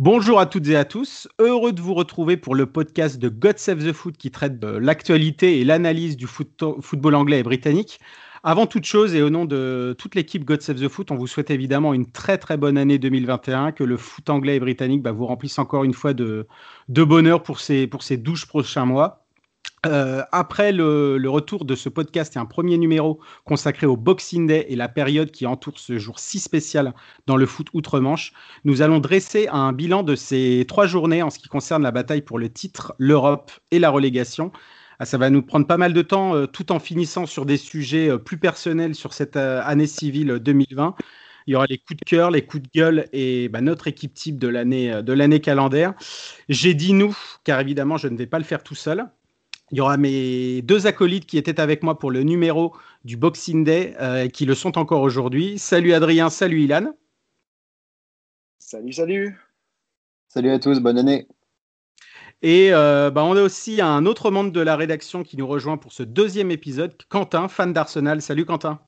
Bonjour à toutes et à tous, heureux de vous retrouver pour le podcast de God Save the Foot qui traite l'actualité et l'analyse du football anglais et britannique. Avant toute chose et au nom de toute l'équipe God Save the Foot, on vous souhaite évidemment une très très bonne année 2021, que le foot anglais et britannique bah, vous remplisse encore une fois de, de bonheur pour ces, pour ces 12 prochains mois. Euh, après le, retour de ce podcast et un premier numéro consacré au Boxing Day et la période qui entoure ce jour si spécial dans le foot outre-Manche, nous allons dresser un bilan de ces trois journées en ce qui concerne la bataille pour le titre, l'Europe et la relégation. Ah, ça va nous prendre pas mal de temps euh, tout en finissant sur des sujets euh, plus personnels sur cette année civile 2020. Il y aura les coups de cœur, les coups de gueule et bah, notre équipe type de l'année de l'année calendaire. J'ai dit nous, car évidemment, je ne vais pas le faire tout seul. Il y aura mes deux acolytes qui étaient avec moi pour le numéro du Boxing Day euh, et qui le sont encore aujourd'hui. Salut Adrien, salut Ilan. Salut, salut. Salut à tous, bonne année. Et euh, bah, on a aussi un autre membre de la rédaction qui nous rejoint pour ce deuxième épisode, Quentin, fan d'Arsenal. Salut Quentin.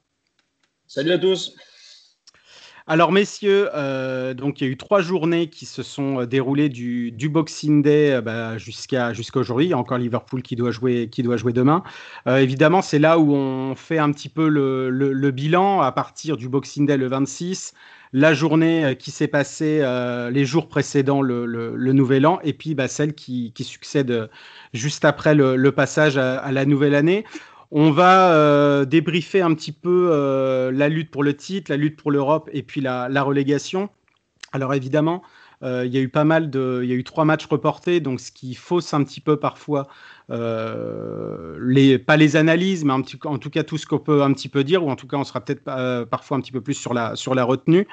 Salut à tous. Alors, messieurs, euh, donc il y a eu trois journées qui se sont euh, déroulées du, Boxing Day euh, bah, jusqu'à aujourd'hui. Il y a encore Liverpool qui doit jouer, qui doit jouer demain. évidemment, c'est là où on fait un petit peu le, bilan à partir du Boxing Day le 26, la journée qui s'est passée les jours précédant le, Nouvel An, et puis bah, celle qui, succède juste après le, passage à, la nouvelle année. On va euh, débriefer un petit peu euh, la lutte pour le titre, la lutte pour l'Europe et puis la, relégation. Alors évidemment, euh, il y a eu pas mal de, il y a eu trois matchs reportés, donc ce qui fausse un petit peu parfois les, pas les analyses, mais en tout cas tout ce qu'on peut un petit peu dire, ou en tout cas on sera peut-être parfois un petit peu plus sur la retenue.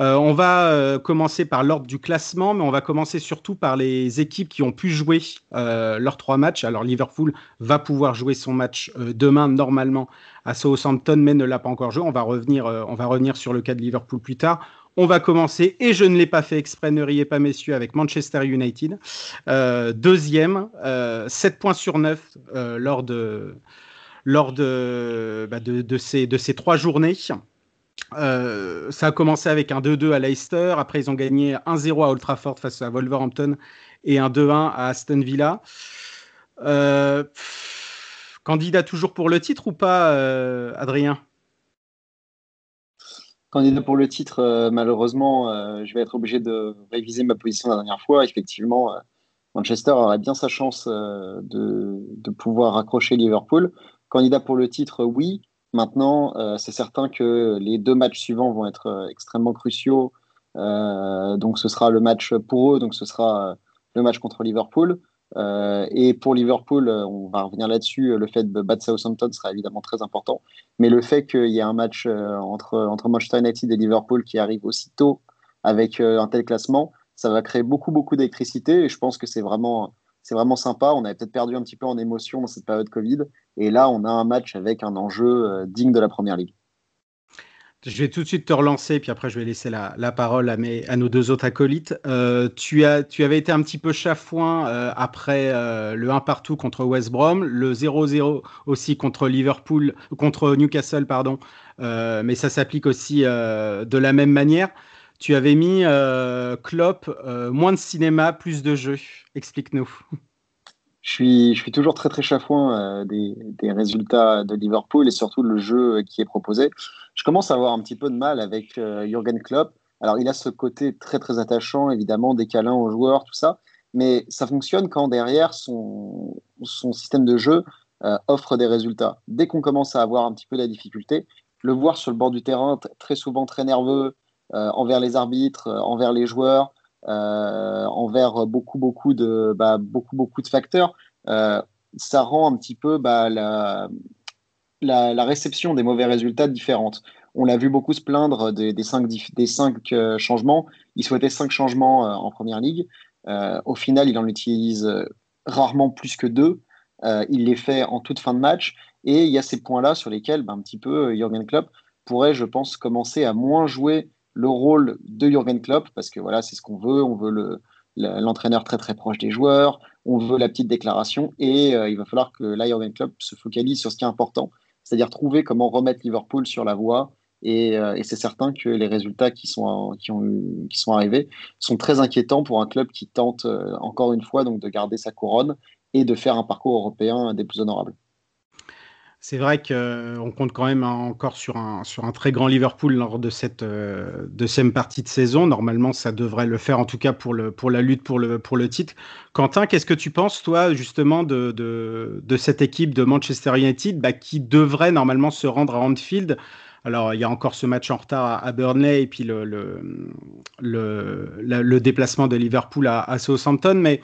Euh, on va euh, commencer par l'ordre du classement, mais on va commencer surtout par les équipes qui ont pu jouer euh, leurs trois matchs. Alors Liverpool va pouvoir jouer son match demain normalement à Southampton, mais ne l'a pas encore joué. On va revenir sur le cas de Liverpool plus tard. On va commencer, et je ne l'ai pas fait exprès, ne riez pas messieurs, avec Manchester United. deuxième, 7 points sur 9 lors, de, lors de, bah, de, ces, de ces trois journées. Euh, ça a commencé avec un 2-2 à Leicester. Après, ils ont gagné 1-0 à Old Trafford face à Wolverhampton et un 2-1 à Aston Villa. Euh, candidat toujours pour le titre ou pas, euh, Adrien? Candidat pour le titre, malheureusement, je vais être obligé de réviser ma position la dernière fois. Effectivement, Manchester aurait bien sa chance de, de pouvoir accrocher Liverpool. Candidat pour le titre, oui. Maintenant, euh, c'est certain que les deux matchs suivants vont être euh, extrêmement cruciaux. Euh, donc, ce sera le match pour eux, donc ce sera le match contre Liverpool. Et pour Liverpool, on va revenir là-dessus, le fait de battre Southampton sera évidemment très important. Mais le fait qu'il y ait un match entre, Manchester United et Liverpool qui arrive aussitôt avec un tel classement, ça va créer beaucoup, beaucoup d'électricité. Et je pense que c'est vraiment c'est vraiment sympa. On avait peut-être perdu un petit peu en émotion dans cette période Covid. Et là, on a un match avec un enjeu euh, digne de la première ligue. Je vais tout de suite te relancer, puis après je vais laisser la, parole à, mes, à nos deux autres acolytes. Euh, tu, as, tu avais été un petit peu chafouin euh, après le 1 partout contre West Brom, le 0-0 aussi contre Liverpool, contre Newcastle, pardon. mais ça s'applique aussi de la même manière. Tu avais mis Klopp, moins de cinéma, plus de jeux. Explique-nous. Je suis, toujours très très chafouin euh, des, résultats de Liverpool et surtout le jeu qui est proposé. Je commence à avoir un petit peu de mal avec euh, Jürgen Klopp. Alors il a ce côté très très attachant, évidemment, des câlins aux joueurs, tout ça, mais ça fonctionne quand derrière son, système de jeu euh, offre des résultats. Dès qu'on commence à avoir un petit peu de la difficulté, le voir sur le bord du terrain très souvent très nerveux envers les arbitres, envers les joueurs, euh, envers beaucoup beaucoup de bah, beaucoup beaucoup de facteurs, euh, ça rend un petit peu bah, la, la, réception des mauvais résultats différente. On l'a vu beaucoup se plaindre des, cinq, des cinq euh, changements. Il souhaitait cinq changements en première ligue. au final, il en utilise rarement plus que deux. il les fait en toute fin de match. Et il y a ces points-là sur lesquels, ben, un petit peu, Jürgen Klopp pourrait, je pense, commencer à moins jouer le rôle de Jürgen Klopp, parce que voilà, c'est ce qu'on veut. On veut l'entraîneur très très proche des joueurs, on veut la petite déclaration, et il va falloir que Jürgen Klopp se focalise sur ce qui est important, c'est-à-dire trouver comment remettre Liverpool sur la voie. Et, euh, c'est certain que les résultats qui sont, qui, ont, qui sont arrivés sont très inquiétants pour un club qui tente euh, encore une fois donc de garder sa couronne et de faire un parcours européen des plus honorables. C'est vrai qu'on compte quand même encore sur un, sur un très grand Liverpool lors de cette euh, deuxième partie de saison. Normalement, ça devrait le faire, en tout cas pour, le, pour la lutte pour le, pour le titre. Quentin, qu'est-ce que tu penses, toi, justement, de, de, de cette équipe de Manchester United bah, qui devrait normalement se rendre à Anfield? Alors, il y a encore ce match en retard à, Burnley et puis le, le, le, le déplacement de Liverpool à, à Southampton. Mais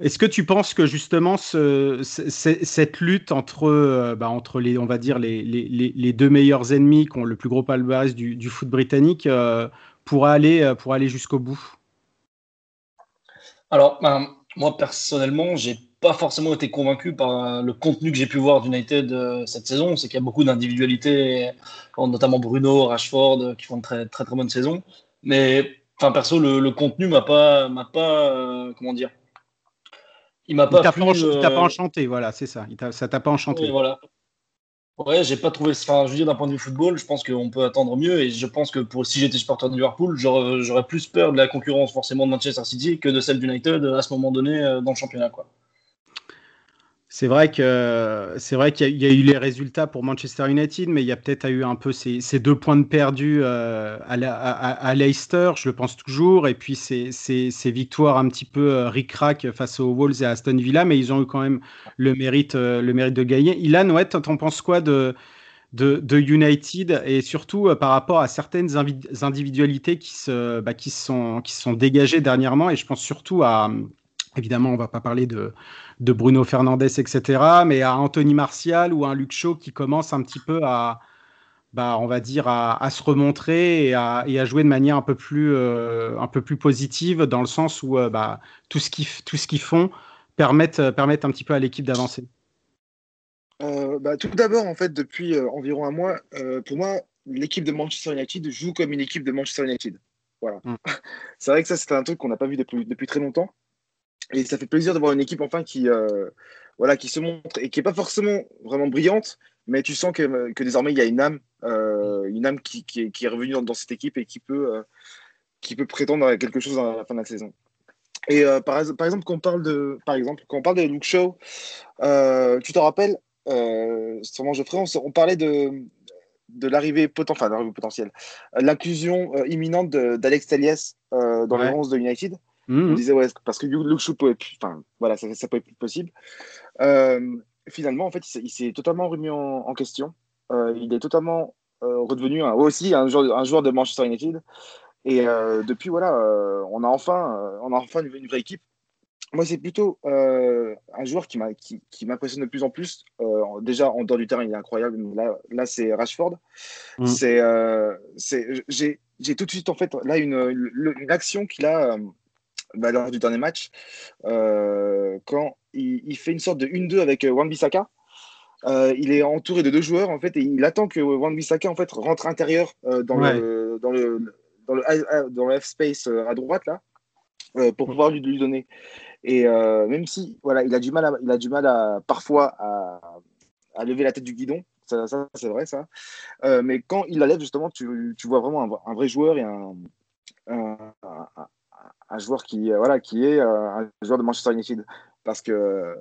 est-ce que tu penses que justement ce, cette lutte entre, euh, bah, entre les, on va dire les, les, deux meilleurs ennemis qui ont le plus gros palmarès du, du foot britannique euh, pourra aller, euh, pour aller jusqu'au bout? Alors, ben, moi personnellement, j'ai pas forcément été convaincu par le contenu que j'ai pu voir d'United cette saison. C'est qu'il y a beaucoup d'individualités, notamment Bruno, Rashford, qui font une très très, très bonne saison. Mais enfin perso, le, le contenu m'a pas, m'a pas, comment dire il m'a pas, t'a pas, euh, enchanté, voilà, c'est ça. Il ça t'a pas enchanté. voilà. Ouais, j'ai pas trouvé. Enfin, je veux dire, d'un point de vue football, je pense qu'on peut attendre mieux. Et je pense que pour, si j'étais supporter de Liverpool, j'aurais plus peur de la concurrence forcément de Manchester City que de celle d'United à ce moment donné euh, dans le championnat. Quoi. C'est vrai que c'est vrai qu'il y, a eu les résultats pour Manchester United, mais il y a peut-être eu un peu ces, deux points de perdus euh, à, Leicester, je le pense toujours, et puis ces, victoires un petit peu euh, ric-rac face aux Wolves et à Aston Villa, mais ils ont eu quand même le mérite, euh, le mérite de gagner. Ilan, ouais, t'en penses quoi de, de, United et surtout par rapport à certaines individualités qui se, bah, qui sont, qui sont dégagées dernièrement, et je pense surtout à Évidemment, on ne va pas parler de, de, Bruno Fernandes, etc., mais à Anthony Martial ou un Luke Shaw qui commence un petit peu à, bah, on va dire, à, se remontrer et à, et à, jouer de manière un peu plus, euh, un peu plus positive, dans le sens où euh, bah, tout ce qu'ils font permettent, euh, permettent un petit peu à l'équipe d'avancer. bah, tout d'abord, en fait, depuis environ un mois, pour moi, l'équipe de Manchester United joue comme une équipe de Manchester United. Voilà. Mm. C'est vrai que ça, c'était un truc qu'on n'a pas vu depuis, depuis très longtemps. Et ça fait plaisir d'avoir une équipe enfin qui, euh, voilà, qui se montre et qui n'est pas forcément vraiment brillante, mais tu sens que, que désormais il y a une âme, euh, une âme qui, qui, est, qui, est, revenue dans, cette équipe et qui peut, euh, qui peut prétendre à quelque chose à la fin de la saison. Et par, par, exemple, quand on parle de, par exemple, quand on parle de Luke Shaw, tu te rappelles, sûrement Geoffrey, on, on parlait de, de l'arrivée potentielle, enfin, potentielle, l'inclusion imminente d'Alex Telies dans les 11 de United. On mmh. disait, ouais, parce que Luke Shaw pouvait plus, enfin, voilà, ça, ça pouvait plus possible. Euh, finalement, en fait, il s'est totalement remis en, question. Euh, il est totalement euh, redevenu aussi un joueur, un joueur de Manchester United. Et depuis, voilà, on a enfin, on a enfin une, vraie équipe. Moi, c'est plutôt un joueur qui m'impressionne de plus en plus. déjà, en dehors du terrain, il est incroyable. Là, là c'est Rashford. Mmh. C'est, j'ai tout de suite, en fait, là, une, une, une action qu'il a bah, lors du dernier match, euh, quand il, fait une sorte de 1-2 avec euh, Wan Bissaka. Euh, il est entouré de deux joueurs en fait et il attend que Wan Bissaka en fait rentre intérieur dans, le, dans le dans le dans le F space à droite là pour pouvoir lui, lui donner. Et même si voilà il a du mal à, il a du mal à parfois à, à lever la tête du guidon, ça, ça c'est vrai ça. mais quand il la lève justement, tu, tu vois vraiment un, un, vrai joueur et un, un, un joueur qui, euh, voilà, qui est euh, un joueur de Manchester United. Parce que.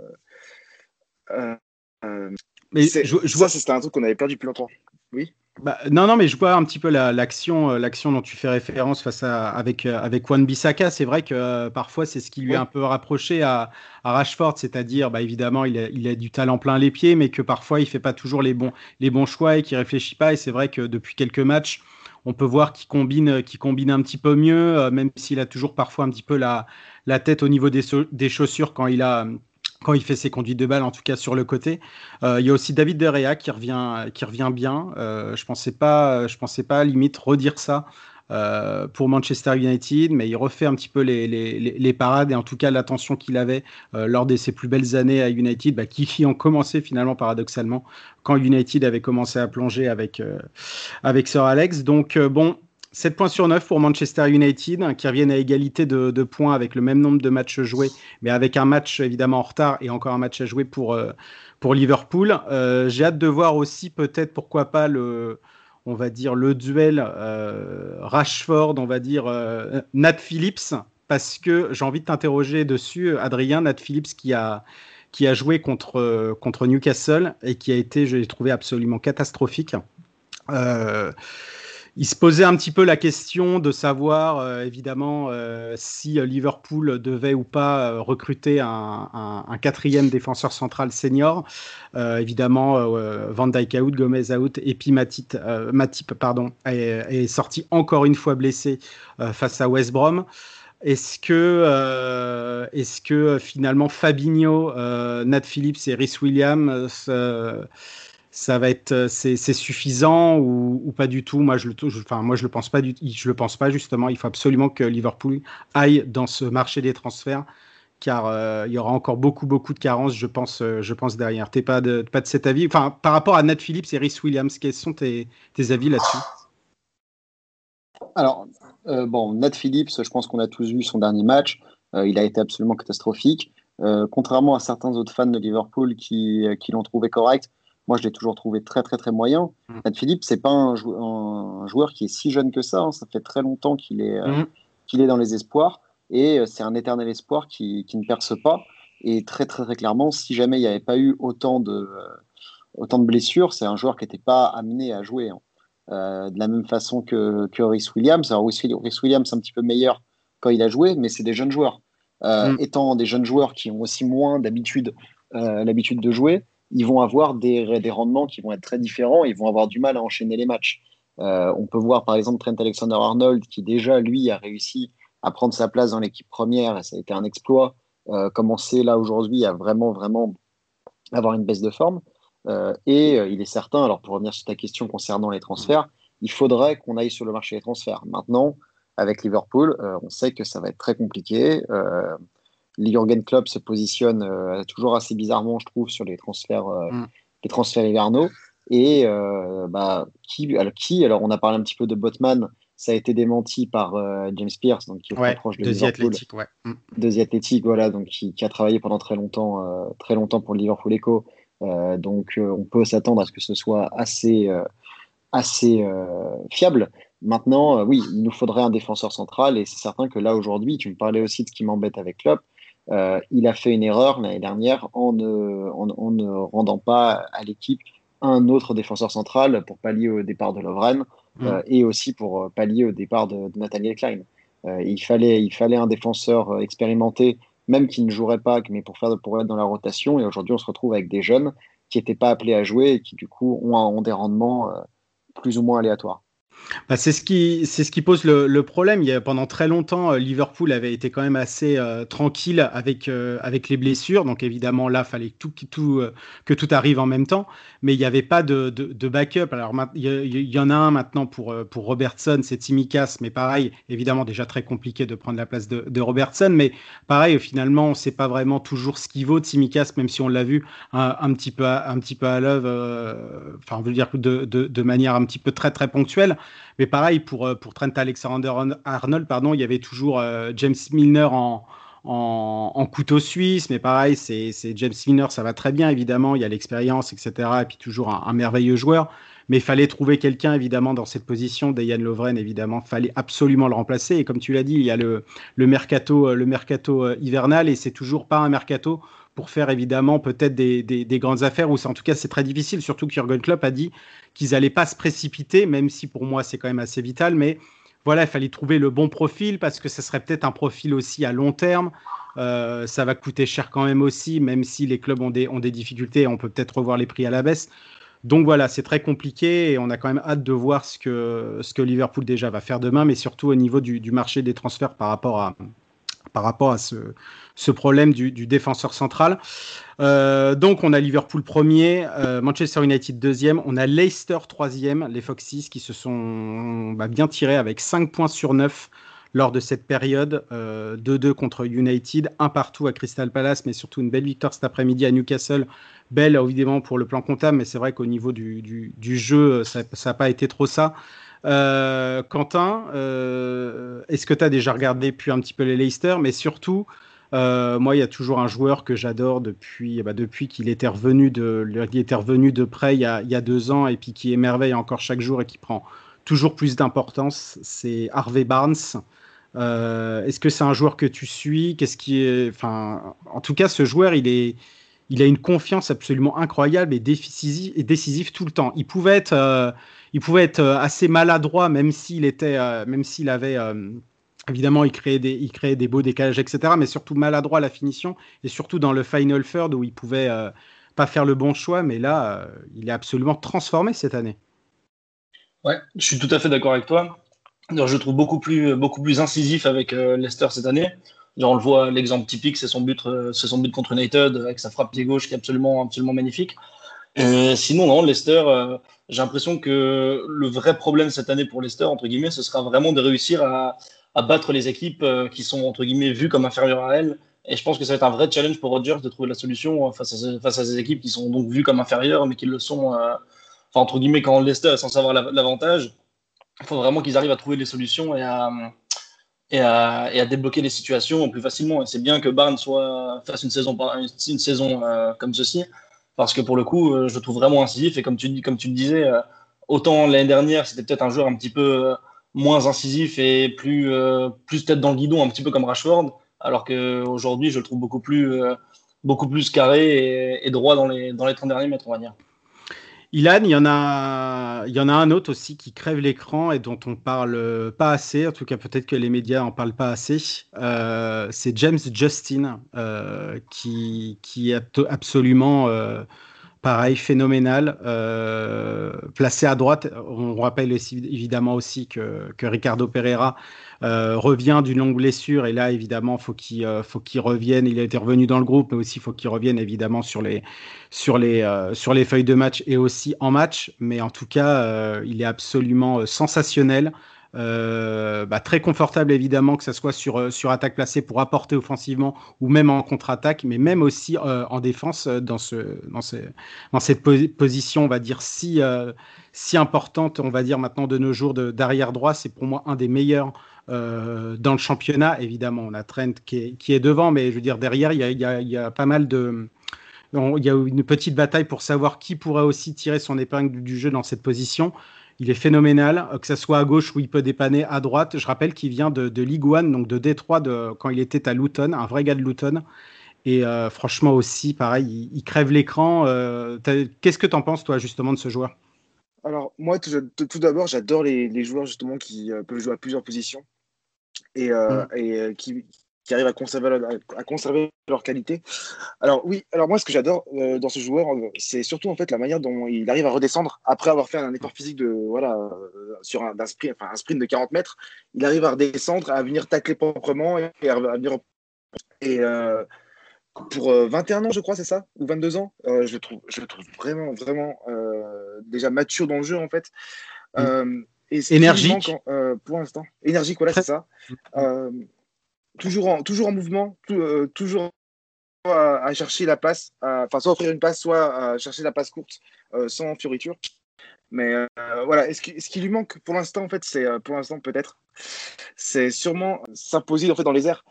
Euh, mais je, vois... ça, c'était un truc qu'on avait perdu depuis longtemps. Oui? Bah, non, non, mais je vois un petit peu l'action, l'action dont tu fais référence face à avec avec Juan Bissaka. C'est vrai que parfois c'est ce qui lui est un peu rapproché à, à Rashford, c'est-à-dire, bah, évidemment, il a, il a, du talent plein les pieds, mais que parfois il fait pas toujours les bons les bons choix et qu'il réfléchit pas. Et c'est vrai que depuis quelques matchs, on peut voir qu'il combine, un petit peu mieux, euh, même s'il a toujours parfois un petit peu la, tête au niveau des, chaussures quand il a quand il fait ses conduites de balle, en tout cas sur le côté. Euh, il y a aussi David De Rea qui revient, qui revient bien. Euh, je pensais pas, je pensais pas limite redire ça euh, pour Manchester United, mais il refait un petit peu les, les, les parades et en tout cas l'attention qu'il avait euh, lors de ses plus belles années à United, bah, qui ont commencé finalement paradoxalement quand United avait commencé à plonger avec, euh, avec Sir Alex. Donc bon, 7 points sur 9 pour Manchester United, hein, qui reviennent à égalité de, points avec le même nombre de matchs joués, mais avec un match évidemment en retard et encore un match à jouer pour, pour Liverpool. J'ai hâte de voir aussi peut-être pourquoi pas le, on va dire, le duel euh, Rashford, on va dire, euh, Nat Phillips, parce que j'ai envie de t'interroger dessus, Adrien, Nat Phillips qui a, joué contre, contre Newcastle et qui a été, je l'ai trouvé absolument catastrophique. Euh, il se posait un petit peu la question de savoir, euh, évidemment, euh, si euh, Liverpool devait ou pas recruter un, quatrième défenseur central senior. évidemment, Van Dijk out, Gomez out, et puis Matip, pardon, est, sorti encore une fois blessé face à West Brom. Est-ce que, que finalement Fabinho, Nat Phillips et Rhys Williams ça va être euh, c'est suffisant ou, pas du tout? Moi je le enfin moi je le pense pas du, je le pense pas justement. Il faut absolument que Liverpool aille dans ce marché des transferts car euh, il y aura encore beaucoup beaucoup de carences je pense euh, je pense derrière. T'es pas de pas de cet avis? Enfin par rapport à Nat Phillips et Rhys Williams quels sont tes, tes avis là-dessus? Alors bon Nat Phillips je pense qu'on a tous vu son dernier match. Il a été absolument catastrophique. Contrairement à certains autres fans de Liverpool qui, qui l'ont trouvé correct moi, je l'ai toujours trouvé très, très, très moyen. Mm. Matt Philippe, c'est pas un, joueur qui est si jeune que ça. Hein. Ça fait très longtemps qu'il est, euh, mm. qu'il est dans les espoirs. Et euh, c'est un éternel espoir qui, qui, ne perce pas. Et très, très, très clairement, si jamais il n'y avait pas eu autant de, euh, autant de blessures, c'est un joueur qui n'était pas amené à jouer. Hein. de la même façon que, que Rhys Williams. Alors, Rhys Williams, un petit peu meilleur quand il a joué, mais c'est des jeunes joueurs. Mm. Étant des jeunes joueurs qui ont aussi moins d'habitude l'habitude de jouer, ils vont avoir des, rendements qui vont être très différents. Ils vont avoir du mal à enchaîner les matchs. Euh, on peut voir par exemple Trent Alexander-Arnold qui déjà lui a réussi à prendre sa place dans l'équipe première et ça a été un exploit. Euh, commencer là aujourd'hui à vraiment vraiment avoir une baisse de forme. Euh, et il est certain, alors pour revenir sur ta question concernant les transferts, il faudrait qu'on aille sur le marché des transferts. Maintenant, avec Liverpool, on sait que ça va être très compliqué. Jürgen Klopp se positionne euh, toujours assez bizarrement, je trouve, sur les transferts, euh, mm. les transferts hivernaux. Et euh, bah, qui, alors, qui Alors, on a parlé un petit peu de Botman. Ça a été démenti par James Pierce, donc qui est proche de Liverpool. Athletic, ouais. Mm. Athletic, voilà, donc qui, a travaillé pendant très longtemps, très longtemps pour le Liverpool Echo. donc, on peut s'attendre à ce que ce soit assez, assez fiable. Maintenant, oui, il nous faudrait un défenseur central et c'est certain que là aujourd'hui, tu me parlais aussi de ce qui m'embête avec Klopp. Euh, il a fait une erreur l'année dernière en ne, en, ne, rendant pas à l'équipe un autre défenseur central pour pallier au départ de Lovren mmh. euh, et aussi pour euh, pallier au départ de, de Nathaniel Klein. il, fallait, il fallait un défenseur expérimenté, même qui ne jouerait pas, mais pour, faire, pour être dans la rotation. Et aujourd'hui, on se retrouve avec des jeunes qui n'étaient pas appelés à jouer et qui, du coup, ont, ont des rendements plus ou moins aléatoires. Bah, c'est ce qui c'est ce qui pose le, le, problème. Il y a, pendant très longtemps, euh, Liverpool avait été quand même assez euh, tranquille avec euh, avec les blessures. Donc évidemment là, fallait tout, tout que tout arrive en même temps. Mais il n'y avait pas de, de, de, backup. Alors il y, en a un maintenant pour pour Robertson, c'est Timikas. Mais pareil, évidemment déjà très compliqué de prendre la place de, de Robertson. Mais pareil, finalement, on sait pas vraiment toujours ce qu'il vaut Timikas, même si on l'a vu un, un, petit peu à, un petit peu à l'œuvre. Enfin, on veut dire de, de manière un petit peu très très ponctuelle. Mais pareil, pour, euh, pour Trent Alexander-Arnold, pardon, il y avait toujours euh, James Milner en, en, couteau suisse, mais pareil, c'est James Milner, ça va très bien, évidemment, il y a l'expérience, etc. Et puis toujours un, merveilleux joueur. Mais il fallait trouver quelqu'un, évidemment, dans cette position. Dayan Lovren, évidemment, fallait absolument le remplacer. Et comme tu l'as dit, il y a le, le mercato, euh, le mercato hivernal, et c'est toujours pas un mercato pour faire évidemment peut-être des, des, grandes affaires, ou en tout cas c'est très difficile, surtout que Jurgen Klopp a dit qu'ils n'allaient pas se précipiter, même si pour moi c'est quand même assez vital, mais voilà, il fallait trouver le bon profil parce que ce serait peut-être un profil aussi à long terme. Euh, ça va coûter cher quand même aussi, même si les clubs ont des, difficultés, on peut peut-être revoir les prix à la baisse. Donc voilà, c'est très compliqué et on a quand même hâte de voir ce que, Liverpool déjà va faire demain, mais surtout au niveau du marché des transferts par rapport à, par rapport à ce, problème du, défenseur central. Euh, donc, on a Liverpool premier, euh, Manchester United deuxième, on a Leicester troisième, les Foxes qui se sont bah, bien tirés avec 5 points sur 9 lors de cette période. 2-2 euh, contre United, un partout à Crystal Palace, mais surtout une belle victoire cet après-midi à Newcastle. Belle, évidemment, pour le plan comptable, mais c'est vrai qu'au niveau du, jeu, ça n'a pas été trop ça. Quentin, est-ce que tu as déjà regardé puis un petit peu les Leicester, mais surtout, euh, moi, il y a toujours un joueur que j'adore depuis, bah, depuis qu'il était revenu de, il était revenu de près il y, a, il y, a, deux ans et puis qui émerveille encore chaque jour et qui prend toujours plus d'importance. C'est Harvey Barnes. Euh, est-ce que c'est un joueur que tu suis? Qu'est-ce qui est, enfin, en tout cas, ce joueur, il est, il a une confiance absolument incroyable et décisif, et décisif tout le temps. Il pouvait être, euh, il pouvait être assez maladroit, même s'il était, même s'il avait Évidemment, il créait, des, il créait des beaux décalages, etc. Mais surtout maladroit à la finition et surtout dans le final third où il pouvait euh, pas faire le bon choix. Mais là, euh, il est absolument transformé cette année. Ouais, je suis tout à fait d'accord avec toi. Je le trouve beaucoup plus, beaucoup plus incisif avec euh, Leicester cette année. on le voit, l'exemple typique, c'est son but, son but contre United avec sa frappe pied gauche qui est absolument, absolument magnifique. Sinon, non, Leicester, j'ai l'impression que le vrai problème cette année pour Leicester, entre guillemets, ce sera vraiment de réussir à, battre les équipes euh, qui sont entre guillemets vues comme inférieures à elle. Et je pense que ça va être un vrai challenge pour Rodgers de trouver la solution euh, face à, ces équipes qui sont donc vues comme inférieures, mais qui le sont, euh, enfin, entre guillemets, quand Leicester est censé avoir l'avantage. Il faut vraiment qu'ils arrivent à trouver les solutions et à, débloquer les situations plus facilement. Et c'est bien que Barnes soit, fasse une saison, une, saison comme ceci, parce que pour le coup, je le trouve vraiment incisif. Et comme tu, comme tu le disais, autant l'année dernière, c'était peut-être un joueur un petit peu moins incisif et plus, euh, plus tête dans le guidon, un petit peu comme Rashford, alors qu'aujourd'hui, je le trouve beaucoup plus, euh, beaucoup plus carré et, droit dans les, dans les 30 derniers mètres, on va dire. Ilan, il y, en a, il y en a un autre aussi qui crève l'écran et dont on parle pas assez, en tout cas peut-être que les médias en parlent pas assez. Euh, c'est James Justin qui, qui est absolument pareil, phénoménal. Euh, placé à droite, on rappelle évidemment aussi que Ricardo Pereira euh, revient d'une longue blessure et là évidemment faut qu'il euh, faut qu'il revienne. Il a été revenu dans le groupe, mais aussi faut qu'il revienne évidemment sur les sur les sur les feuilles de match et aussi en match. Mais en tout cas, il est absolument sensationnel. Euh, bah, très confortable évidemment que ce soit sur, euh, sur attaque placée pour apporter offensivement ou même en contre-attaque, mais même aussi euh, en défense dans, ce, dans, ce, dans cette position, on va dire, si, si importante, on va dire maintenant de nos jours d'arrière droit. C'est pour moi un des meilleurs dans le championnat. Évidemment, on a Trent qui est, devant, mais je veux dire, derrière, il y a, pas mal de il y a une petite bataille pour savoir qui pourrait aussi tirer son épingle du jeu dans cette position. Il est phénoménal, euh, que ce soit à gauche où il peut dépanner, à droite. Je rappelle qu'il vient de, de, League One, donc de Détroit, de, quand il était à Luton, un vrai gars de Luton. Et euh, franchement aussi, pareil, il, crève l'écran. Euh, qu'est-ce que tu en penses, toi, justement, de ce joueur? Alors, moi, tout, d'abord, j'adore les, joueurs, justement, qui peuvent jouer à plusieurs positions et, mm. et qui, qui arrivent à conserver, leur, à conserver leur qualité. Alors oui, alors moi ce que j'adore euh, dans ce joueur, euh, c'est surtout en fait la manière dont il arrive à redescendre après avoir fait un effort physique de voilà euh, sur un, sprint, enfin un sprint de 40 mètres, il arrive à redescendre, à venir tacler proprement et à, venir et pour 21 ans je crois c'est ça ou 22 ans, je le trouve je le trouve vraiment vraiment déjà mature dans le jeu en fait. Et énergique pour l'instant énergique voilà c'est ça toujours en, toujours en mouvement, euh, toujours à, chercher la passe, enfin soit offrir une passe, soit à chercher la passe courte euh, sans fioriture. Mais euh, voilà, ce qui, ce qui, lui manque pour l'instant, en fait, c'est pour l'instant peut-être, c'est sûrement s'imposer en fait dans les airs.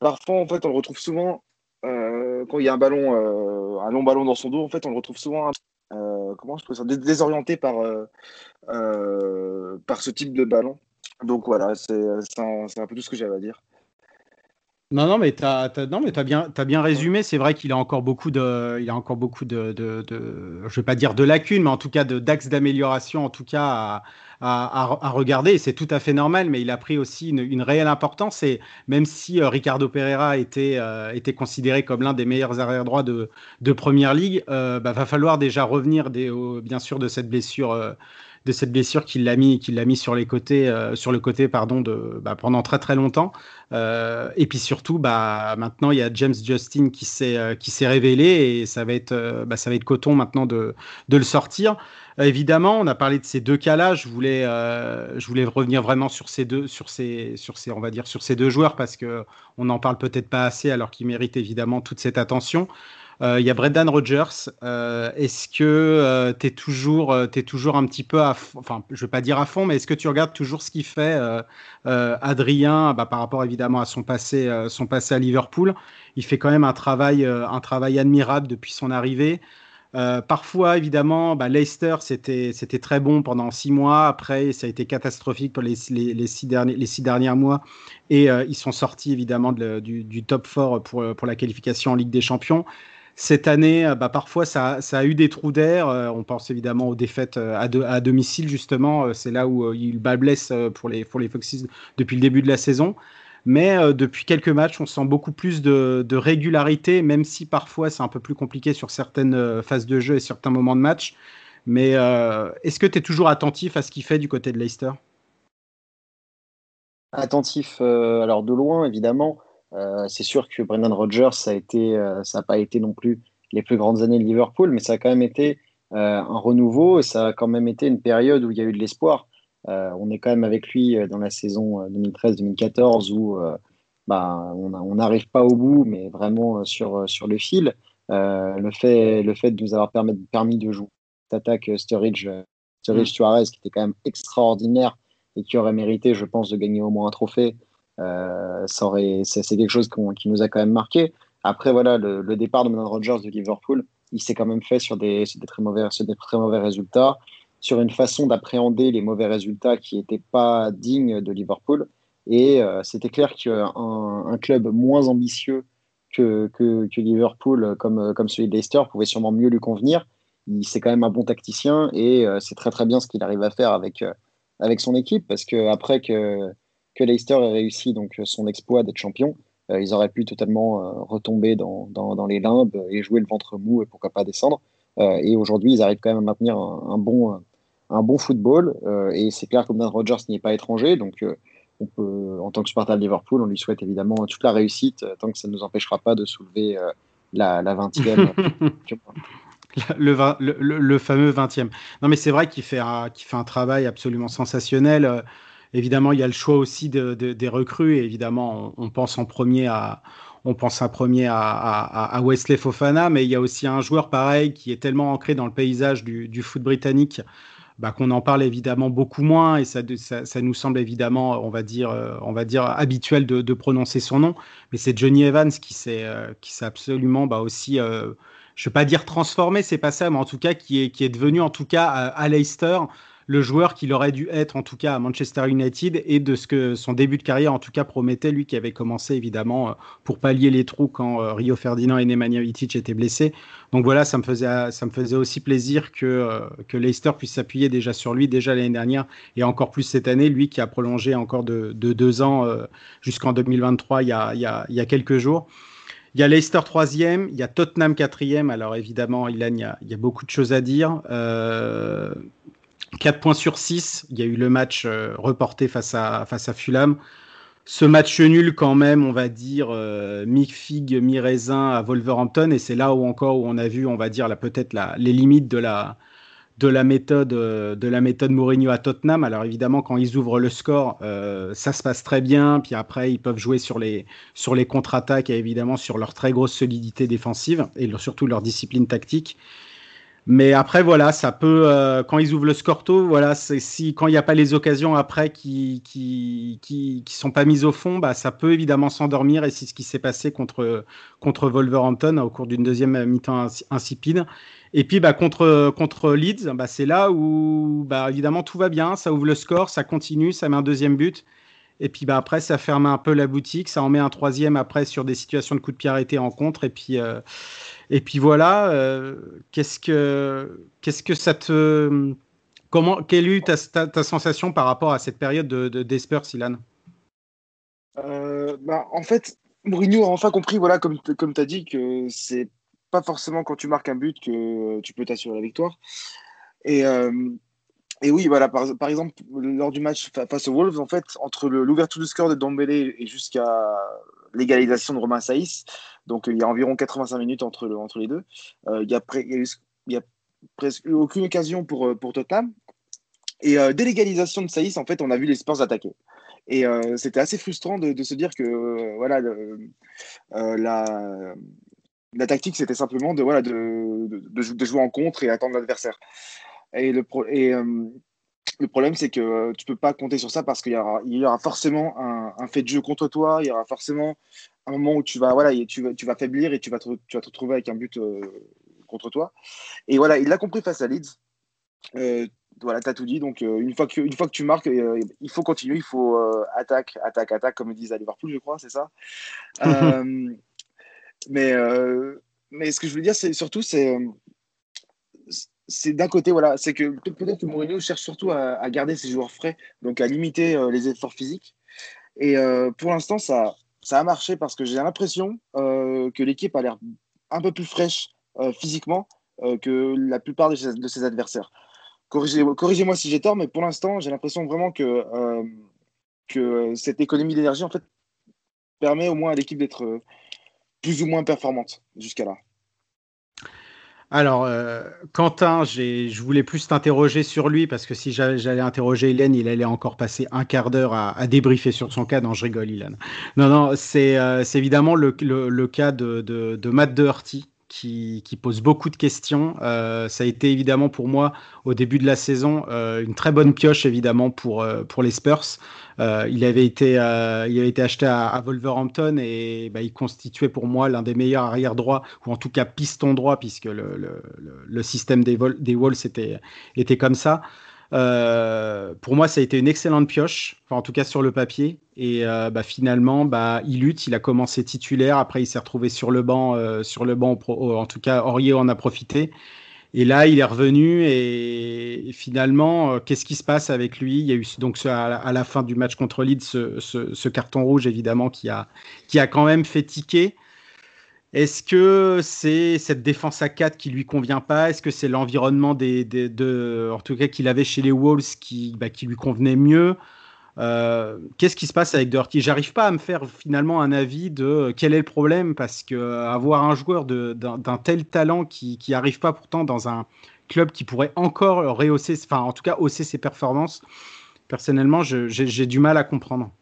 parfois, en fait, on le retrouve souvent quand il y a un ballon, un long ballon dans son dos. En fait, on le retrouve souvent, comment je peux dire, désorienté par par ce type de ballon. Donc voilà, c'est un, un, peu tout ce que j'avais à dire. Non, non, mais tu as, as, bien, as bien résumé. C'est vrai qu'il a encore beaucoup de, il a encore beaucoup de, de, de je vais pas dire de lacunes, mais en tout cas d'axes d'amélioration, en tout cas à, à, à, regarder. Et c'est tout à fait normal, mais il a pris aussi une, une réelle importance. Et même si euh, Ricardo Pereira était, euh, était considéré comme l'un des meilleurs arrière droits de, de première ligue, euh, bah, va falloir déjà revenir des, bien sûr de cette blessure de cette blessure qui l'a mis, qui l'a mis sur les côtés, euh, sur le côté pardon, de, bah, pendant très très longtemps. Euh, et puis surtout, bah, maintenant il y a James Justin qui s'est euh, qui s'est révélé et ça va être bah, ça va être coton maintenant de, de le sortir. évidemment, on a parlé de ces deux cas-là. Je voulais je voulais revenir vraiment sur ces deux sur ces sur ces on va dire sur ces deux joueurs parce que on n'en parle peut-être pas assez alors qu'ils méritent évidemment toute cette attention. Euh, il y a Brendan Rodgers. Euh, est-ce que euh, tu es, toujours, un petit peu à enfin, je ne vais pas dire à fond, mais est-ce que tu regardes toujours ce qu'il fait, Adrien, bah, par rapport évidemment à son passé, son passé à Liverpool? Il fait quand même un travail, un travail admirable depuis son arrivée. parfois, évidemment, bah, Leicester, c'était très bon pendant six mois. Après, ça a été catastrophique pour les, les, six, derniers, les six derniers mois. Et ils sont sortis, évidemment, du, du, top 4 pour, pour la qualification en Ligue des Champions. Cette année, euh, bah, parfois, ça, a eu des trous d'air. Euh, on pense évidemment aux défaites euh, à, domicile, justement. C'est là où il bat blesse pour les, pour les Foxes depuis le début de la saison. Mais depuis quelques matchs, on sent beaucoup plus de, régularité, même si parfois c'est un peu plus compliqué sur certaines phases de jeu et certains moments de match. Mais est-ce que tu es toujours attentif à ce qu'il fait du côté de Leicester? Attentif, alors de loin évidemment. Euh, c'est sûr que Brendan Rodgers, ça a été, euh, ça n'a pas été non plus les plus grandes années de Liverpool, mais ça a quand même été euh, un renouveau et ça a quand même été une période où il y a eu de l'espoir. on est quand même avec lui dans la saison 2013-2014 où bah, on n'arrive pas au bout, mais vraiment sur, sur le fil. le, fait, le fait de nous avoir permis, permis de jouer cette attaque Sturridge, Sturridge mm. Suarez, qui était quand même extraordinaire et qui aurait mérité, je pense, de gagner au moins un trophée, c'est quelque chose qui nous a quand même marqué. Après, voilà, le, départ de Brendan Rodgers de Liverpool, il s'est quand même fait sur des, très mauvais, des très mauvais résultats, sur une façon d'appréhender les mauvais résultats qui n'étaient pas dignes de Liverpool. Et euh, c'était clair qu'un un club moins ambitieux que, Liverpool, comme, celui de Leicester, pouvait sûrement mieux lui convenir. C'est quand même un bon tacticien et euh, c'est très très bien ce qu'il arrive à faire avec, avec son équipe parce que après que que Leicester ait réussi donc son exploit d'être champion, euh, ils auraient pu totalement euh, retomber dans, dans, les limbes et jouer le ventre mou et pourquoi pas descendre. Euh, et aujourd'hui, ils arrivent quand même à maintenir un, bon, un bon football. et c'est clair que Brendan Rodgers n'y est pas étranger, donc on peut, en tant que supporter de Liverpool, on lui souhaite évidemment toute la réussite tant que ça ne nous empêchera pas de soulever la, la 20e. Le, le, le, fameux 20e. Non, mais c'est vrai qu'il fait, fait un travail absolument sensationnel. Évidemment, il y a le choix aussi des recrues et évidemment, on, pense en premier à, on pense premier à, Wesley Fofana, mais il y a aussi un joueur pareil qui est tellement ancré dans le paysage du, foot britannique bah, qu'on en parle évidemment beaucoup moins et ça, ça, nous semble évidemment, on va dire, euh, on va dire habituel de, prononcer son nom. Mais c'est Johnny Evans qui s'est euh, qui absolument bah, aussi, euh, je ne vais pas dire transformé, c'est pas ça, mais en tout cas qui est, qui est devenu en tout cas à Leicester le joueur qu'il aurait dû être en tout cas à Manchester United et de ce que son début de carrière en tout cas promettait, lui qui avait commencé évidemment euh, pour pallier les trous quand euh, Rio Ferdinand et Nemanja Vitic étaient blessés. Donc voilà, ça me faisait, ça me faisait aussi plaisir que, euh, que Leicester puisse s'appuyer déjà sur lui, déjà l'année dernière et encore plus cette année, lui qui a prolongé encore de, deux ans jusqu'en 2023 il y, a, il, y a, il y a quelques jours. Il y a Leicester troisième, il y a Tottenham quatrième. Alors évidemment, Ilan, il y a, il y a beaucoup de choses à dire. Euh, 4 points sur 6. Il y a eu le match euh, reporté face à, face à Fulham. Ce match nul, quand même, on va dire, euh, mi-figue, mi-raisin à Wolverhampton. Et c'est là où encore où on a vu, on va dire, peut-être les limites de la, de la méthode euh, de la méthode Mourinho à Tottenham. Alors évidemment, quand ils ouvrent le score, ça se passe très bien. Puis après, ils peuvent jouer sur les sur les contre-attaques et évidemment sur leur très grosse solidité défensive et surtout leur discipline tactique. Mais après, voilà, ça peut, euh, quand ils ouvrent le score tôt, voilà, si, quand il n'y a pas les occasions après qui, qui, qui, qui, sont pas mises au fond, bah, ça peut évidemment s'endormir et c'est ce qui s'est passé contre, contre Wolverhampton au cours d'une deuxième mi-temps insipide. Et puis, bah, contre, contre Leeds, bah, c'est là où, bah, évidemment, tout va bien, ça ouvre le score, ça continue, ça met un deuxième but. Et puis bah, après, ça ferme un peu la boutique, ça en met un troisième après sur des situations de coup de pied arrêté en contre. Et puis, euh, et puis voilà, euh, qu'est-ce que qu'est-ce que ça te comment quelle est ta, ta, sensation par rapport à cette période de, de euh, bah, En fait, Mourinho a enfin compris, voilà, comme, comme as dit, que c'est pas forcément quand tu marques un but que tu peux t'assurer la victoire. Et, euh, et oui, voilà, par, par, exemple, lors du match face aux Wolves, en fait, entre l'ouverture du score de Dombele et jusqu'à l'égalisation de Romain Saïs, donc il y a environ 85 minutes entre, le, entre les deux, euh, il, y a presque aucune occasion pour, pour Tottenham. Et euh, dès l'égalisation de Saïs, en fait, on a vu les Spurs attaquer. Et euh, c'était assez frustrant de, se dire que euh, voilà, euh, la, tactique, c'était simplement de, jouer en contre et attendre l'adversaire. Et, le, euh, problème, c'est que tu peux pas compter sur ça parce qu'il y aura, il y aura forcément un, un, fait de jeu contre toi. Il y aura forcément un moment où tu vas, voilà, tu vas, tu vas faiblir et tu vas te, tu vas te retrouver avec un but euh, contre toi. Et voilà, il l'a compris face à Leeds. Euh, voilà, tu as tout dit. Donc, euh, une, fois que, une fois que tu marques, euh, il faut continuer. Il faut euh, attaque, attaque, attaque, comme ils disent à Liverpool, je crois, c'est ça. mais, mais ce que je veux dire, c'est surtout, c'est c'est d'un côté, voilà, c'est que peut-être que Mourinho cherche surtout à, à, garder ses joueurs frais, donc à limiter les efforts physiques. Et pour l'instant, ça, ça a marché parce que j'ai l'impression euh, que l'équipe a l'air un peu plus fraîche physiquement que la plupart de ses, adversaires. Corrigez-moi corrigez si j'ai tort, mais pour l'instant, j'ai l'impression vraiment que, que cette économie d'énergie, en fait, permet au moins à l'équipe d'être plus ou moins performante jusqu'à là. Alors, euh, Quentin, je voulais plus t'interroger sur lui parce que si j'allais interroger Hélène, il allait encore passer un quart d'heure à, à, débriefer sur son cas. Non, je rigole, Hélène. Non, non, c'est euh, évidemment le, cas de, de, de Matt Doherty qui, pose beaucoup de questions. Euh, ça a été évidemment pour moi au début de la saison euh, une très bonne pioche évidemment pour, euh, pour les Spurs. Il, avait été, il avait été acheté à, Wolverhampton et bah, il constituait pour moi l'un des meilleurs arrière droits ou en tout cas piston droit puisque le, le, le système des, vol, des Wolves était, était comme ça. Euh, pour moi, ça a été une excellente pioche, enfin, en tout cas sur le papier. Et euh, bah, finalement, bah, il lutte, il a commencé titulaire, après il s'est retrouvé sur le banc, euh, sur le banc en tout cas Aurier en a profité. Et là, il est revenu et, finalement, qu'est-ce qui se passe avec lui? Il y a eu donc à, la, fin du match contre Leeds ce, ce, ce, carton rouge évidemment qui a, qui a quand même fait tiquer. Est-ce que c'est cette défense à 4 qui lui convient pas? Est-ce que c'est l'environnement des, des, de, en tout cas qu'il avait chez les Wolves qui, bah, lui convenait mieux? Euh, Qu'est-ce qui se passe avec Doherty? J'arrive pas à me faire finalement un avis de quel est le problème? Parce que avoir un joueur d'un tel talent qui qui arrive pas pourtant dans un club qui pourrait encore rehausser, enfin en tout cas hausser ses performances. Personnellement, j'ai du mal à comprendre.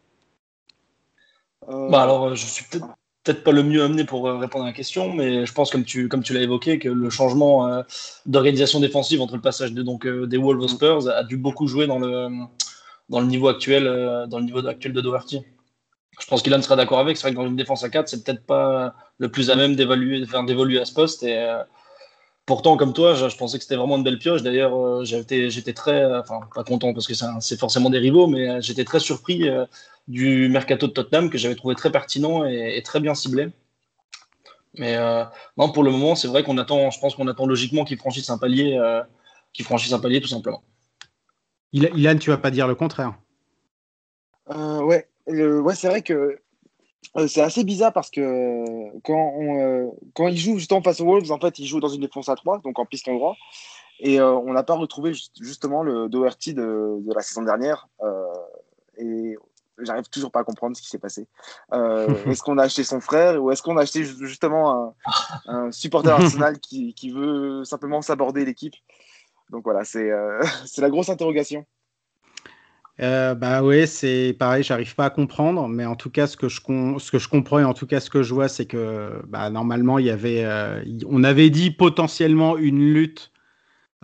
Euh... Bah alors, je suis peut-être peut-être pas le mieux amené pour euh, répondre à la question, mais je pense, comme tu, comme tu l'as évoqué, que le changement euh, d'organisation défensive entre le passage de, donc, euh, des Wolves aux Spurs a dû beaucoup jouer dans le, dans le niveau actuel, euh, dans le niveau actuel de Doherty. Je pense qu'Ilan sera d'accord avec. C'est vrai que dans une défense à 4, c'est peut-être pas le plus à même d'évaluer, enfin, d'évoluer à ce poste. Et pourtant, comme toi, je, je pensais que c'était vraiment une belle pioche. D'ailleurs, euh, j'étais, j'étais très, enfin, pas content parce que c'est forcément des rivaux, mais j'étais très surpris du mercato de Tottenham que j'avais trouvé très pertinent et, et, très bien ciblé. Mais euh, non, pour le moment, c'est vrai qu'on attend, je pense qu'on attend logiquement qu'il franchisse un palier, euh, qu'il franchisse un palier tout simplement. Ilan, tu vas pas dire le contraire. Euh, ouais, c'est vrai que euh, c'est assez bizarre parce que quand, on, euh, quand il joue justement face aux Wolves, en fait, il joue dans une défense à 3, donc en piston droit. Et euh, on n'a pas retrouvé justement le Doherty de, de la saison dernière. et j'arrive toujours pas à comprendre ce qui s'est passé. Euh, est-ce qu'on a acheté son frère ou est-ce qu'on a acheté justement un, supporter Arsenal qui, qui, veut simplement s'aborder l'équipe? Donc voilà, c'est euh, la grosse interrogation. Euh, bah oui, c'est pareil, j'arrive pas à comprendre, mais en tout cas, ce que je, ce que je comprends et en tout cas ce que je vois, c'est que bah, normalement, il y avait, euh, on avait dit potentiellement une lutte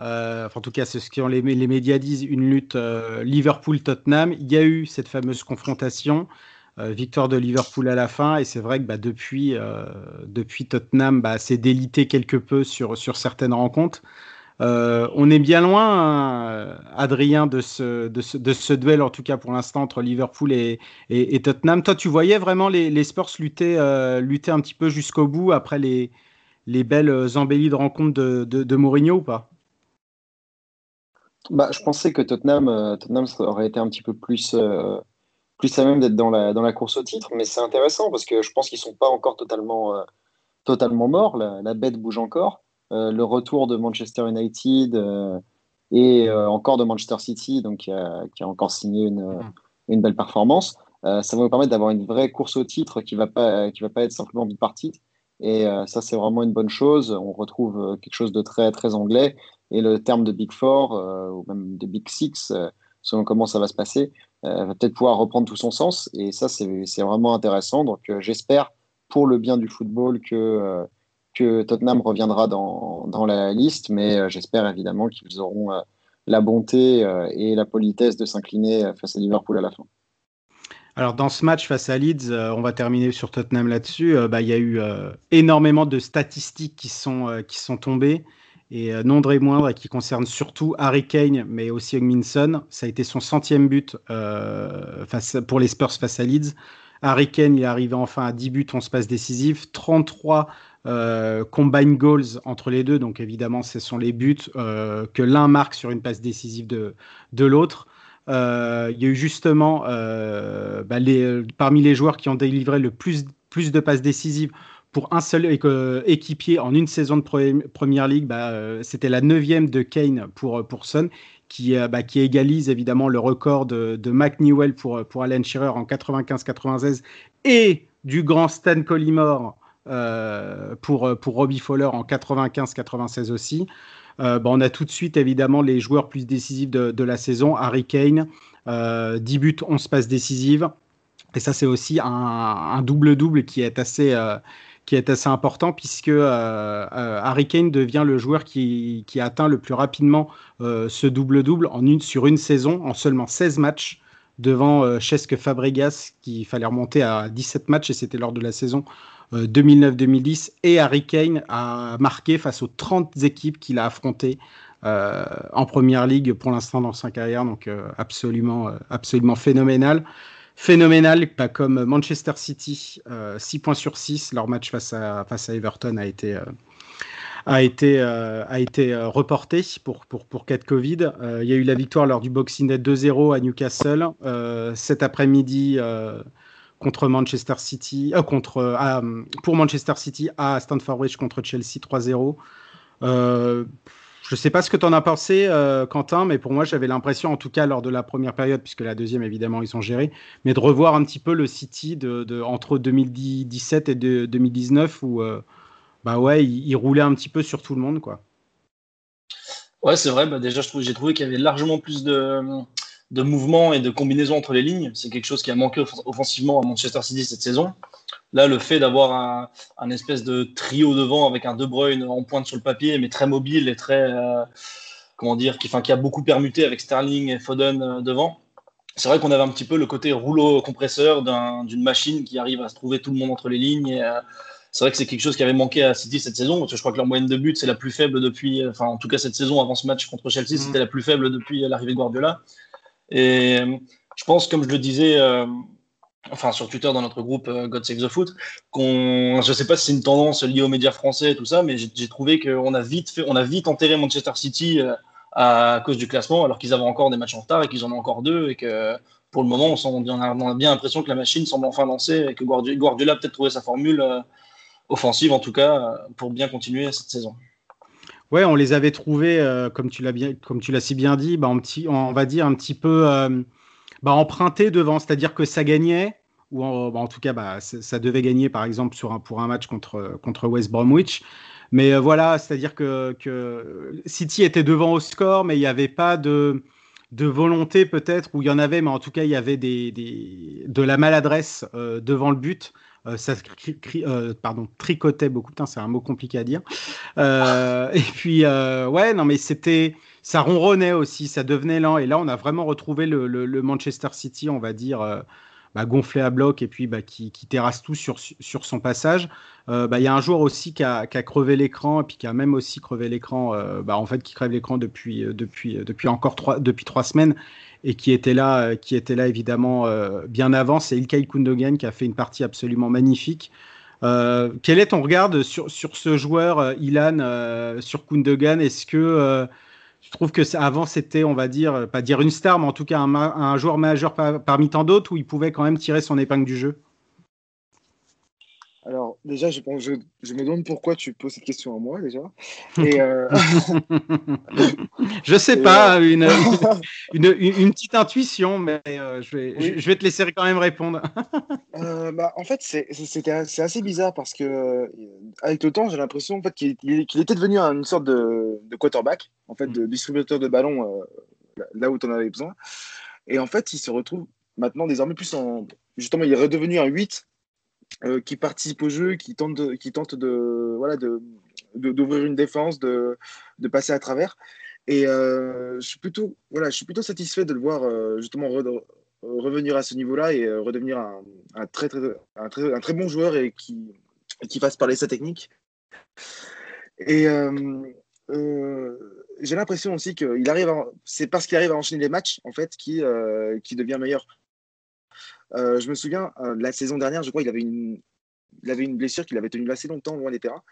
euh, enfin, en tout cas, c'est ce que les, médias disent, une lutte euh, Liverpool-Tottenham. Il y a eu cette fameuse confrontation, euh, victoire de Liverpool à la fin, et c'est vrai que bah, depuis, depuis Tottenham bah, s'est délité quelque peu sur, certaines rencontres. On est bien loin, Adrien, de ce, duel, en tout cas pour l'instant, entre Liverpool et, Tottenham. Toi, tu voyais vraiment les, les Spurs lutter, lutter un petit peu jusqu'au bout après les, les belles embellies de rencontres de, de, de Mourinho ou pas? Bah, je pensais que Tottenham, euh, Tottenham aurait été un petit peu plus, euh, plus à même d'être dans la, dans la course au titre, mais c'est intéressant parce que je pense qu'ils ne sont pas encore totalement, euh, totalement morts. La, la, bête bouge encore. Le retour de Manchester United, et encore de Manchester City, donc qui a, encore signé une, mm. une belle performance. ça va nous permettre d'avoir une vraie course au titre qui ne va, pas, qui va pas être simplement bipartite. Et ça, c'est vraiment une bonne chose. On retrouve quelque chose de très, très anglais. Et le terme de Big Four, ou même de Big Six, selon comment ça va se passer, va peut-être pouvoir reprendre tout son sens. Et ça, c'est vraiment intéressant. Donc, j'espère pour le bien du football que, euh, que Tottenham reviendra dans, dans la liste, mais euh, j'espère évidemment qu'ils auront euh, la bonté et la politesse de s'incliner face à Liverpool à la fin. Alors dans ce match face à Leeds, on va terminer sur Tottenham là-dessus. Bah, il y a eu énormément de statistiques qui sont, qui sont tombées et non très moindres qui concernent surtout Harry Kane, mais aussi Minson. Ça a été son centième but face, pour les Spurs face à Leeds. Harry Kane, il est arrivé enfin à 10 buts, 11 passes décisives, 33 euh, combine goals entre les deux. Donc évidemment, ce sont les buts euh, que l'un marque sur une passe décisive de, de l'autre. Euh, il y a eu justement bah, parmi les joueurs qui ont délivré le plus, plus de passes décisives pour un seul équipier en une saison de Première League, bah, c'était la neuvième de Kane pour, pour Son qui, euh, bah, qui égalise évidemment le record de, de Mac Newell pour, Alan Shearer en 95-96 et du grand Stan Collymore euh, pour, Robbie Fowler en 95-96 aussi. Euh, bah, on a tout de suite évidemment les joueurs plus décisifs de, de la saison. Harry Kane, 10 buts, 11 passes décisives. Et ça, c'est aussi un double-double qui est assez, qui est assez important puisque euh, euh, Harry Kane devient le joueur qui, qui atteint le plus rapidement euh, ce double-double en une, sur une saison, en seulement 16 matchs, devant Chesque Fabregas, qui fallait remonter à 17 matchs, et c'était lors de la saison 2009-2010. Et Harry Kane a marqué face aux 30 équipes qu'il a affrontées en Première Ligue pour l'instant dans sa carrière, donc absolument phénoménal phénoménal, pas comme Manchester City, 6 euh, points sur 6. Leur match face à, face à Everton a été, euh, a été, euh, a été reporté pour, pour, pour cas de Covid. Il y a eu la victoire lors du Boxing Day 2-0 à Newcastle. cet après-midi, contre Manchester City, contre, pour Manchester City à Stamford Bridge contre Chelsea 3-0. Je ne sais pas ce que tu en as pensé, euh, Quentin, mais pour moi, j'avais l'impression, en tout cas lors de la première période, puisque la deuxième, évidemment, ils sont gérés, mais de revoir un petit peu le City entre 2017 et 2019, où euh, bah ouais, il, roulait un petit peu sur tout le monde. quoi. Ouais, c'est vrai. Bah déjà, j'ai trouvé qu'il y avait largement plus de, de mouvements et de combinaisons entre les lignes. C'est quelque chose qui a manqué offensivement à Manchester City cette saison. Là, le fait d'avoir un, espèce de trio devant avec un De Bruyne en pointe sur le papier, mais très mobile et très, euh, comment dire, qui, qui a beaucoup permuté avec Sterling et Foden euh, devant. C'est vrai qu'on avait un petit peu le côté rouleau compresseur d'une machine qui arrive à se trouver tout le monde entre les lignes. Euh, c'est vrai que c'est quelque chose qui avait manqué à City cette saison, parce que je crois que leur moyenne de but, c'est la plus faible depuis, enfin, en tout cas cette saison avant ce match contre Chelsea, mm. c'était la plus faible depuis l'arrivée de Guardiola. Et je pense, comme je le disais, enfin sur Twitter dans notre groupe euh, God Save the Foot, qu'on, je sais pas si c'est une tendance liée aux médias français et tout ça, mais j'ai trouvé qu'on a vite fait, on a vite enterré Manchester City euh, à cause du classement, alors qu'ils avaient encore des matchs en retard et qu'ils en ont encore deux et que pour le moment, on, a, bien l'impression que la machine semble enfin lancée et que Guardiola a peut-être trouvé sa formule euh, offensive en tout cas pour bien continuer cette saison. Ouais, on les avait trouvés, comme tu l'as bien, comme tu l'as si bien dit, bah, petit, on va dire un petit peu bah, emprunté devant, c'est-à-dire que ça gagnait, ou en, bah, tout cas, ça devait gagner par exemple pour un match contre, contre West Bromwich. Mais euh, voilà, c'est-à-dire que, City était devant au score, mais il n'y avait pas de, de volonté peut-être, ou il y en avait, mais en tout cas, il y avait de la maladresse euh, devant le but. Euh, ça pardon, tricotait beaucoup. c'est un mot compliqué à dire. et puis, ouais, non, mais c'était ça ronronnait aussi, ça devenait lent. Et là, on a vraiment retrouvé le, Manchester City, on va dire, euh, bah, gonflé à bloc et puis bah, qui, terrasse tout sur, sur son passage. Euh, bah, il y a un joueur aussi qui a, crevé l'écran et puis qui a même aussi crevé l'écran, euh, en fait, qui crève l'écran depuis, depuis, depuis encore trois, depuis trois semaines et qui était là, qui était là évidemment bien avant. C'est Ilkay Kundogan qui a fait une partie absolument magnifique. quel est ton regard sur, sur ce joueur, Ilan, sur Kundogan Est-ce que je trouve que avant c'était, on va dire, pas dire une star, mais en tout cas un, joueur majeur parmi tant d'autres où il pouvait quand même tirer son épingle du jeu. Alors, déjà, je, pense, je, je, me demande pourquoi tu poses cette question à moi, déjà. Et, euh... je sais pas, euh... une, une, une, petite intuition, mais euh, je, vais, oui. je, vais te laisser quand même répondre. bah, en fait, c'est assez bizarre parce que, avec le temps, j'ai l'impression en fait, qu'il qu était devenu une sorte de, de, quarterback, en fait, de distributeur de ballon euh, là où tu en avais besoin. Et en fait, il se retrouve maintenant désormais plus en. Justement, il est redevenu un 8 euh, qui participe au jeu, qui tente de, qui tente de voilà de d'ouvrir une défense, de, de passer à travers. Et euh, je suis plutôt voilà, je suis plutôt satisfait de le voir euh, justement re, revenir à ce niveau-là et redevenir un, très, très, un, très, bon joueur et qui qui fasse parler sa technique. Et j'ai l'impression aussi qu'il arrive, c'est parce qu'il arrive à enchaîner les matchs en fait qui qui devient meilleur. Euh, je me souviens, euh, la saison dernière, je crois, il avait une, il avait une blessure qu'il avait tenue assez longtemps loin des terrains.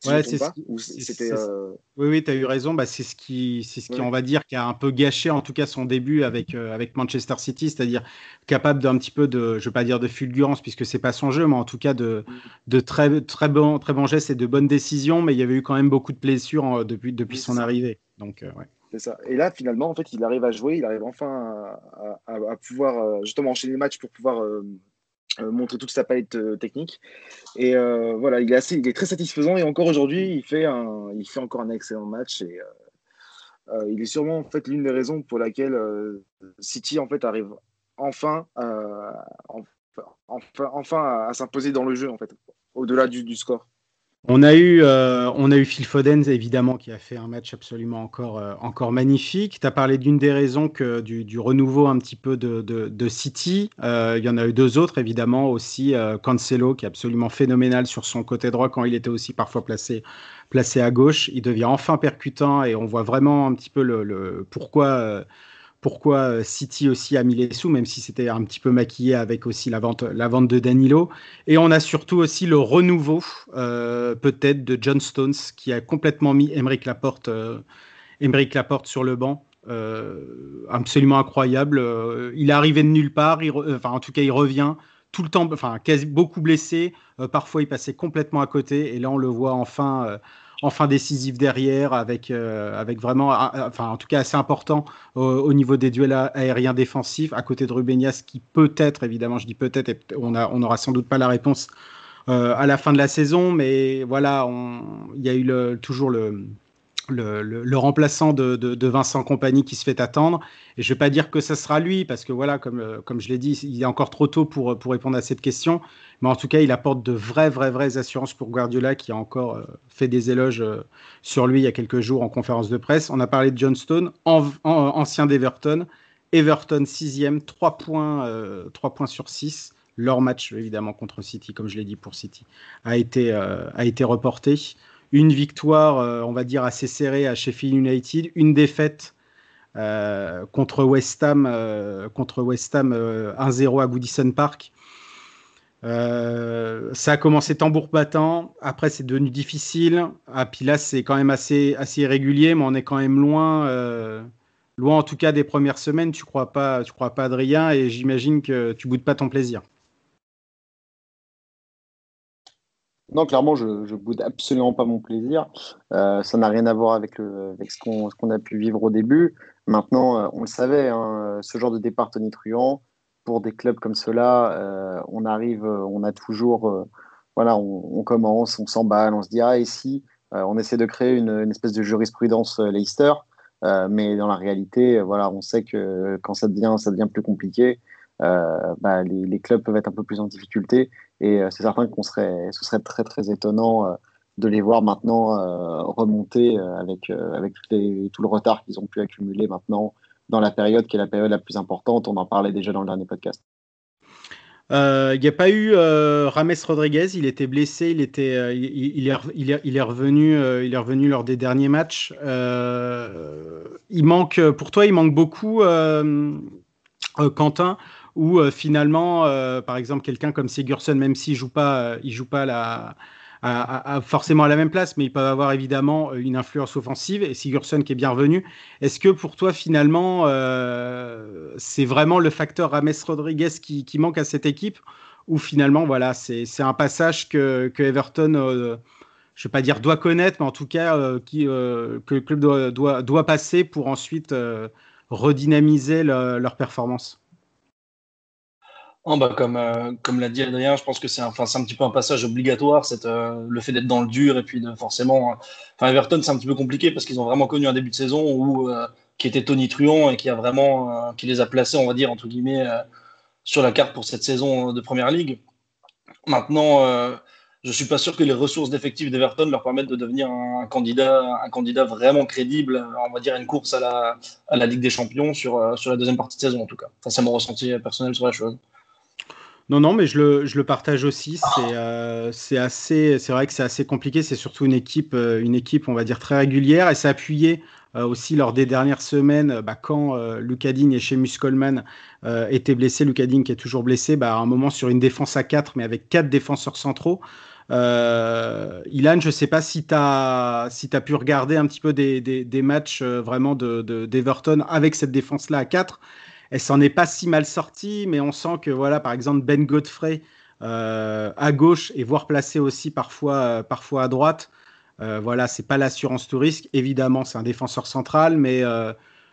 Si ouais, c'est ce euh... Oui, oui, tu as eu raison. Bah, c'est ce qui, c'est ce qui, ouais. on va dire, qui a un peu gâché en tout cas son début avec, euh, avec Manchester City, c'est-à-dire capable d'un petit peu de, je veux pas dire de fulgurance puisque c'est pas son jeu, mais en tout cas de, de très, très bon, très bon gestes et de bonnes décisions. Mais il y avait eu quand même beaucoup de blessures en, depuis, depuis oui, son ça. arrivée. Donc, euh, ouais. Et là, finalement, en fait, il arrive à jouer, il arrive enfin à, pouvoir euh, justement enchaîner les matchs pour pouvoir euh, euh, montrer toute sa palette technique. Et voilà, il est, assez, il est très satisfaisant. Et encore aujourd'hui, il, fait il fait encore un excellent match. Et il est sûrement en fait l'une des raisons pour laquelle City en fait arrive enfin, enfin, enfin à, s'imposer dans le jeu en fait, au-delà du score. On a eu, euh, on a eu Phil Foden évidemment qui a fait un match absolument encore, euh, encore magnifique. Tu as parlé d'une des raisons du, renouveau un petit peu de, City. Euh, il y en a eu deux autres évidemment aussi. Cancelo qui est absolument phénoménal sur son côté droit quand il était aussi parfois placé, à gauche. Il devient enfin percutant et on voit vraiment un petit peu le, pourquoi pourquoi euh, City aussi a mis les sous, même si c'était un petit peu maquillé avec aussi la vente, la vente de Danilo. Et on a surtout aussi le renouveau, euh, peut-être, de John Stones, qui a complètement mis Emeric Laporte, euh, Laporte sur le banc. Absolument incroyable. Il est arrivé de nulle part, enfin, en tout cas, il revient tout le temps, enfin, beaucoup blessé. Parfois, il passait complètement à côté. Et là, on le voit enfin enfin décisif derrière, avec, euh, vraiment, enfin en tout cas assez important au, au, niveau des duels aériens défensifs, à côté de Rubenias, qui peut-être, évidemment, je dis peut-être, on n'aura sans doute pas la réponse euh, à la fin de la saison, mais voilà, il y a eu toujours le, le, remplaçant de, Vincent Compagnie qui se fait attendre. Et je ne vais pas dire que ça sera lui, parce que voilà, comme, euh, comme je l'ai dit, il est encore trop tôt pour, répondre à cette question. Mais en tout cas, il apporte de vraies, vraies, vraies assurances pour Guardiola, qui a encore euh, fait des éloges euh, sur lui il y a quelques jours en conférence de presse. On a parlé de John Stone, en, en, ancien d'Everton. Everton 6e, 3 points, euh, 3 points sur 6. Leur match, évidemment, contre City, comme je l'ai dit pour City, a été, a été reporté une victoire, euh, on va dire, assez serrée à Sheffield United, une défaite euh, contre West Ham, euh, contre West Ham 1-0 à Goodison Park. ça a commencé tambour battant, après c'est devenu difficile, ah, puis là c'est quand même assez, assez irrégulier, mais on est quand même loin, loin en tout cas des premières semaines, tu crois pas, tu crois pas Adrien, et j'imagine que tu boudes pas ton plaisir. Non, clairement, je ne boude absolument pas mon plaisir. Euh, ça n'a rien à voir avec, le, avec ce qu'on qu a pu vivre au début. Maintenant, euh, on le savait, hein, ce genre de départ tonitruant, pour des clubs comme cela, euh, on arrive, on a toujours, euh, voilà, on, commence, on s'emballe, on se dit, ah, ici, euh, on essaie de créer une, espèce de jurisprudence Leicester, mais dans la réalité, voilà, on sait que quand ça devient, ça devient plus compliqué, bah, les clubs peuvent être un peu plus en difficulté et euh, c'est certain qu'on serait, ce serait très très étonnant euh, de les voir maintenant euh, remonter avec, avec tout le retard qu'ils ont pu accumuler maintenant dans la période qui est la période la plus importante. On en parlait déjà dans le dernier podcast. Il n'y a pas eu Rames Rodriguez, il était blessé, il, était, il, est, il, est, il, est, revenu, il est revenu lors des derniers matchs. il manque, pour toi, il manque beaucoup, Quentin, où euh, finalement, euh, par exemple, quelqu'un comme Sigurdsson, même s'il joue pas, euh, il joue pas forcément à la même place, mais ils peuvent avoir évidemment une influence offensive. Et Sigurdsson qui est bien revenu. Est-ce que pour toi, finalement, c'est vraiment le facteur Rames Rodriguez qui, manque à cette équipe? Où finalement, voilà, c'est un passage que, que Everton, je ne vais pas dire doit connaître, mais en tout cas que le club doit, doit, passer pour ensuite redynamiser leur performance? Oh bah comme euh, comme l'a dit Adrien, je pense que c'est enfin un petit peu un passage obligatoire, euh, le fait d'être dans le dur et puis de forcément. Euh, enfin Everton c'est un petit peu compliqué parce qu'ils ont vraiment connu un début de saison où qui était Tony Truant et qui a vraiment qui les a placés on va dire entre guillemets sur la carte pour cette saison de Première Ligue. Maintenant, je suis pas sûr que les ressources d'effectifs d'Everton leur permettent de devenir un, candidat un candidat vraiment crédible, on va dire une course à la à la Ligue des Champions sur sur la deuxième partie de saison en tout cas. Enfin c'est mon ressenti personnel sur la chose. Non, non, mais je le, je le partage aussi. C'est euh, assez, c'est vrai que c'est assez compliqué. C'est surtout une équipe, euh, une équipe, on va dire très régulière, et s'est appuyé euh, aussi lors des dernières semaines, bah, quand euh, Lucadine et Seamus Coleman étaient blessés. Lucadine qui est toujours blessé, bah, à un moment sur une défense à 4, mais avec quatre défenseurs centraux. Ilan, je ne sais pas si tu as, si as pu regarder un petit peu des, des, des matchs vraiment d'Everton de, avec cette défense-là à 4 elle s'en est pas si mal sortie, mais on sent que voilà, par exemple Ben Godfrey euh, à gauche et voire placé aussi parfois, euh, parfois à droite. Euh, voilà, c'est pas l'assurance tout risque. Évidemment, c'est un défenseur central, mais euh,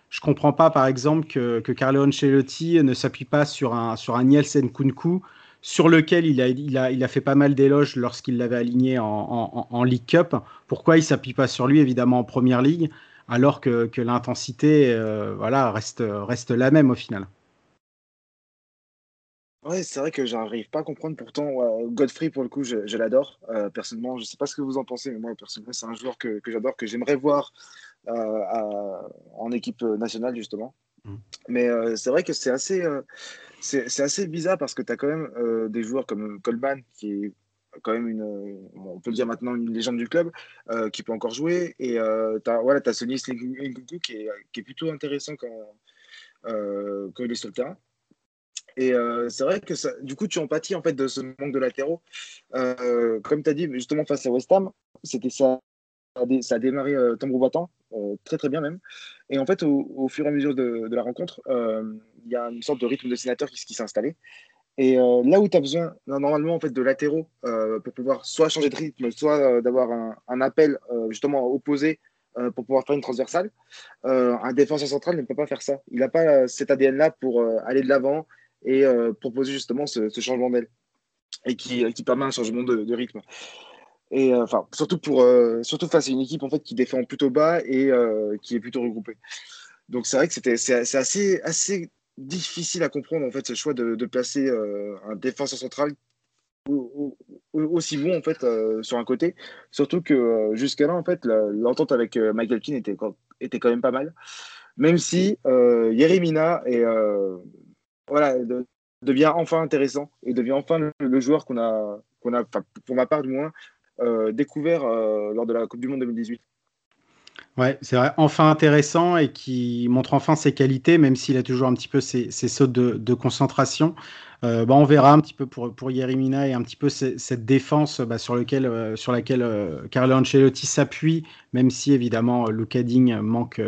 je comprends pas, par exemple, que, que Carlo Ancelotti ne s'appuie pas sur un sur un Nielsen Kunku sur lequel il a, il a, il a fait pas mal d'éloges lorsqu'il l'avait aligné en, en, en, League Cup. Pourquoi il s'appuie pas sur lui, évidemment, en Première Ligue? Alors que, que l'intensité euh, voilà, reste, reste la même au final. Ouais, c'est vrai que j'arrive pas à comprendre. Pourtant, Godfrey, pour le coup, je, je l'adore. Euh, personnellement, je sais pas ce que vous en pensez, mais moi, personnellement, c'est un joueur que, que j'adore, que j'aimerais voir euh, à, en équipe nationale, justement. Mmh. Mais euh, c'est vrai que c'est assez, c'est assez bizarre parce que tu as quand même des joueurs comme Coleman, qui est quand même une, on peut le dire maintenant, une légende du club, euh, qui peut encore jouer. Et euh, tu as, voilà, as Sonny qui est, plutôt intéressant quand, euh, quand il est sur le terrain. Et euh, c'est vrai que du coup, tu empathies en fait de ce manque de latéraux. Comme tu as dit, justement, face à West Ham, c'était ça, ça a démarré tambour battant, très très bien même. Et en fait, au, fur et à mesure de, la rencontre, il y a une sorte de rythme de sénateur qui s'est installé. Et euh, là où tu as besoin normalement en fait de latéraux euh, pour pouvoir soit changer de rythme, soit euh, d'avoir un, appel justement opposé pour pouvoir faire une transversale, un défenseur central ne peut pas faire ça. Il n'a pas cet ADN là pour aller de l'avant et proposer justement ce, changement d'aile et qui, permet un changement de, rythme. Et enfin surtout pour surtout face à une équipe en fait qui défend plutôt bas et qui est plutôt regroupée. Donc c'est vrai que c'est assez assez difficile à comprendre en fait ce choix de, de placer euh, un défenseur central aussi bon en fait euh, sur un côté. Surtout que euh, jusqu'à là en fait l'entente avec Michael Keane était, était quand même pas mal. Même si Yeremina est voilà de, devient enfin intéressant et devient enfin le, le joueur qu'on a qu'on a pour ma part du moins découvert lors de la Coupe du Monde 2018 Ouais, c'est vrai, enfin intéressant et qui montre enfin ses qualités, même s'il a toujours un petit peu ses, ses sautes de, concentration. Euh, bah, on verra un petit peu pour, pour Yerimina et un petit peu cette défense bah, euh, sur laquelle euh, Carlo Ancelotti s'appuie, même si évidemment Luca Digne manque,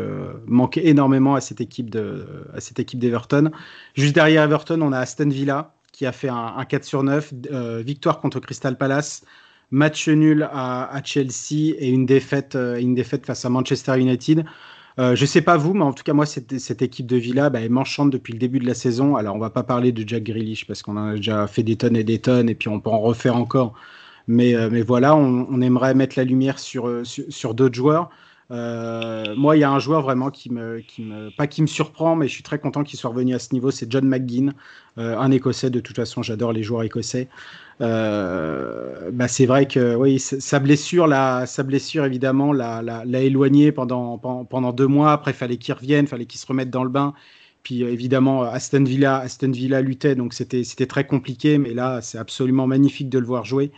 énormément à cette équipe d'Everton. Juste derrière Everton, on a Aston Villa qui a fait un, un 4 sur 9, euh, victoire contre Crystal Palace match nul à, Chelsea et une défaite, euh, une défaite face à Manchester United. Euh, je sais pas vous, mais en tout cas, moi, cette, cette équipe de Villa, bah, elle m'enchante depuis le début de la saison. Alors, on va pas parler de Jack Grealish parce qu'on a déjà fait des tonnes et des tonnes et puis on peut en refaire encore. Mais, euh, mais voilà, on, aimerait mettre la lumière sur, sur d'autres joueurs. Euh, moi, il y a un joueur vraiment qui me, qui me, pas qui me surprend, mais je suis très content qu'il soit revenu à ce niveau. C'est John McGinn, euh, un Écossais. De toute façon, j'adore les joueurs écossais. Euh, bah, c'est vrai que oui, sa blessure, la, sa blessure évidemment, l'a, éloigné pendant, pendant deux mois. Après, fallait qu'il revienne, fallait qu'il se remette dans le bain. Puis évidemment, Aston Villa, Aston Villa luttait, donc c'était, c'était très compliqué. Mais là, c'est absolument magnifique de le voir jouer.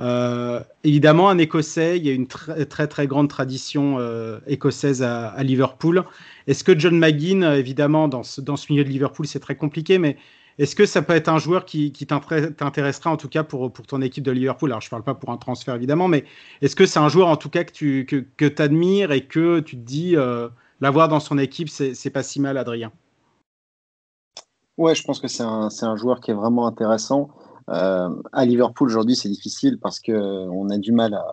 Euh, évidemment, un Écossais, il y a une très très, grande tradition euh, écossaise à, Liverpool. Est-ce que John McGinn, évidemment, dans ce, milieu de Liverpool, c'est très compliqué, mais est-ce que ça peut être un joueur qui, t'intéresserait en tout cas pour, ton équipe de Liverpool? Alors, je ne parle pas pour un transfert évidemment, mais est-ce que c'est un joueur en tout cas que tu admires et que tu te dis euh, l'avoir dans son équipe, c'est pas si mal, Adrien? Ouais, je pense que c'est un, joueur qui est vraiment intéressant. À Liverpool aujourd'hui, c'est difficile parce qu'on a du mal à,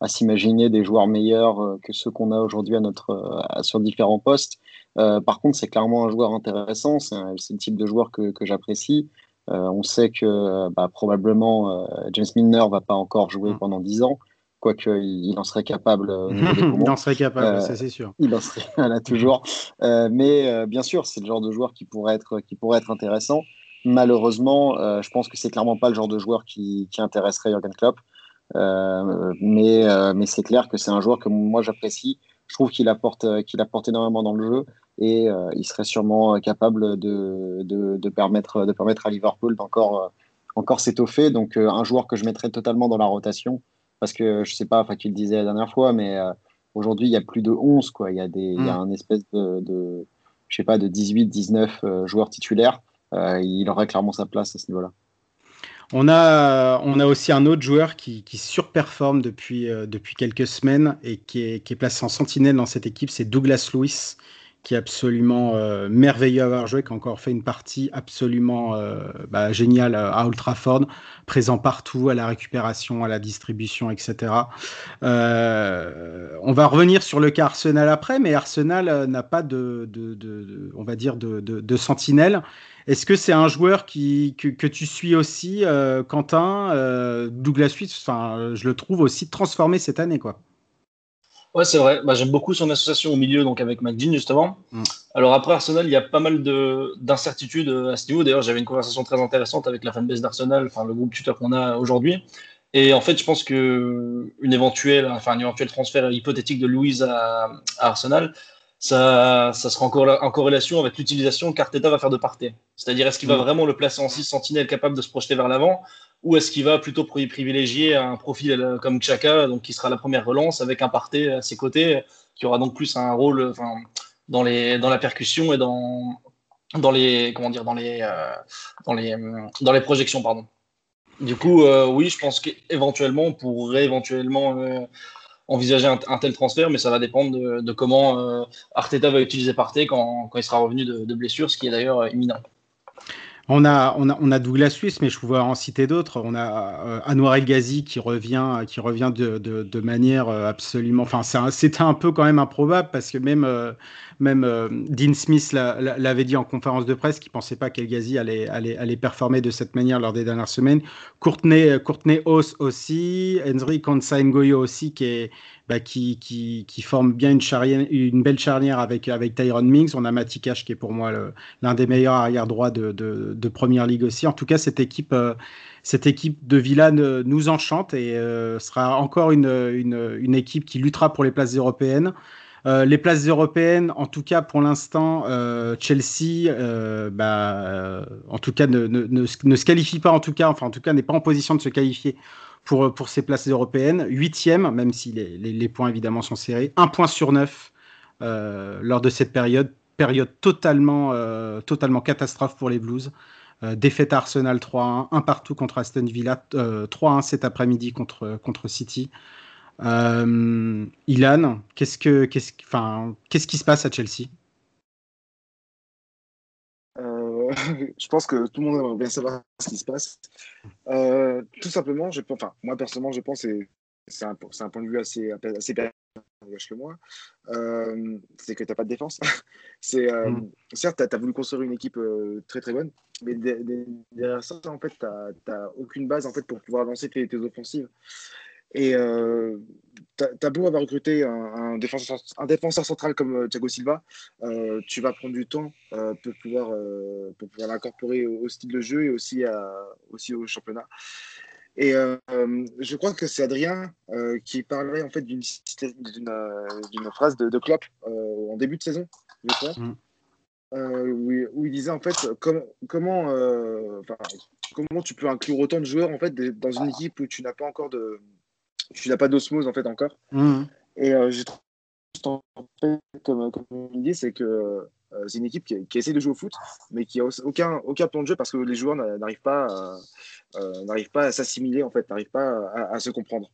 à s'imaginer des joueurs meilleurs euh, que ceux qu'on a aujourd'hui à notre euh, sur différents postes. Euh, par contre, c'est clairement un joueur intéressant. C'est le type de joueur que, que j'apprécie. on sait que bah, probablement James Milner va pas encore jouer mm. pendant 10 ans, quoique il en serait capable. il en serait capable, ça c'est sûr. Il en serait là toujours. mais bien sûr, c'est le genre de joueur qui pourrait être, qui pourrait être intéressant. Malheureusement, je pense que c'est clairement pas le genre de joueur qui, qui intéresserait Jurgen Klopp. Euh, mais euh, mais c'est clair que c'est un joueur que moi j'apprécie. Je trouve qu'il apporte, euh, qu'il apporte énormément dans le jeu et il serait sûrement capable de, de, de, permettre, de permettre à Liverpool d'encore encore s'étoffer. Donc un joueur que je mettrais totalement dans la rotation parce que je sais pas, enfin tu le disais la dernière fois, mais aujourd'hui il y a plus de 11 quoi. Il y a des, il y a mm. un espèce de, de, je sais pas, de 18, 19 joueurs titulaires. Il aurait clairement sa place à ce niveau-là. On a, on a aussi un autre joueur qui, surperforme depuis, euh, depuis quelques semaines et qui est, placé en sentinelle dans cette équipe, c'est Douglas Lewis, qui est absolument euh, merveilleux à avoir joué, qui a encore fait une partie absolument euh, bah, géniale à Old Trafford, présent partout, à la récupération, à la distribution, etc. on va revenir sur le cas Arsenal après, mais Arsenal n'a pas de, de, on va dire, de sentinelle. Est-ce que c'est un joueur qui, que, tu suis aussi, euh, Quentin euh, Douglas Suisse, enfin, je le trouve aussi transformé cette année, quoi. Ouais, c'est vrai. Bah, j'aime beaucoup son association au milieu, donc avec McGinn, justement. Mm. Alors après Arsenal, il y a pas mal d'incertitudes à ce niveau. D'ailleurs, j'avais une conversation très intéressante avec la fanbase d'Arsenal, enfin le groupe tuteur qu'on a aujourd'hui. Et en fait, je pense que une éventuelle, enfin, un éventuel transfert hypothétique de Louise à, à Arsenal, ça, ça sera encore en corrélation avec l'utilisation qu'Arteta va faire de Partey. C'est-à-dire, est-ce qu'il va mm. vraiment le placer en 6 sentinelles capable de se projeter vers l'avant ou est-ce qu'il va plutôt privilégier un profil euh, comme Chaka, donc qui sera la première relance, avec un Partey à ses côtés, qui aura donc plus un rôle enfin, dans, les, dans la percussion et dans, dans les comment dire dans les, euh, dans les, dans les projections pardon. Du coup, euh, oui, je pense qu'éventuellement, on pourrait éventuellement envisager un, tel transfert, mais ça va dépendre de, comment euh, Arteta va utiliser Partey quand, il sera revenu de, de blessure, ce qui est d'ailleurs euh, imminent. On a, on, a, on a Douglas Suisse, mais je pouvais en citer d'autres. On a euh, Anwar El Ghazi qui revient, qui revient de, de, de manière absolument. Enfin, c'était un, peu quand même improbable parce que même, même Dean Smith l'avait dit en conférence de presse qu'il pensait pas qu'El Ghazi allait, allait, allait, performer de cette manière lors des dernières semaines. Courtney, Courtney Haas aussi, Henry Konsa-Ngoyo aussi, qui est, bah, qui, forme bien une, belle charnière avec, avec Tyron Mings. On a Matty Cash qui est pour moi l'un des meilleurs arrière droits de, de, de, Première Ligue aussi. En tout cas, cette équipe, euh, cette équipe de Villa nous enchante et euh, sera encore une, équipe qui luttera pour les places européennes. Euh, les places européennes, en tout cas pour l'instant, Chelsea, bah, en tout cas ne, ne, se qualifie pas, en tout cas, enfin en tout cas n'est pas en position de se qualifier pour, pour ces places européennes. Huitième, même si les, points évidemment sont serrés. Un point sur neuf euh, lors de cette période. Période totalement, euh, totalement catastrophe pour les Blues. Euh, défaite à Arsenal 3-1, un partout contre Aston Villa, 3-1 cet après-midi contre, City. Ilan, qu'est-ce, que, qu'est-ce, qu'est-ce qui se passe à Chelsea? je pense que tout le monde aimerait bien savoir ce qui se passe. Euh, tout simplement, je, enfin, moi personnellement, je pense, et c'est un, un, point de vue assez, assez que moi, euh, c'est que tu n'as pas de défense. c'est, euh, mm. Certes, tu as, voulu construire une équipe très très bonne, mais derrière ça, en fait, tu n'as aucune base en fait, pour pouvoir lancer tes, tes offensives. Et euh, t'as beau avoir recruté un, un, défenseur, un défenseur central comme euh, Thiago Silva, euh, tu vas prendre du temps euh, pour pouvoir, euh, pour pouvoir l'incorporer au, au, style de jeu et aussi, à, aussi au championnat. Et je crois que c'est Adrien qui parlait en fait d'une phrase de, de Klopp en début de saison, je crois. Mm. Où, où, il disait en fait com comment, comment tu peux inclure autant de joueurs en fait dans une équipe où tu n'as pas encore de, tu n'as pas d'osmose en fait encore. Mmh. Et euh, j'ai fait, comme, comme il dit, c'est que euh, c'est une équipe qui, qui, essaie de jouer au foot, mais qui a aucun, aucun plan de jeu parce que les joueurs n'arrivent pas, à, euh, n'arrivent pas à s'assimiler en fait, n'arrivent pas à, à, se comprendre.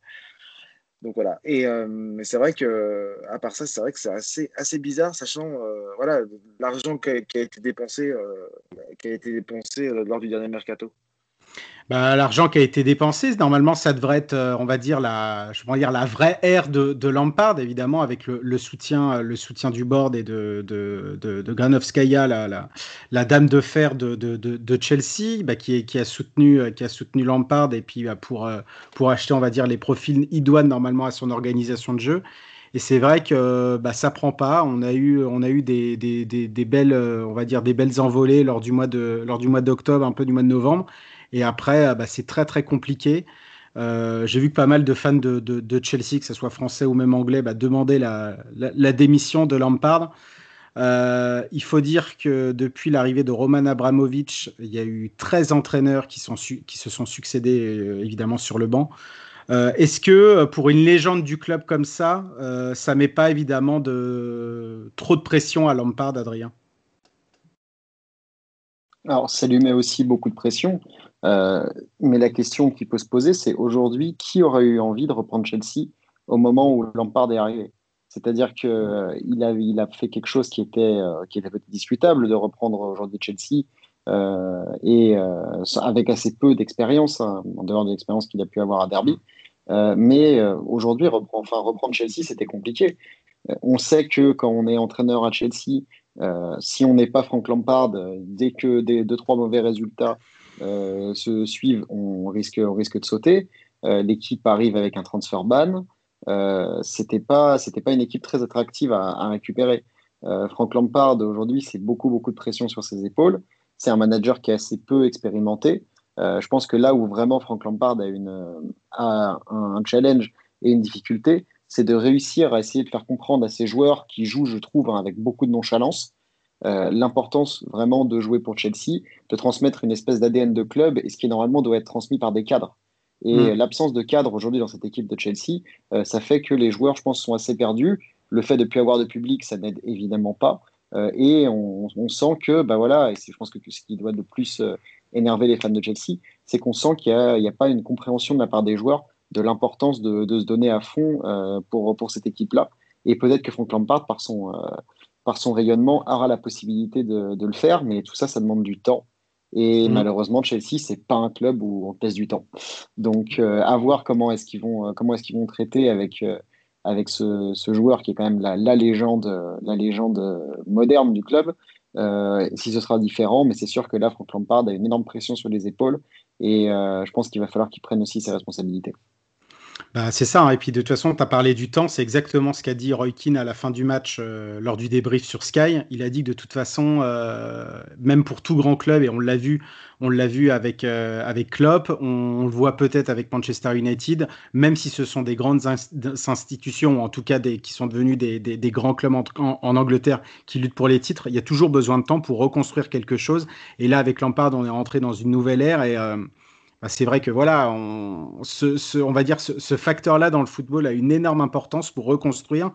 Donc voilà. Et euh, mais c'est vrai que à part ça, c'est vrai que c'est assez, assez bizarre, sachant euh, voilà l'argent qui, qui, a été dépensé, qui a été dépensé lors du dernier mercato. Bah, L'argent qui a été dépensé, normalement, ça devrait être, euh, on va dire, la, je dire, la vraie ère de, Lampard, évidemment, avec le, soutien, le soutien du board et de, de, de, Granovskaya, la, la, dame de fer de, de, Chelsea, bah, qui, qui, a soutenu, qui a soutenu Lampard et puis bah, pour, euh, pour acheter, on va dire, les profils idoines normalement à son organisation de jeu. Et c'est vrai que bah, ça prend pas. On a eu, on a eu des, des, des, des, belles, on va dire, des belles envolées lors du mois d'octobre, un peu du mois de novembre. Et après, euh, bah, c'est très très compliqué. Euh, j'ai vu pas mal de fans de, de, Chelsea, que ce soit français ou même anglais, bah, demandaient la, la, démission de Lampard. Euh, il faut dire que depuis l'arrivée de Roman Abramovich, il y a eu 13 entraîneurs qui se sont succédés évidemment sur le banc. Est-ce que pour une légende du club comme ça, ça met pas évidemment de trop de pression à Lampard, Adrien? Alors ça lui met aussi beaucoup de pression. Euh, mais la question qui peut se poser, c'est aujourd'hui, qui aurait eu envie de reprendre Chelsea au moment où Lampard est arrivé? C'est-à-dire qu'il euh, a, fait quelque chose qui était, euh, qui discutable de reprendre aujourd'hui Chelsea et avec assez peu d'expérience, hein, en dehors de l'expérience qu'il a pu avoir à Derby. mais aujourd'hui, enfin, reprendre Chelsea, c'était compliqué. on sait que quand on est entraîneur à Chelsea, si on n'est pas Frank Lampard, dès que des deux trois mauvais résultats euh, se suivent, on risque, on risque de sauter. Euh, l'équipe arrive avec un transfer ban. Euh, c'était pas, pas une équipe très attractive à, récupérer. Frank Lampard aujourd'hui, c'est beaucoup, beaucoup de pression sur ses épaules. C'est un manager qui est assez peu expérimenté. je pense que là où vraiment Frank Lampard a, une, a un, challenge et une difficulté, c'est de réussir à essayer de faire comprendre à ces joueurs qui jouent, je trouve, hein, avec beaucoup de nonchalance, euh, l'importance vraiment de jouer pour Chelsea, de transmettre une espèce d'ADN de club, et ce qui normalement doit être transmis par des cadres. Et mm. l'absence de cadre aujourd'hui dans cette équipe de Chelsea, euh, ça fait que les joueurs, je pense, sont assez perdus. Le fait de ne plus avoir de public, ça n'aide évidemment pas. Euh, et on, sent que, bah voilà, et c'est je pense que ce qui doit le plus énerver les fans de Chelsea, c'est qu'on sent qu'il n'y a, pas une compréhension de la part des joueurs de l'importance de, de, se donner à fond pour, pour cette équipe-là. Et peut-être que Frank Lampard, par son, par son rayonnement, aura la possibilité de, le faire, mais tout ça, ça demande du temps. Et mm. malheureusement, Chelsea, c'est pas un club où on teste du temps. Donc, euh, à voir comment est-ce qu'ils vont, euh, comment est-ce qu'ils vont traiter avec, euh, avec ce, joueur qui est quand même la, légende, la légende moderne du club. si ce sera différent, mais c'est sûr que là, Frank Lampard a une énorme pression sur les épaules et je pense qu'il va falloir qu'il prenne aussi ses responsabilités. Bah, c'est ça, hein. et puis de toute façon, tu as parlé du temps, c'est exactement ce qu'a dit Roy Keane à la fin du match euh, lors du débrief sur Sky. Il a dit que de toute façon, euh, même pour tout grand club, et on l'a vu, on l'a vu avec, euh, avec Klopp, on, le voit peut-être avec Manchester United, même si ce sont des grandes institutions, ou en tout cas des, qui sont devenus des, des, grands clubs en, Angleterre qui luttent pour les titres, il y a toujours besoin de temps pour reconstruire quelque chose. Et là, avec Lampard, on est rentré dans une nouvelle ère et bah, c'est vrai que voilà, on, ce, va dire ce, facteur-là dans le football a une énorme importance pour reconstruire.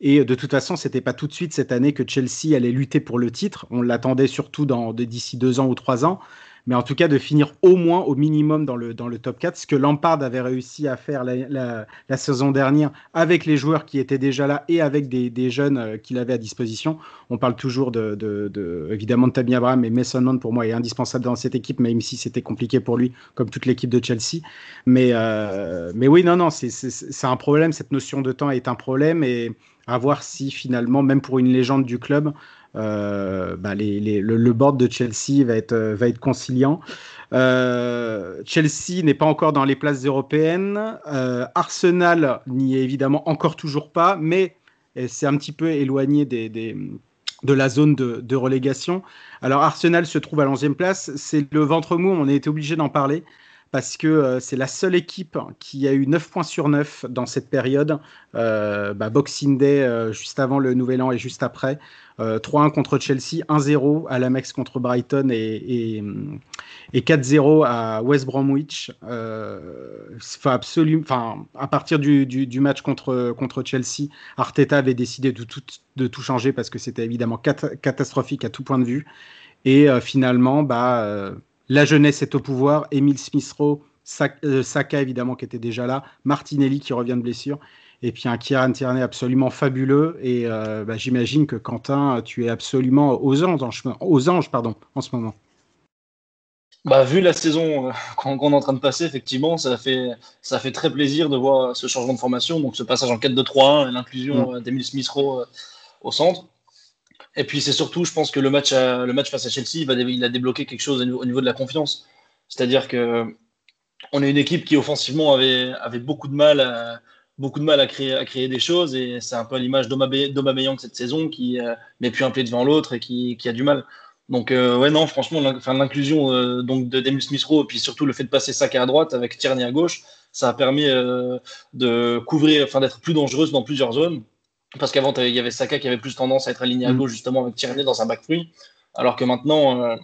Et de toute façon, c'était pas tout de suite cette année que Chelsea allait lutter pour le titre. On l'attendait surtout d'ici deux ans ou trois ans mais en tout cas de finir au moins au minimum dans le, dans le top 4, ce que Lampard avait réussi à faire la, la, saison dernière avec les joueurs qui étaient déjà là et avec des, des jeunes euh, qu'il avait à disposition. On parle toujours de, de, évidemment de Tammy Abraham, mais Mason Mount pour moi est indispensable dans cette équipe, même si c'était compliqué pour lui, comme toute l'équipe de Chelsea. Mais, euh, mais oui, non, non, c'est un problème, cette notion de temps est un problème et à voir si finalement, même pour une légende du club, euh, bah, le, board de Chelsea va être, va être conciliant. Euh, Chelsea n'est pas encore dans les places européennes. Euh, Arsenal n'y est évidemment encore toujours pas, mais c'est un petit peu éloigné de la zone de, de, relégation. Alors Arsenal se trouve à l'11e place. C'est le ventre mou, on a été obligé d'en parler parce que euh, c'est la seule équipe qui a eu 9 points sur 9 dans cette période. Euh, bah, Boxing Day euh, juste avant le Nouvel An et juste après. 3-1 contre Chelsea, 1-0 à l'Amex contre Brighton et, et, 4-0 à West Bromwich. absolument, à partir du, du, match contre, contre Chelsea, Arteta avait décidé de tout, de tout changer parce que c'était évidemment catastrophique à tout point de vue. Et finalement, bah, la jeunesse est au pouvoir. Emile Smith-Rowe, euh, Saka évidemment qui était déjà là, Martinelli qui revient de blessure, et puis un Kieran Tierney absolument fabuleux. Et euh, bah, j'imagine que Quentin, tu es absolument aux anges, aux anges pardon, en ce moment. bah, vu la saison euh, qu'on est en train de passer, effectivement, ça fait, ça fait très plaisir de voir ce changement de formation, donc ce passage en 4-2-3-1 et l'inclusion mm. d'Emile Smith-Rowe au centre. Et puis c'est surtout, je pense que le match, le match face à Chelsea, il, a débloqué quelque chose au niveau de la confiance. C'est-à-dire que on est une équipe qui offensivement avait, beaucoup de mal à, beaucoup de mal à créer, des choses et c'est un peu l'image d'Aubameyang cette saison qui euh, met plus un pied devant l'autre et qui, a du mal. Donc euh, ouais non franchement l'inclusion euh, donc de Demil smith et puis surtout le fait de passer Saka à droite avec Tierney à gauche ça a permis de couvrir enfin d'être plus dangereuse dans plusieurs zones parce qu'avant il y avait Saka qui avait plus tendance à être aligné à mm. gauche justement avec Tierney dans un back free alors que maintenant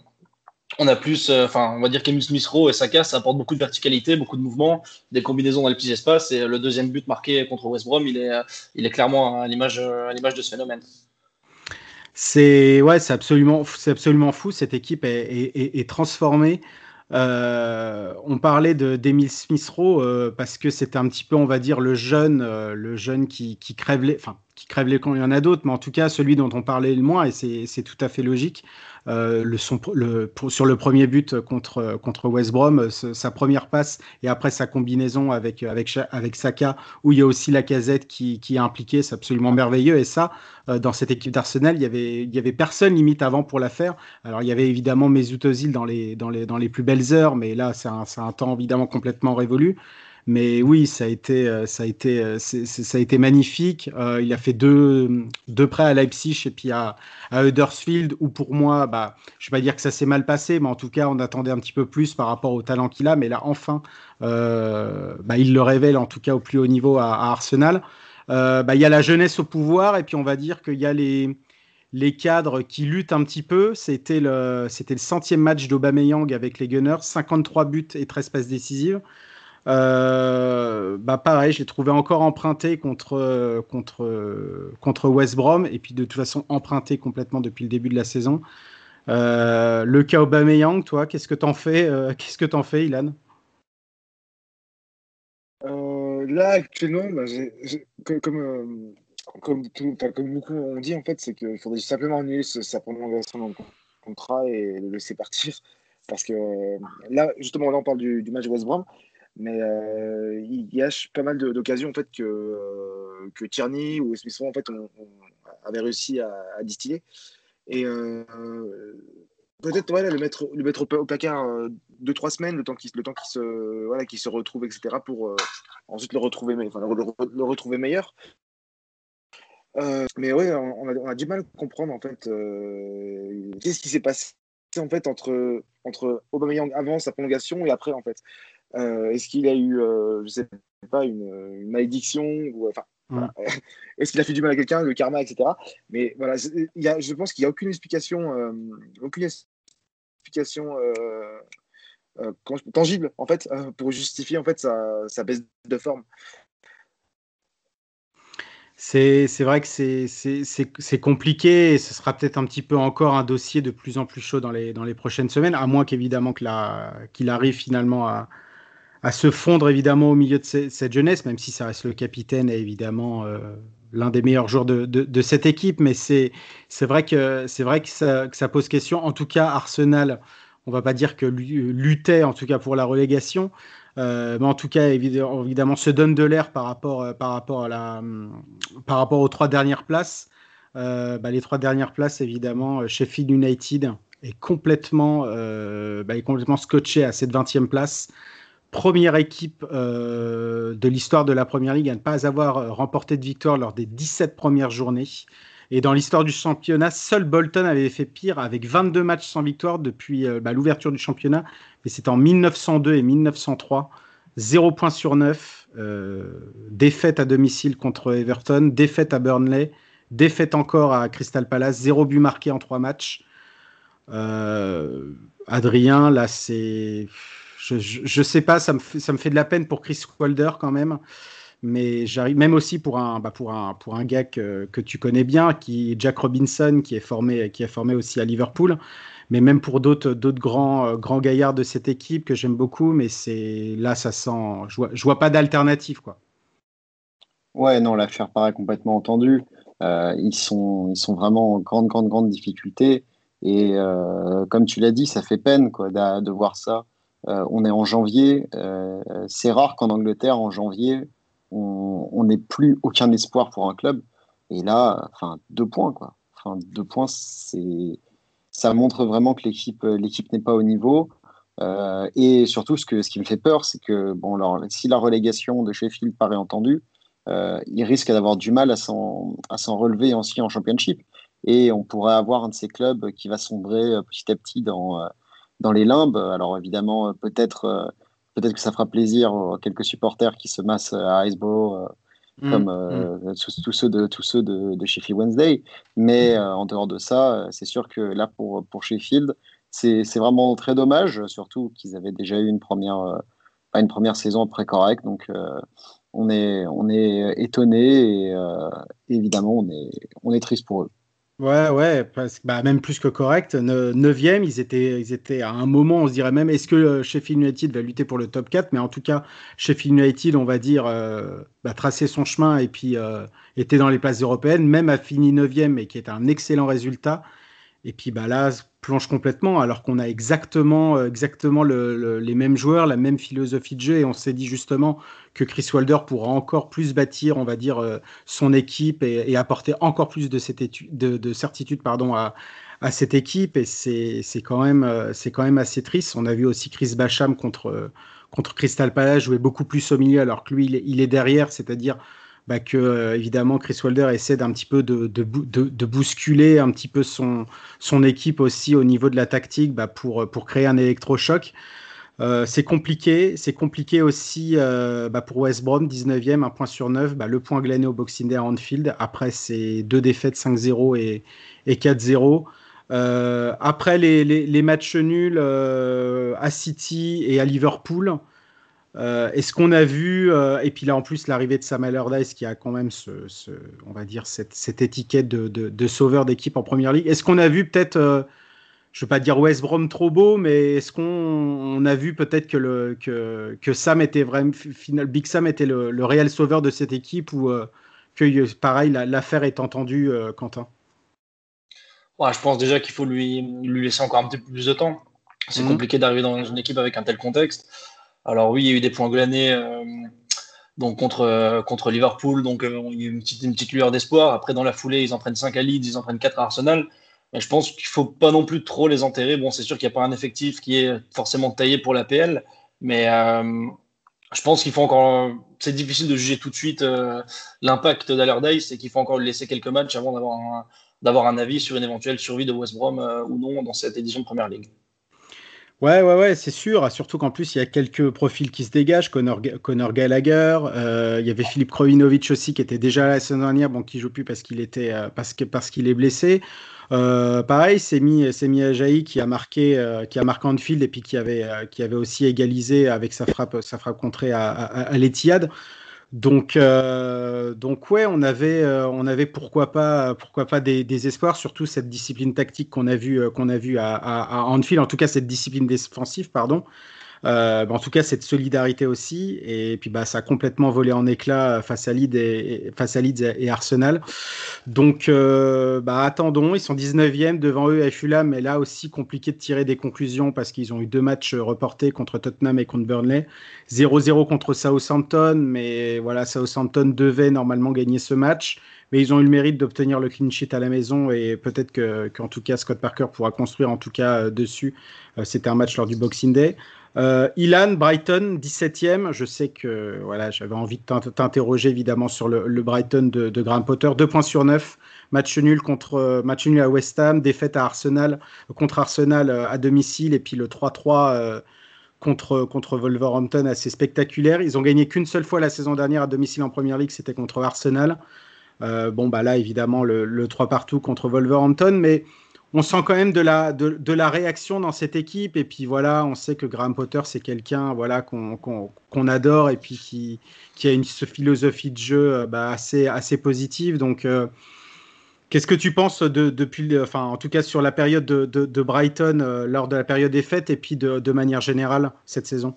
on a plus, euh, enfin, on va dire qu'Emile Smith Rowe et Saka, ça apporte beaucoup de verticalité, beaucoup de mouvement, des combinaisons dans les petits espaces. Et le deuxième but marqué contre West Brom, il est, euh, il est clairement à l'image, à l'image de ce phénomène. C'est ouais, c'est absolument, c'est absolument fou. Cette équipe est, transformée. Euh, on parlait de d'Emile Smith Rowe parce que c'était un petit peu, on va dire, le jeune, le jeune qui, qui crève les, enfin, qui crève les camps. Il y en a d'autres, mais en tout cas celui dont on parlait le moins, et c'est tout à fait logique. Euh, sur le premier but contre, contre West Brom, sa première passe et après sa combinaison avec, avec, avec Saka, où il y a aussi la casette qui, qui est impliquée, c'est absolument merveilleux. Et ça, euh, dans cette équipe d'Arsenal, il y avait, y avait personne limite avant pour la faire. Alors il y avait évidemment Mesut Özil dans les, dans, les, dans les plus belles heures, mais là c'est un, un temps évidemment complètement révolu. Mais oui, ça a été, euh, ça a été, euh, ça a été magnifique. Euh, il a fait deux, deux prêts à Leipzig et puis à, à Huddersfield, où pour moi, bah, je ne vais pas dire que ça s'est mal passé, mais en tout cas, on attendait un petit peu plus par rapport au talent qu'il a. Mais là, enfin, bah, il le révèle en tout cas au plus haut niveau à, Arsenal. Bah, il y a la jeunesse au pouvoir et puis on va dire qu'il y a les, les cadres qui luttent un petit peu. C'était le, le centième match d'Aubameyang avec les Gunners, 53 buts et 13 passes décisives. Euh, bah pareil, je l'ai trouvé encore emprunté contre, contre, contre West Brom, et puis de toute façon emprunté complètement depuis le début de la saison. Euh, le cas Aubameyang, toi, qu'est-ce que t'en fais euh, Qu'est-ce que t'en fais, Ilan? Là, actuellement, bah, comme, comme, tout, comme, beaucoup ont dit, en fait, c'est qu'il faudrait simplement annuler sa prolongation dans le contrat et le laisser partir. Parce que là, justement, là, on parle du, du match West Brom. Mais euh, il y a pas mal d'occasions en fait, que, euh, que Tierney ou Smith en fait, on, avait réussi à, distiller. Et euh, peut-être ouais, le mettre, le mettre au, placard deux, trois semaines, le temps qu'il se, voilà, se retrouve, etc., pour ensuite le retrouver, enfin, le, retrouver meilleur. mais ouais, on a, on a, du mal à comprendre en fait qu'est-ce qui s'est passé en fait entre entre Aubameyang avant sa prolongation et après en fait. Euh, est-ce qu'il a eu, euh, je sais pas, une, malédiction ou enfin. Est-ce qu'il a fait du mal à quelqu'un, le karma, etc. Mais voilà, il y a, je pense qu'il n'y a aucune explication, euh, aucune explication tangible en fait pour justifier en fait sa, sa baisse de forme. C'est vrai que c'est compliqué et ce sera peut-être un petit peu encore un dossier de plus en plus chaud dans les, dans les prochaines semaines, à moins qu'évidemment qu'il arrive finalement à, à se fondre évidemment au milieu de cette jeunesse, même si ça reste le capitaine et évidemment euh, l'un des meilleurs joueurs de, cette équipe. Mais c'est vrai, que, vrai que, ça, pose question. En tout cas, Arsenal, on va pas dire que luttait en tout cas pour la relégation. Euh, mais en tout cas, évidemment, se donne de l'air par rapport, euh, par, la, par rapport aux trois dernières places. Bah, les trois dernières places, évidemment, Sheffield United est complètement, bah, est complètement scotché à cette 20e place première équipe euh, de l'histoire de la Première Ligue à ne pas avoir euh, remporté de victoire lors des 17 premières journées. Et dans l'histoire du championnat, seul Bolton avait fait pire avec 22 matchs sans victoire depuis euh, bah, l'ouverture du championnat. Mais c'était en 1902 et 1903. 0 points sur 9. défaite à domicile contre Everton. Défaite à Burnley. Défaite encore à Crystal Palace. 0 but marqué en 3 matchs. Adrien, là, c'est je, ne sais pas, ça me, fait, ça me fait de la peine pour Chris Wilder quand même. Mais j'arrive même aussi pour un, bah pour un, pour un gars que, que, tu connais bien, qui Jack Robinson, qui est formé, qui est formé aussi à Liverpool. Mais même pour d'autres, d'autres grands, euh, grands gaillards de cette équipe que j'aime beaucoup, mais c'est là, ça sent, je vois, je vois pas d'alternative, quoi. Ouais, non, l'affaire paraît complètement entendue. Euh, ils sont, ils sont vraiment en grande, grande, grande difficulté. Et comme tu l'as dit, ça fait peine quoi, de, voir ça. On est en janvier. c'est rare qu'en Angleterre, en janvier, on n'ait plus aucun espoir pour un club. Et là, enfin, deux points, quoi. Enfin, deux points, c'est, ça montre vraiment que l'équipe, l'équipe n'est pas au niveau. Euh, et surtout, ce, que, ce qui me fait peur, c'est que bon, alors, si la relégation de Sheffield paraît entendue, euh, il risque d'avoir du mal à s'en, relever aussi en Championship. Et on pourrait avoir un de ces clubs qui va sombrer euh, petit à petit dans, dans les limbes. Alors évidemment, peut-être, peut-être que ça fera plaisir aux quelques supporters qui se massent à Iceborough Mm, comme euh, mm. tous, ceux de, tous ceux de, de Sheffield Wednesday. Mais euh, en dehors de ça, euh, c'est sûr que là, pour, pour Sheffield, c'est vraiment très dommage, surtout qu'ils avaient déjà eu une première, une première saison très correcte. Donc, on est, on est étonné et évidemment, on est, on est triste pour eux. Ouais, ouais, parce, bah, même plus que correct. Neuvième, ils étaient, ils étaient à un moment, on se dirait même, est-ce que euh, Sheffield United va lutter pour le top 4 Mais en tout cas, Sheffield United, on va dire, euh, bah, tracer son chemin et puis euh, était dans les places européennes, même a fini neuvième et qui est un excellent résultat. Et puis bah là, plonge complètement, alors qu'on a exactement, euh, exactement les mêmes joueurs, la même philosophie de jeu, et on s'est dit justement que Chris Wilder pourra encore plus bâtir, on va dire, euh, son équipe et, apporter encore plus de, cette de, certitude pardon, à, cette équipe, et c'est quand, même, euh, quand même assez triste. On a vu aussi Chris Bacham contre, contre Crystal Palace jouer beaucoup plus au milieu, alors que lui, il est derrière, c'est-à-dire bah, que euh, évidemment Chris Wilder essaie d'un petit peu de, de, bousculer un petit peu son, équipe aussi au niveau de la tactique bah, pour, pour créer un électrochoc. Euh, c'est compliqué, c'est compliqué aussi euh, bah, pour West Brom, 19e, un point sur 9, le point glané au Boxing Day à Anfield, après ces deux défaites 5-0 et, et 4-0. après les, les, matchs nuls à City et à Liverpool, euh, est-ce qu'on a vu, euh, et puis là en plus l'arrivée de Sam Allardyce qui a quand même ce, on va dire cette, étiquette de, sauveur d'équipe en première ligue, est-ce qu'on a vu peut-être, euh, je ne veux pas dire West Brom trop beau, mais est-ce qu'on a vu peut-être que, le, que, Sam était vraiment, final, Big Sam était le, réel sauveur de cette équipe ou que pareil l'affaire est entendue, Quentin? Je pense déjà qu'il faut lui, lui laisser encore un petit peu plus de temps. C'est mhm. compliqué d'arriver dans une équipe avec un tel contexte. Alors oui, il y a eu des points glanés euh, donc contre, euh, contre Liverpool, donc euh, il y a eu une petite, une petite lueur d'espoir. Après, dans la foulée, ils en prennent 5 à Leeds, ils en prennent 4 à Arsenal. Mais je pense qu'il ne faut pas non plus trop les enterrer. Bon, c'est sûr qu'il n'y a pas un effectif qui est forcément taillé pour l'APL, mais je pense qu'il faut encore. C'est difficile de juger tout de suite l'impact d'Allardyce et qu'il faut encore laisser quelques matchs avant d'avoir un, d'avoir un avis sur une éventuelle survie de West Brom ou non dans cette édition de Première Ligue. Ouais, ouais, ouais, c'est sûr. Surtout qu'en plus, il y a quelques profils qui se dégagent. Connor, Gallagher, euh, il y avait Philippe Krovinovic aussi qui était déjà là la semaine dernière, bon, qui joue plus parce qu'il était euh, parce que parce qu'il est blessé. Euh, pareil, c'est mis qui a marqué qui a marqué Anfield et puis qui avait qui avait aussi égalisé avec sa frappe sa frappe contrée à, à, à l'Etihad. Donc, euh, donc ouais, on avait, euh, on avait pourquoi pas, pourquoi pas des, espoirs, surtout cette discipline tactique qu'on a vu, euh, qu'on a vu à, à, en tout cas cette discipline défensive, pardon, euh, bah, en tout cas, cette solidarité aussi. Et puis, bah, ça a complètement volé en éclats face à Leeds et, face à Leeds et Arsenal. Donc, euh, bah, attendons. Ils sont 19e devant eux à Fulham, mais là aussi compliqué de tirer des conclusions parce qu'ils ont eu deux matchs reportés contre Tottenham et contre Burnley. 0-0 contre Southampton, mais voilà, Southampton devait normalement gagner ce match mais ils ont eu le mérite d'obtenir le clean sheet à la maison et peut-être qu'en tout cas Scott Parker pourra construire en tout cas euh, dessus. C'était un match lors du Boxing Day. Euh, Ilan, Brighton, 17e. Je sais que voilà, j'avais envie de t'interroger évidemment sur le, Brighton de, Graham Potter. 2 points sur 9. Match nul, contre, match nul à West Ham. Défaite à Arsenal, contre Arsenal euh, à domicile. Et puis le 3-3 euh, contre, contre Wolverhampton, assez spectaculaire. Ils ont gagné qu'une seule fois la saison dernière à domicile en Première Ligue. C'était contre Arsenal. bon, bah là, évidemment, le, le 3 partout contre Wolverhampton. Mais on sent quand même de la, de, la réaction dans cette équipe. Et puis voilà, on sait que Graham Potter, c'est quelqu'un voilà, qu'on adore et puis qui, qui a une philosophie de jeu euh, bah, assez, assez positive. Donc, euh, qu'est-ce que tu penses de, depuis, enfin, en tout cas sur la période de, Brighton euh, lors de la période des fêtes et puis de, manière générale cette saison?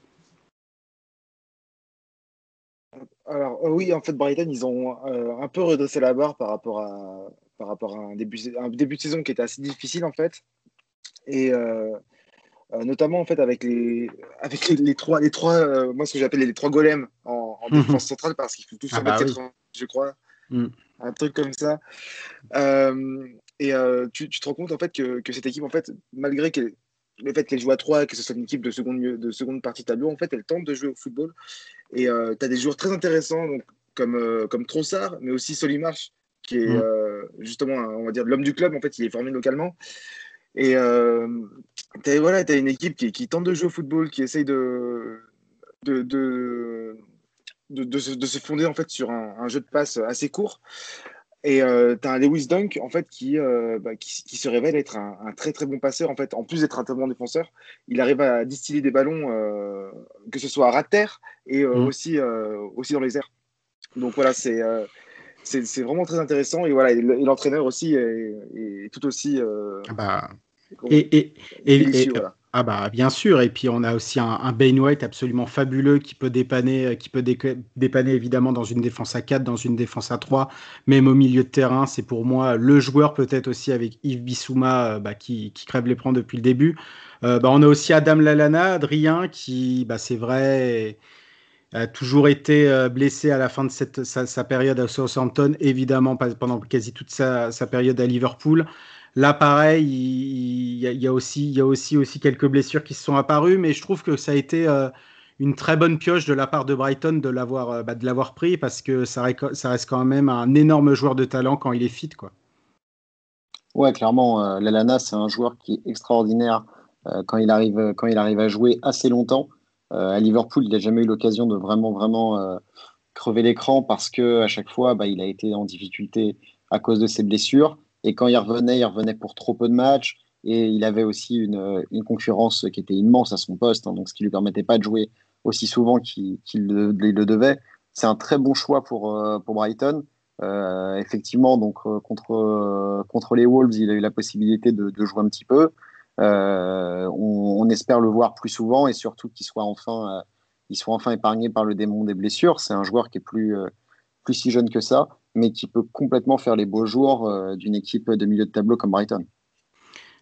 Alors oui, en fait, Brighton, ils ont un peu redressé la barre par rapport à, par rapport à un début, un début de saison qui était assez difficile en fait. Et notamment en fait avec les, avec les, trois, les trois moi ce que j'appelle les trois golems en, mhm. défense centrale parce qu'ils font tous ah bah je crois. Mm. Un truc comme ça. et tu, tu, te rends compte en fait que, que cette équipe, en fait, malgré qu'elle le fait qu'elle joue à 3 que ce soit une équipe de seconde, de seconde partie tableau, en fait, elle tente de jouer au football. Et euh, tu as des joueurs très intéressants, donc, comme, euh, comme Trossard, mais aussi Solimarch, qui est mm. euh, justement, on va dire, l'homme du club. En fait, il est formé localement. Et tu as, voilà, as une équipe qui, qui, tente de jouer au football, qui essaye de, de, de, de, se, fonder en fait, sur un, un, jeu de passe assez court. Et euh, tu as un Lewis Dunk en fait qui, euh, bah, qui, qui, se révèle être un, un, très très bon passeur en fait. En plus d'être un très bon défenseur, il arrive à distiller des ballons, euh, que ce soit à ras de terre et euh, mmh. aussi, euh, aussi dans les airs. Donc voilà, c'est c'est vraiment très intéressant et voilà, et l'entraîneur aussi est, est, tout aussi. Ah bah, et, et, et, voilà. Ah bah bien sûr, et puis on a aussi un, un White absolument fabuleux qui peut dépanner, qui peut dépanner évidemment dans une défense à 4, dans une défense à 3, même au milieu de terrain. C'est pour moi le joueur peut-être aussi avec Yves Bissouma euh, bah, qui, qui, crève l'écran depuis le début. Euh, bah, on a aussi Adam Lalana, Adrien, qui bah, c'est vrai a toujours été euh, blessé à la fin de cette, sa, période à Southampton, évidemment pendant quasi toute sa, période à Liverpool. Là, pareil, il, y, a, aussi, quelques blessures qui se sont apparues, mais je trouve que ça a été euh, une très bonne pioche de la part de Brighton de l'avoir, euh, bah, pris parce que ça, ça, reste quand même un énorme joueur de talent quand il est fit, quoi. Ouais, clairement, euh, Lalana, c'est un joueur qui est extraordinaire quand, il arrive, quand il arrive à jouer assez longtemps. À Liverpool, il n'a jamais eu l'occasion de vraiment, vraiment crever l'écran parce que à chaque fois, bah, il a été en difficulté à cause de ses blessures. Et quand il revenait, il revenait pour trop peu de matchs. Et il avait aussi une, une concurrence qui était immense à son poste, hein, donc ce qui lui permettait pas de jouer aussi souvent qu'il le, devait. C'est un très bon choix pour, euh, pour Brighton. Euh, effectivement, donc euh, contre, euh, contre les Wolves, il a eu la possibilité de, de jouer un petit peu. Euh, on, espère le voir plus souvent et surtout qu'il soit enfin, soit enfin épargné par le démon des blessures. C'est un joueur qui est plus, plus si jeune que ça mais qui peut complètement faire les beaux jours euh, d'une équipe de milieu de tableau comme Brighton.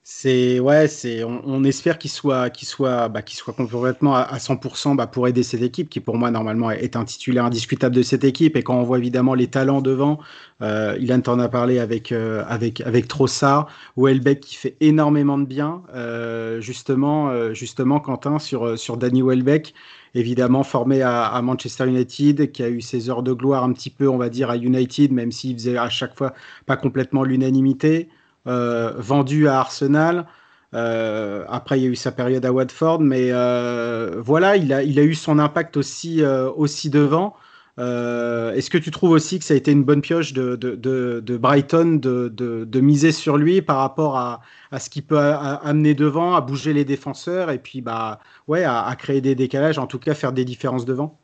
C'est ouais, c'est on, espère qu'il soit qu'il soit bah, qu'il soit complètement à, 100% bah, pour aider cette équipe qui pour moi normalement est un titulaire indiscutable de cette équipe. Et quand on voit évidemment les talents devant, euh, Ilan t'en a parlé avec euh, avec avec Trossard, Welbeck qui fait énormément de bien, euh, justement euh, justement Quentin sur sur Danny Welbeck évidemment formé à, Manchester United, qui a eu ses heures de gloire un petit peu, on va dire, à United, même s'il faisait à chaque fois pas complètement l'unanimité, euh, vendu à Arsenal. Euh, après, il y a eu sa période à Watford, mais euh, voilà, il a, eu son impact aussi, devant. Euh, est-ce que tu trouves aussi que ça a été une bonne pioche de, Brighton de, miser sur lui par rapport à, à ce qu'il peut amener devant, à bouger les défenseurs et puis bah, ouais, à, créer des décalages, en tout cas faire des différences devant?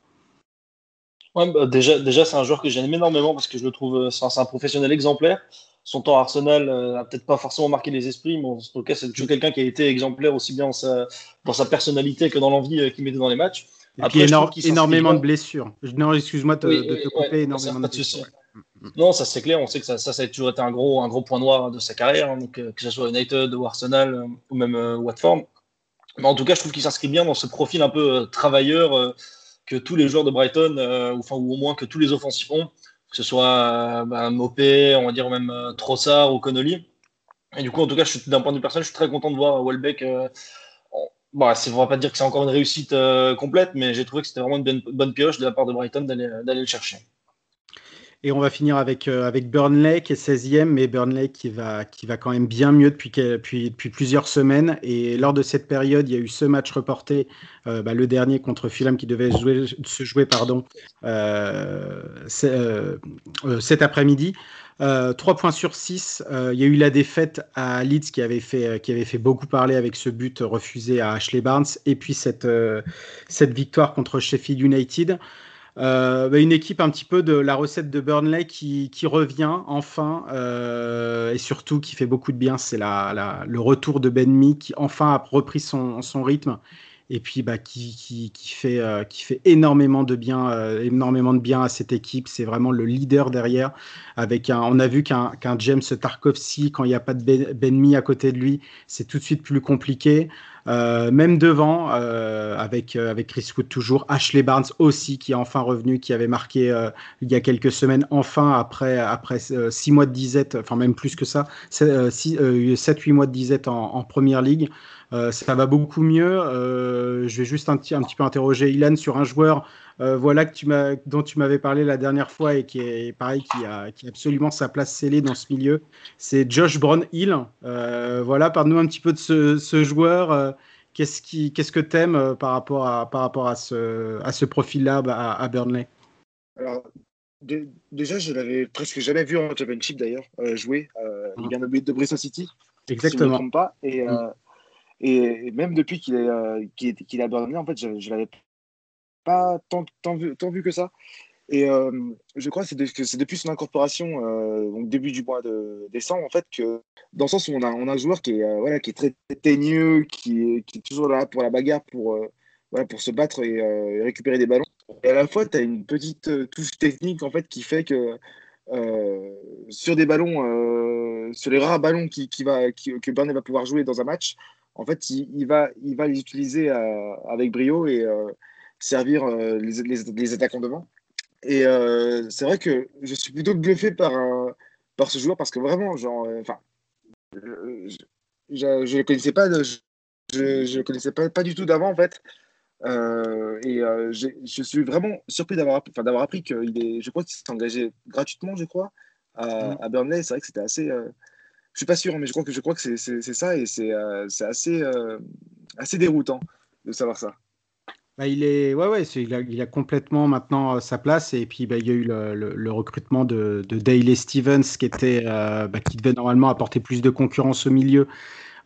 Ouais, bah, Déjà, déjà c'est un joueur que j'aime énormément parce que je le trouve, c'est un professionnel exemplaire. Son temps à Arsenal euh, a peut-être pas forcément marqué les esprits, mais en tout cas, c'est toujours quelqu'un qui a été exemplaire aussi bien dans sa, dans sa personnalité que dans l'envie euh, qu'il mettait dans les matchs. Et énormément de blessures. Non, excuse-moi de, te couper, énormément de blessures. Non, ça c'est clair, on sait que ça, ça, ça, a toujours été un gros, un gros point noir de sa carrière, hein, donc, euh, que ce soit United ou Arsenal euh, ou même euh, Watford. Mais en tout cas, je trouve qu'il s'inscrit bien dans ce profil un peu travailleur que tous les joueurs de Brighton, ou, enfin, ou au moins que tous les offensifs ont, que ce soit Mopé, on va dire même Trossard ou Connolly. Et du coup, en tout cas, d'un point de vue personnel, je suis très content de voir Welbeck Bon, bah, on va pas dire que c'est encore une réussite euh, complète, mais j'ai trouvé que c'était vraiment une bonne, pioche de la part de Brighton d'aller le chercher. Et on va finir avec, euh, Burnley qui est 16e, mais Burnley qui va, quand même bien mieux depuis, plusieurs semaines. Et lors de cette période, il y a eu ce match reporté, euh, bah, le dernier contre Fulham qui devait se jouer pardon, cet après-midi. Euh, 3 points sur 6. Euh, il y a eu la défaite à Leeds qui avait fait, euh, qui avait beaucoup parler avec ce but refusé à Ashley Barnes. Et puis cette, euh, cette victoire contre Sheffield United. Bah, une équipe un petit peu de la recette de Burnley qui, revient enfin et surtout qui fait beaucoup de bien. C'est la, le retour de Ben Mee qui enfin a repris son, rythme et puis bah, qui, fait, qui fait énormément de bien, énormément de bien à cette équipe. C'est vraiment le leader derrière. Avec un, on a vu qu'un James Tarkovsky, quand il n'y a pas de ben, Benmi à côté de lui, c'est tout de suite plus compliqué. Euh, même devant, euh, avec, euh, avec Chris Wood toujours, Ashley Barnes aussi, qui est enfin revenu, qui avait marqué il y a quelques semaines, enfin, après, après 6 mois de disette, enfin même plus que ça, 7-8 mois de disette en, en première ligue. ça va beaucoup mieux. je vais juste un, un, petit peu interroger Ilan sur un joueur euh, voilà que tu dont tu m'avais parlé la dernière fois et qui est pareil, qui a, qui a absolument sa place scellée dans ce milieu. C'est Josh Brown-Hill. Euh, voilà, parle-nous un petit peu de ce, ce joueur. Euh, qu'est-ce, qui, qu'est-ce que tu aimes par rapport à, par rapport à ce, à ce profil-là à, à Burnley? Alors, déjà, je l'avais presque jamais vu en Championship d'ailleurs jouer. il mmh. vient de, de Bristol City. Exactement. Si je ne me trompe pas. Et, mmh. et, même depuis qu'il est, qu'il est à Burnley, en fait, je, je l'avais pas tant, tant, vu, que ça. Et euh, je crois que c'est, depuis son incorporation, euh, donc début du mois de décembre, en fait, que dans le sens où on a, on a un joueur qui est, euh, voilà, qui est très teigneux, qui est, qui est toujours là pour la bagarre, pour, voilà, pour se battre et, récupérer des ballons. Et à la fois, tu as une petite touche technique en fait, qui fait que sur des ballons, sur les rares ballons qui, qui va, que Burnley va pouvoir jouer dans un match, en fait, il, il va, il va les utiliser avec brio et servir euh, les, les, attaquants devant. Et euh, c'est vrai que je suis plutôt bluffé par, par ce joueur parce que vraiment, genre, euh, enfin, je ne le connaissais pas, je, je, le connaissais pas, pas du tout d'avant en fait. et je suis vraiment surpris d'avoir d'avoir appris qu'il est, je crois qu'il s'est engagé gratuitement, je crois, à, mmh. à Burnley. C'est vrai que c'était assez. je suis pas sûr, mais je crois que je crois que c'est ça et c'est assez assez déroutant de savoir ça. Bah, il est, ouais, ouais, il a, complètement maintenant euh, sa place. Et puis, bah, il y a eu le, le, recrutement de, de Daley Stevens, qui était, euh, bah, qui devait normalement apporter plus de concurrence au milieu,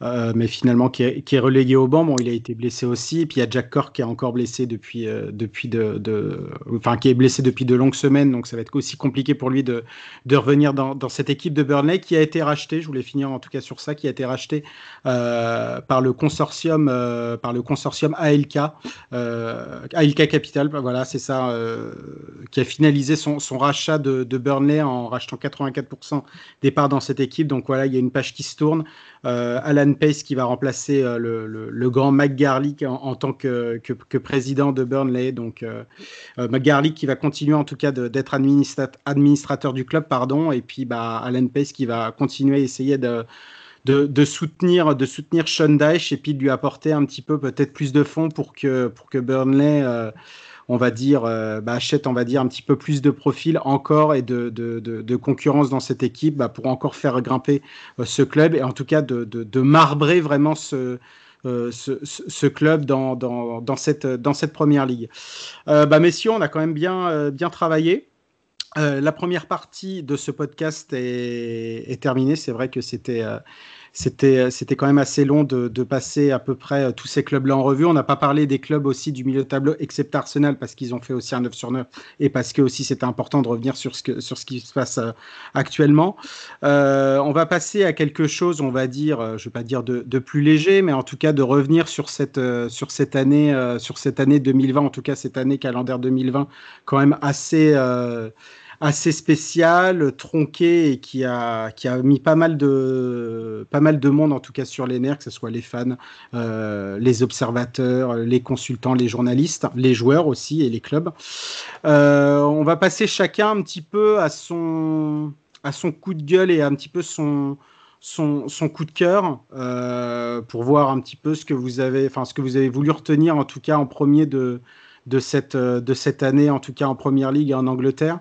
euh, mais finalement qui est, qui est, relégué au banc. Bon, il a été blessé aussi. Et puis il y a Jack Cork qui est encore blessé depuis, euh, depuis de, de, enfin qui est blessé depuis de longues semaines. Donc ça va être aussi compliqué pour lui de, de revenir dans, dans, cette équipe de Burnley qui a été rachetée. Je voulais finir en tout cas sur ça, qui a été racheté euh, par le consortium, euh, par le consortium ALK, ALK Capital. Voilà, c'est ça, qui a finalisé son, son rachat de, de, Burnley en rachetant 84% des parts dans cette équipe. Donc voilà, il y a une page qui se tourne. Alan Pace qui va remplacer euh, le, grand McGarlick en, en tant que, que, président de Burnley. Donc euh, euh, McGarlick qui va continuer en tout cas d'être administrateur du club, pardon, et puis bah, Alan Pace qui va continuer à essayer de de, soutenir de soutenir Sean Dyche et puis de lui apporter un petit peu peut-être plus de fonds pour que pour que Burnley on va dire, euh, bah, achète, on va dire, un petit peu plus de profil encore et de, de, de, concurrence dans cette équipe bah, pour encore faire grimper euh, ce club et en tout cas de, marbrer vraiment ce, euh, ce, ce, club dans, dans, dans, cette, dans cette première ligue. bah, messieurs, on a quand même bien, bien travaillé. la première partie de ce podcast est terminée. C'est vrai que c'était c'était c'était quand même assez long de, passer à peu près euh, tous ces clubs-là en revue. On n'a pas parlé des clubs aussi du milieu de tableau, except Arsenal, parce qu'ils ont fait aussi un 9 sur 9 et parce que aussi c'était important de revenir sur ce, que, sur ce qui se passe euh, actuellement. Euh, on va passer à quelque chose, on va dire, je ne vais pas dire de, de, plus léger, mais en tout cas de revenir sur cette, sur cette, année, sur cette année 2020, en tout cas cette année calendaire 2020, quand même assez assez spécial, tronqué et qui a, qui a mis pas mal, de, pas mal de monde, en tout cas sur les nerfs, que ce soit les fans, euh, les observateurs, les consultants, les journalistes, les joueurs aussi et les clubs. Euh, on va passer chacun un petit peu à son, à son coup de gueule et un petit peu son, son, son, coup de cœur euh, pour voir un petit peu ce que vous avez, enfin ce que vous avez voulu retenir en tout cas en premier de, de cette, euh, de cette année, en tout cas en Première Ligue en Angleterre.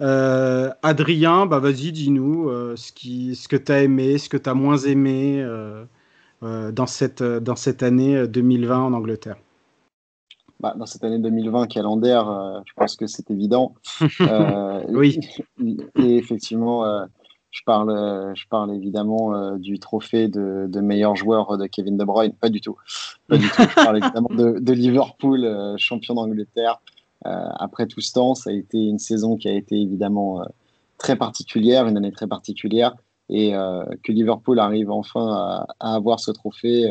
Euh, Adrien, bah vas-y, dis-nous euh, ce, qui, ce que tu as aimé, ce que tu as moins aimé dans, cette, dans cette année 2020 en Angleterre. Bah, dans cette année 2020 calendaire, je pense que c'est évident. oui. Et effectivement, je parle, euh, je parle évidemment euh, du trophée de, meilleur joueur de Kevin De Bruyne. Pas du tout. Pas du tout. Je parle évidemment de, Liverpool, euh, champion d'Angleterre. après tout ce temps, ça a été une saison qui a été évidemment très particulière, une année très particulière. Et que Liverpool arrive enfin à, avoir ce trophée,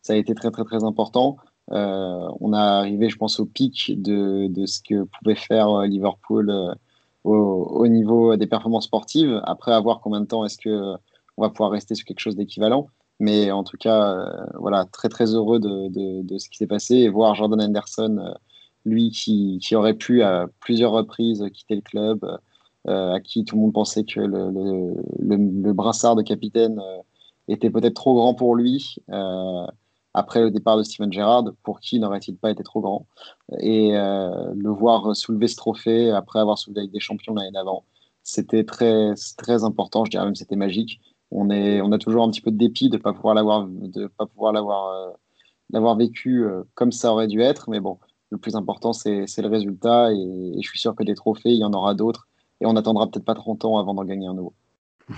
ça a été très très très important. on a arrivé, je pense, au pic de ce que pouvait faire Liverpool au, au, niveau des performances sportives. Après, à voir combien de temps est-ce que on va pouvoir rester sur quelque chose d'équivalent. Mais en tout cas, voilà, très très heureux de, de, de ce qui s'est passé et voir Jordan Anderson lui qui, qui, aurait pu à plusieurs reprises quitter le club, euh, à qui tout le monde pensait que le, le, le, brassard de capitaine euh, était peut-être trop grand pour lui. Euh, après le départ de Steven Gerrard, pour qui n'aurait-il pas été trop grand? Et le voir soulever ce trophée après avoir soulevé avec des champions l'année d'avant, c'était très, très important. Je dirais même c'était magique. On, est, on a toujours un petit peu de dépit de ne pas pouvoir l'avoir, l'avoir vécu comme ça aurait dû être. Mais bon, le plus important, c'est le résultat. Et, je suis sûr que des trophées, il y en aura d'autres. Et on attendra peut-être pas 30 ans avant d'en gagner un nouveau.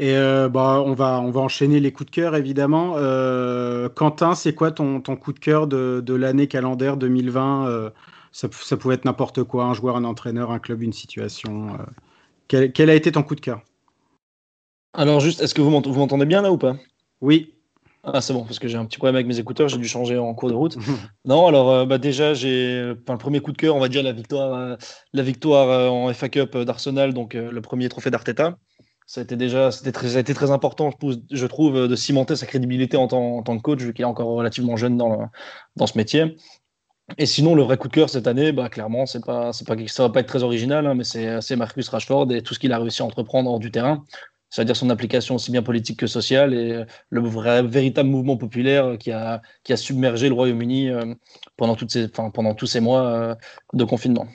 Et euh, bah, on, va, on va enchaîner les coups de cœur, évidemment. Euh, Quentin, c'est quoi ton, ton, coup de cœur de, de l'année calendaire 2020 euh, ça, ça, pouvait être n'importe quoi, un joueur, un entraîneur, un club, une situation. Quel, quel, a été ton coup de cœur? Alors juste, est-ce que vous m'entendez bien là ou pas? Oui. Ah, c'est bon, parce que j'ai un petit problème avec mes écouteurs, j'ai dû changer en cours de route. non, alors euh, bah, déjà, j'ai le premier coup de cœur, on va dire la victoire, euh, la victoire euh, en FA Cup d'Arsenal, donc le premier trophée d'Arteta. Ça a été déjà, c'était très, ça très important, je trouve, de cimenter sa crédibilité en tant, en que coach, vu qu'il est encore relativement jeune dans, dans ce métier. Et sinon, le vrai coup de cœur cette année, bah, clairement, c'est pas, pas, ça va pas être très original, hein, mais c'est Marcus Rashford et tout ce qu'il a réussi à entreprendre hors du terrain c'est-à-dire son application aussi bien politique que sociale et le vrai, véritable mouvement populaire qui a, qui a submergé le Royaume-Uni euh, pendant, pendant tous ces mois euh, de confinement.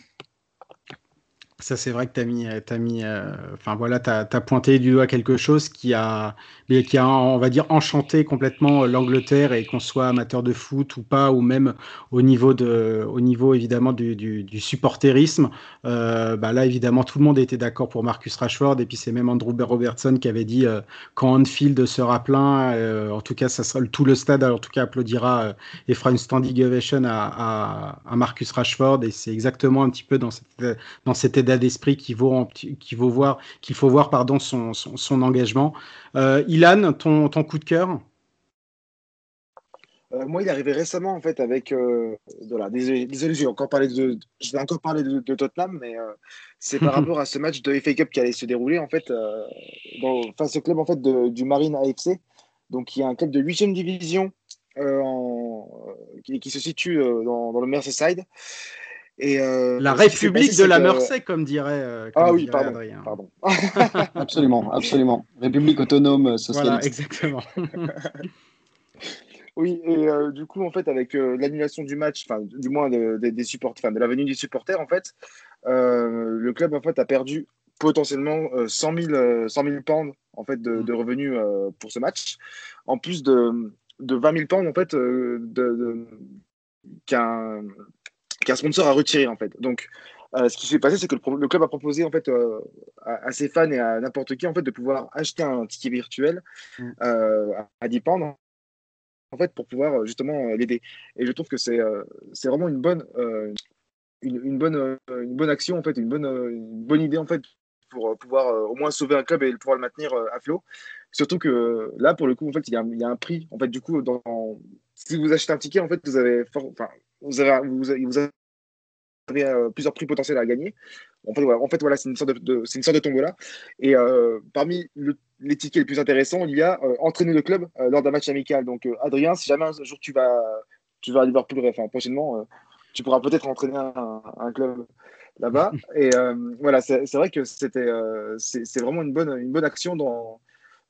Ça, c'est vrai que tu as mis, as mis euh, enfin voilà, pointé du doigt quelque chose qui a, qui a, on va dire, enchanté complètement l'Angleterre et qu'on soit amateur de foot ou pas, ou même au niveau, de, au niveau évidemment du, du, supporterisme. Euh, bah là, évidemment, tout le monde était d'accord pour Marcus Rashford et puis c'est même Andrew Robertson qui avait dit euh, quand Anfield sera plein, en tout cas, ça sera tout le stade, en tout cas, applaudira et fera une standing ovation à, à, à Marcus Rashford et c'est exactement un petit peu dans cette, dans cette d'esprit qu'il vaut, qu'il faut voir, qu'il faut voir pardon, son, son, engagement. Euh, Ilan, ton, ton, coup de cœur? Euh, moi, il est arrivé récemment en fait avec euh, désolé, désolé j'ai encore parlé de, je vais encore parler de, Tottenham, mais euh, c'est par rapport à ce match de FA Cup qui allait se dérouler en fait dans, face au club en fait du Marine AFC, donc il y a un club de 8 division en, qui, qui, se situe dans, dans le Merseyside et euh, la République de la Mersey, comme dirait. Euh, ah oui, pardon. pardon. absolument, absolument. République autonome euh, socialiste. Voilà, exactement. oui, et du coup, en fait, avec l'annulation du match, enfin, du moins des supporters, de la venue des supporters, en fait, le club en fait a perdu potentiellement 100 000, 100 000 pounds en fait de, mm. de revenus pour ce match, en plus de, de 20 000 pounds en fait de, qu'un qu'un sponsor a retiré en fait. Donc, euh, ce qui s'est passé, c'est que le, club a proposé en fait euh, à, ses fans et à n'importe qui en fait de pouvoir acheter un ticket virtuel mm. euh, à 10 pounds en fait pour pouvoir justement l'aider. Et je trouve que c'est c'est vraiment une bonne une, bonne une bonne action en fait, une bonne une bonne idée en fait pour pouvoir au moins sauver un club et pouvoir le maintenir à flot. Surtout que là, pour le coup, en fait, il y a, il y a un prix. En fait, du coup, dans, si vous achetez un ticket, en fait, vous avez, enfin, vous avez, vous avez, euh, plusieurs prix potentiels à gagner. En fait, voilà, en fait, voilà c'est une sorte de, c'est une sorte de tombola. Et euh, parmi les tickets les plus intéressants, il y a euh, entraîner le club lors d'un match amical. Donc, Adrien, si jamais un jour tu vas, tu vas à Liverpool, enfin, prochainement, tu pourras peut-être entraîner un, club là-bas. Et voilà, c'est, vrai que c'était, c'est, vraiment une bonne, une bonne action dans,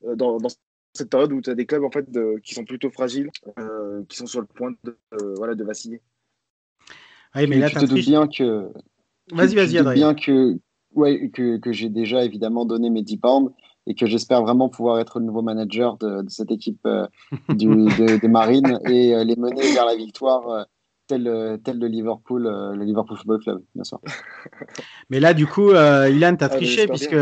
dans, dans cette période où tu as des clubs en fait qui sont plutôt fragiles, qui sont sur le point de, voilà, de vaciller. Ah mais là, tu te doutes bien que. Vas-y, vas-y, Adrien. bien que, ouais, que, que j'ai déjà évidemment donné mes 10 pounds et que j'espère vraiment pouvoir être le nouveau manager de, cette équipe euh, du, des Marines et euh, les mener vers la victoire euh, tel, euh, tel le Liverpool, euh, le Liverpool Football Club, bien sûr. Mais là, du coup, euh, Ilan, tu as ah, triché puisque,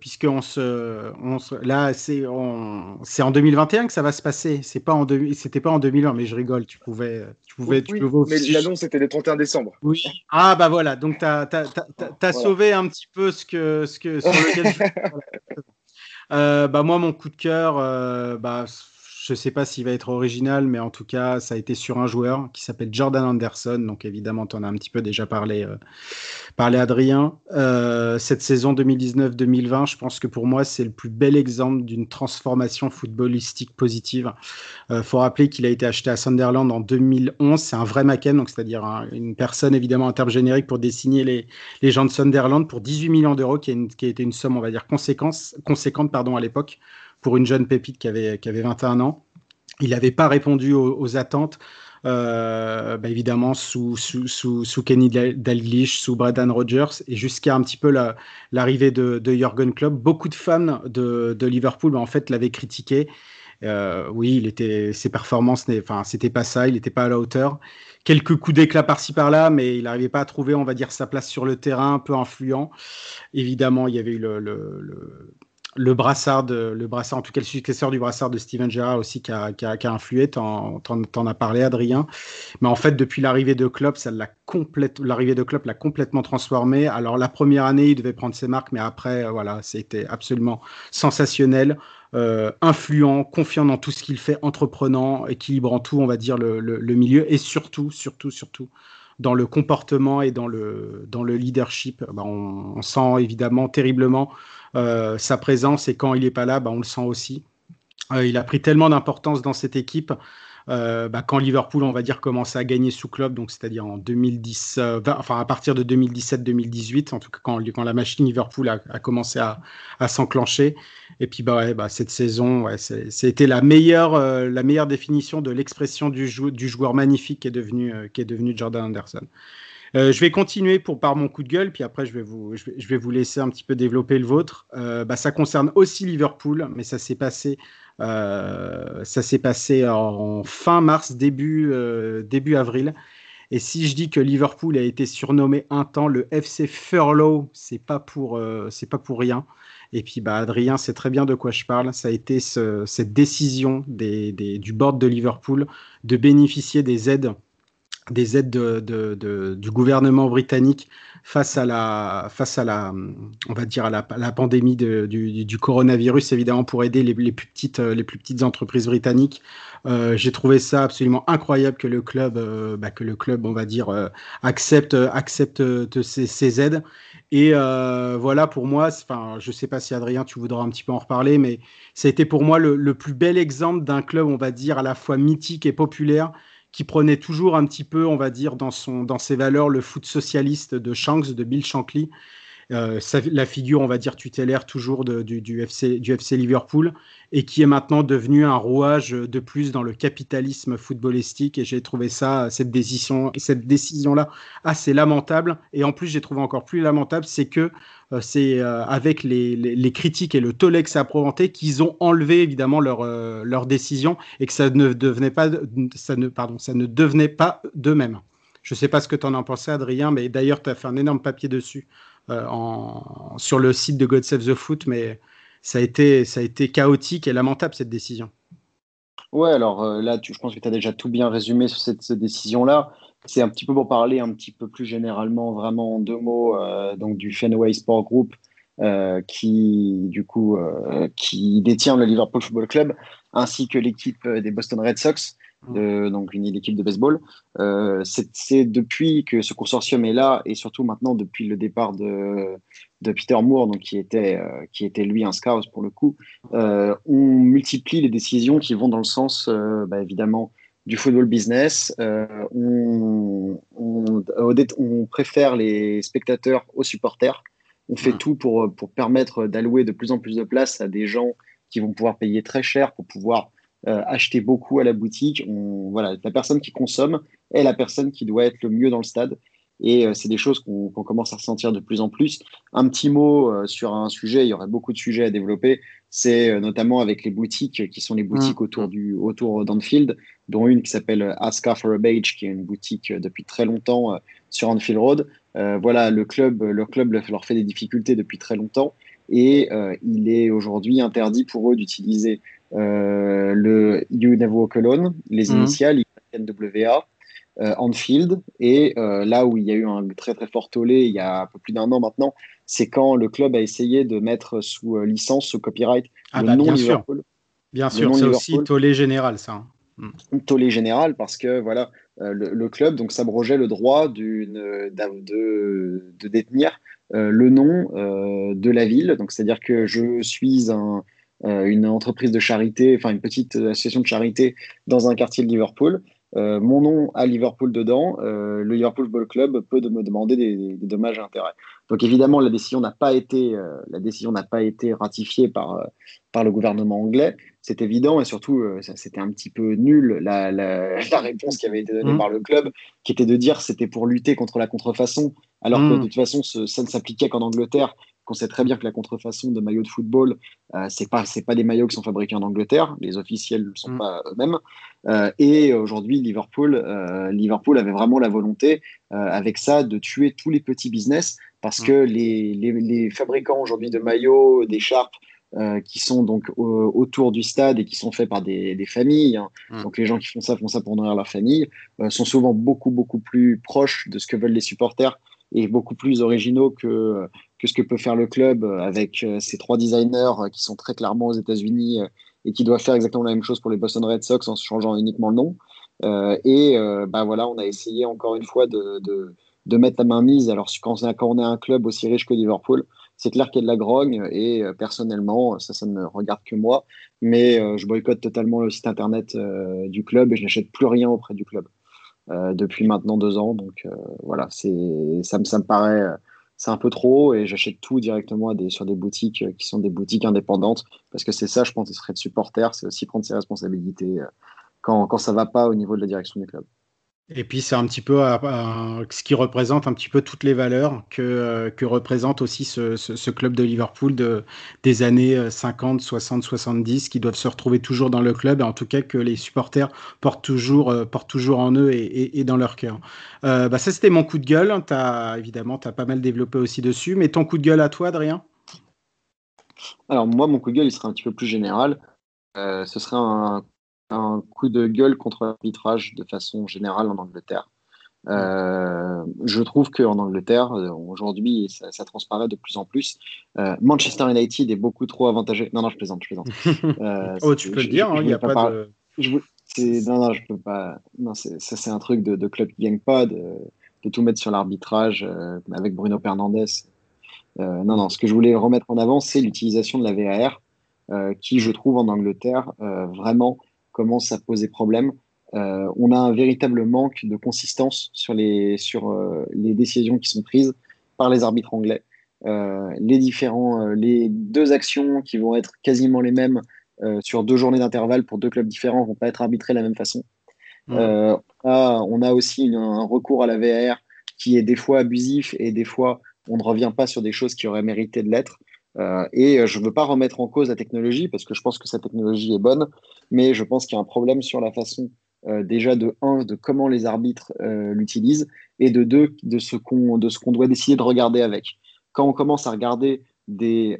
puisque on se, on se, là, c'est en 2021 que ça va se passer. C'est pas en c'était pas en 2001, mais je rigole. Tu pouvais, tu pouvais, oui, tu pouvais Mais l'annonce c'était le 31 décembre. Oui. Ah bah voilà. Donc tu as, as, sauvé un petit peu ce que, ce que sur lequel. bah moi, mon coup de cœur, bah Je ne sais pas s'il va être original, mais en tout cas, ça a été sur un joueur qui s'appelle Jordan Anderson. Donc évidemment, tu en as un petit peu déjà parlé, euh, parlé Adrien. Euh, cette saison 2019-2020, je pense que pour moi, c'est le plus bel exemple d'une transformation footballistique positive. Il euh, faut rappeler qu'il a été acheté à Sunderland en 2011. C'est un vrai Macken, donc c'est-à-dire une personne évidemment en termes génériques pour dessiner les, les gens de Sunderland pour 18 millions d'euros, qui, qui, a été une somme, on va dire, conséquente pardon, à l'époque pour une jeune pépite qui avait, qui avait 21 ans. Il n'avait pas répondu aux, attentes. Euh, bah, évidemment sous, sous, sous, Kenny Dalglish, sous Braden Rogers et jusqu'à un petit peu l'arrivée de, de Jürgen Klopp. Beaucoup de fans de, de Liverpool bah, en fait l'avaient critiqué. Euh, oui, il était, ses performances, enfin, c'était pas ça, il n'était pas à la hauteur. Quelques coups d'éclat par-ci par-là, mais il n'arrivait pas à trouver, on va dire, sa place sur le terrain, un peu influent. Évidemment, il y avait eu le brassard, de, le brassard, en tout cas le successeur du brassard de Steven Gerrard aussi qui a, a, influé, t'en, t'en, as parlé Adrien. Mais en fait, depuis l'arrivée de Klopp, ça l'arrivée de Klopp l'a complètement transformé. Alors la première année, il devait prendre ses marques, mais après, euh, voilà, c'était absolument sensationnel. Euh, influent, confiant dans tout ce qu'il fait, entreprenant, équilibrant tout, on va dire, le, le, milieu, et surtout, surtout, surtout, dans le comportement et dans le, le leadership. On, on, sent évidemment terriblement euh, sa présence et quand il n'est pas là, bah, on le sent aussi. Euh, il a pris tellement d'importance dans cette équipe. Euh, bah, quand Liverpool, on va dire, commençait à gagner sous club, donc c'est-à-dire en 2010, enfin à partir de 2017-2018, en tout cas quand, quand, la machine Liverpool a, commencé à, s'enclencher. Et puis bah, bah, cette saison, ouais, c'était la meilleure, la meilleure définition de l'expression du, du, joueur magnifique qui est devenu, qui est devenu Jordan Anderson. Euh, je vais continuer pour par mon coup de gueule, puis après je vais vous, je vais, vous laisser un petit peu développer le vôtre. Euh, bah, ça concerne aussi Liverpool, mais ça s'est passé, euh, ça s'est passé en fin mars, début, début avril. Et si je dis que Liverpool a été surnommé un temps le FC Furlough, c'est pas pour, c'est pas pour rien. Et puis, bah, Adrien sait très bien de quoi je parle. Ça a été cette décision des, du board de Liverpool de bénéficier des aides des aides de, du gouvernement britannique face à la, face à la, on va dire à la, pandémie du, coronavirus, évidemment pour aider les, plus petites, les plus petites entreprises britanniques. Euh, j'ai trouvé ça absolument incroyable que le club, euh, bah, que le club, on va dire, euh, accepte, accepte ces, ces, aides. Et voilà, pour moi, enfin, je sais pas si Adrien, tu voudras un petit peu en reparler, mais ça a été pour moi le, le plus bel exemple d'un club, on va dire, à la fois mythique et populaire qui prenait toujours un petit peu, on va dire, dans, son, dans ses valeurs, le foot socialiste de Shanks, de Bill Shankly. Euh, la figure, on va dire, tutélaire toujours du, FC, Liverpool, et qui est maintenant devenu un rouage de plus dans le capitalisme footballistique. Et j'ai trouvé ça, cette décision, cette décision-là, assez lamentable. Et en plus, j'ai trouvé encore plus lamentable, c'est que euh, c'est euh, avec les, critiques et le tollé que ça a provoqué qu'ils ont enlevé évidemment leur, leur décision et que ça ne devenait pas, ça ne, pardon, ça ne devenait pas d'eux-mêmes. Je ne sais pas ce que tu en as pensé, Adrien, mais d'ailleurs, tu as fait un énorme papier dessus en, sur le site de God Save the Foot, mais ça a été, ça a été chaotique et lamentable cette décision. Ouais, alors là, tu, je pense que tu as déjà tout bien résumé sur cette décision-là. C'est un petit peu pour parler un petit peu plus généralement, vraiment en deux mots, euh, donc du Fenway Sport Group, euh, qui du coup euh, qui détient le Liverpool Football Club, ainsi que l'équipe des Boston Red Sox, de, donc une équipe de baseball. c'est depuis que ce consortium est là, et surtout maintenant depuis le départ de, de Peter Moore, donc qui était qui était lui un scout pour le coup, on multiplie les décisions qui vont dans le sens, bah, évidemment du football business. Euh, on, on, préfère les spectateurs aux supporters. On fait tout pour, pour permettre d'allouer de plus en plus de place à des gens qui vont pouvoir payer très cher pour pouvoir euh, acheter beaucoup à la boutique. On, voilà, la personne qui consomme est la personne qui doit être le mieux dans le stade. Et euh, c'est des choses qu'on commence à ressentir de plus en plus. Un petit mot sur un sujet, il y aurait beaucoup de sujets à développer c'est euh, notamment avec les boutiques qui sont les boutiques mm. autour du autour d'Anfield, dont une qui s'appelle Aska for a Beige, qui est une boutique euh, depuis très longtemps euh, sur Anfield Road. voilà, le club, leur club leur fait des difficultés depuis très longtemps et il est aujourd'hui interdit pour eux d'utiliser le You Never Walk Alone, les mm. initiales NWA, Anfield, et là où il y a eu un très très fort tollé il y a un peu plus d'un an maintenant, c'est quand le club a essayé de mettre sous euh, licence, sous copyright, ah le bah, nom Liverpool. Bien sûr, c'est aussi tollé général, ça. Hein. Mm. Tollé général parce que voilà, euh, le, club donc s'abrogeait le droit de, de, détenir euh, le nom euh, de la ville. Donc c'est-à-dire que je suis un, une entreprise de charité, enfin une petite association de charité dans un quartier de Liverpool. mon nom à Liverpool dedans, le Liverpool Ball Club peut me demander des, des, dommages et intérêts. Donc évidemment, la décision n'a pas été, la décision n'a pas été ratifiée par, par le gouvernement anglais, c'est évident et surtout euh, c'était un petit peu nul la, réponse qui avait été donnée mmh. par le club, qui était de dire c'était pour lutter contre la contrefaçon, alors que mmh. de toute façon ça ne s'appliquait qu'en Angleterre. Qu'on sait très bien que la contrefaçon de maillots de football, euh, c'est pas c'est pas des maillots qui sont fabriqués en Angleterre, les officiels ne sont mmh. pas eux-mêmes. Euh, et aujourd'hui Liverpool, Liverpool avait vraiment la volonté avec ça de tuer tous les petits business parce que les, les, les fabricants aujourd'hui de maillots, d'écharpes euh, qui sont donc autour du stade et qui sont faits par des, familles. Hein. Mmh. Donc les gens qui font ça font ça pour nourrir leur famille, euh, sont souvent beaucoup beaucoup plus proches de ce que veulent les supporters et beaucoup plus originaux que, que ce que peut faire le club avec euh, ces trois designers qui sont très clairement aux États-Unis et qui doivent faire exactement la même chose pour les Boston Red Sox en changeant uniquement le nom. et bah voilà, on a essayé encore une fois de, mettre la main mise. Alors quand on est un club aussi riche que Liverpool, c'est clair qu'il y a de la grogne et euh, personnellement, ça, ça ne regarde que moi, mais euh, je boycotte totalement le site internet euh, du club et je n'achète plus rien auprès du club depuis maintenant deux ans. Donc voilà, ça me paraît c'est un peu trop et j'achète tout directement des, sur des boutiques qui sont des boutiques indépendantes parce que c'est ça, je pense, serait de supporter, c'est aussi prendre ses responsabilités quand, quand ça va pas au niveau de la direction du club. Et puis c'est un petit peu ce qui représente un petit peu toutes les valeurs que, euh, représente aussi ce, club de Liverpool de, des années 50, 60, 70 qui doivent se retrouver toujours dans le club et en tout cas que les supporters portent toujours, euh, portent toujours en eux et, dans leur cœur. Euh, bah ça c'était mon coup de gueule. Évidemment, tu as pas mal développé aussi dessus. Mais ton coup de gueule à toi, Adrien? Alors moi, mon coup de gueule, il serait un petit peu plus général. ce serait un un coup de gueule contre l'arbitrage de façon générale en Angleterre. Euh, je trouve qu'en Angleterre, euh, aujourd'hui, ça, ça, transparaît de plus en plus. Euh, Manchester United est beaucoup trop avantagé. Non, non, je plaisante, je plaisante. oh, tu peux le dire, il hein, n'y a pas, de. Non, non, je peux pas. Non, ça, c'est un truc de, club qui ne gagne pas, de, de, tout mettre sur l'arbitrage avec Bruno Fernandez. non, non, ce que je voulais remettre en avant, c'est l'utilisation de la VAR, qui, je trouve, en Angleterre, vraiment commence à poser problème. Euh, on a un véritable manque de consistance sur les, sur, euh, les décisions qui sont prises par les arbitres anglais. Euh, les, différents, les deux actions qui vont être quasiment les mêmes sur deux journées d'intervalle pour deux clubs différents vont pas être arbitrées de la même façon. on, a, on, a, aussi un recours à la VAR qui est des fois abusif et des fois on ne revient pas sur des choses qui auraient mérité de l'être. Euh, et euh, je ne veux pas remettre en cause la technologie parce que je pense que cette technologie est bonne, mais je pense qu'il y a un problème sur la façon euh, déjà de un de comment les arbitres l'utilisent et de deux de ce qu'on de ce qu'on doit décider de regarder avec. Quand on commence à regarder des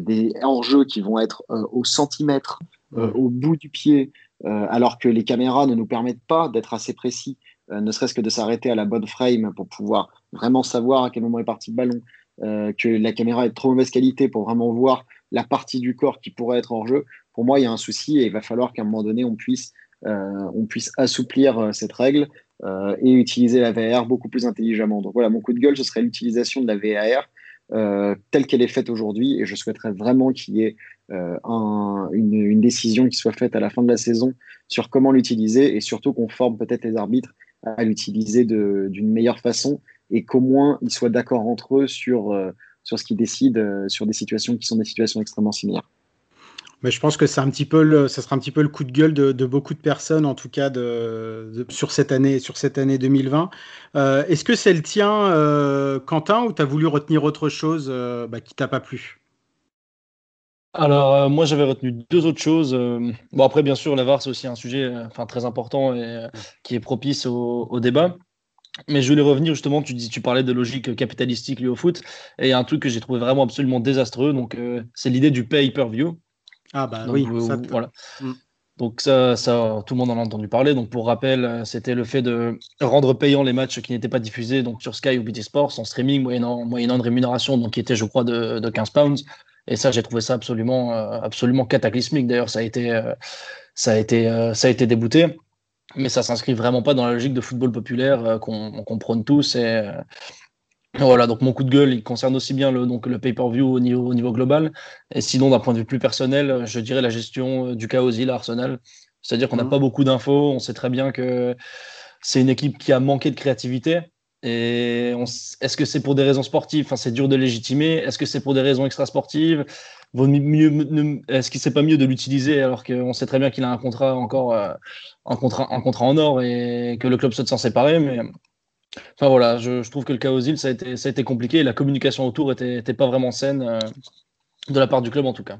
des hors-jeux qui vont être au centimètre, au bout du pied, alors que les caméras ne nous permettent pas d'être assez précis, ne serait-ce que de s'arrêter à la bonne frame pour pouvoir vraiment savoir à quel moment est parti le ballon, euh, que la caméra est de trop mauvaise qualité pour vraiment voir la partie du corps qui pourrait être en jeu, pour moi, il y a un souci et il va falloir qu'à un moment donné, on puisse, euh, on puisse assouplir euh, cette règle et utiliser la VAR beaucoup plus intelligemment. Donc voilà, mon coup de gueule, ce serait l'utilisation de la VAR telle qu'elle est faite aujourd'hui et je souhaiterais vraiment qu'il y ait un, une, une, décision qui soit faite à la fin de la saison sur comment l'utiliser et surtout qu'on forme peut-être les arbitres à l'utiliser d'une meilleure façon et qu'au moins ils soient d'accord entre eux sur, euh, sur ce qu'ils décident euh, sur des situations qui sont des situations extrêmement similaires. Mais je pense que c'est un petit peu le, ça sera un petit peu le coup de gueule de, de beaucoup de personnes, en tout cas de, sur, cette année, sur cette année 2020. Euh, est-ce que c'est le tien, Quentin, ou tu as voulu retenir autre chose bah, qui t'a pas plu? Alors, moi, j'avais retenu deux autres choses. bon, après, bien sûr, la VAR, c'est aussi un sujet enfin, très important et qui est propice au, au débat. Mais je voulais revenir justement, tu, dis, tu parlais de logique capitalistique liée au foot, et un truc que j'ai trouvé vraiment absolument désastreux, donc euh, c'est l'idée du pay-per-view. Ah bah oui, ça, voilà. Mm. Donc ça, ça, tout le monde en a entendu parler. Donc pour rappel, euh, c'était le fait de rendre payant les matchs qui n'étaient pas diffusés donc sur Sky ou BT Sports en streaming moyennant, moyennant une rémunération donc qui était je crois de, de 15 pounds. Et ça, j'ai trouvé ça absolument, absolument cataclysmique. D'ailleurs, ça a été, ça a été, ça a été débouté mais ça s'inscrit vraiment pas dans la logique de football populaire qu'on qu prône tous. Et, voilà, donc mon coup de gueule, il concerne aussi bien le, donc, le pay-per-view au niveau, au niveau global. Et sinon, d'un point de vue plus personnel, je dirais la gestion euh, du chaos à Arsenal. C'est-à-dire qu'on n'a mhm. pas beaucoup d'infos. On sait très bien que c'est une équipe qui a manqué de créativité. Et est-ce que c'est pour des raisons sportives? Enfin, C'est dur de légitimer. Est-ce que c'est pour des raisons extrasportives? Est-ce qu'il c'est pas mieux de l'utiliser alors qu'on sait très bien qu'il a un contrat encore, euh, un, contrat, en or et que le club souhaite s'en séparer Mais Enfin voilà, je, trouve que le chaos ça a été, ça a été compliqué et la communication autour était, pas vraiment saine euh, de la part du club en tout cas.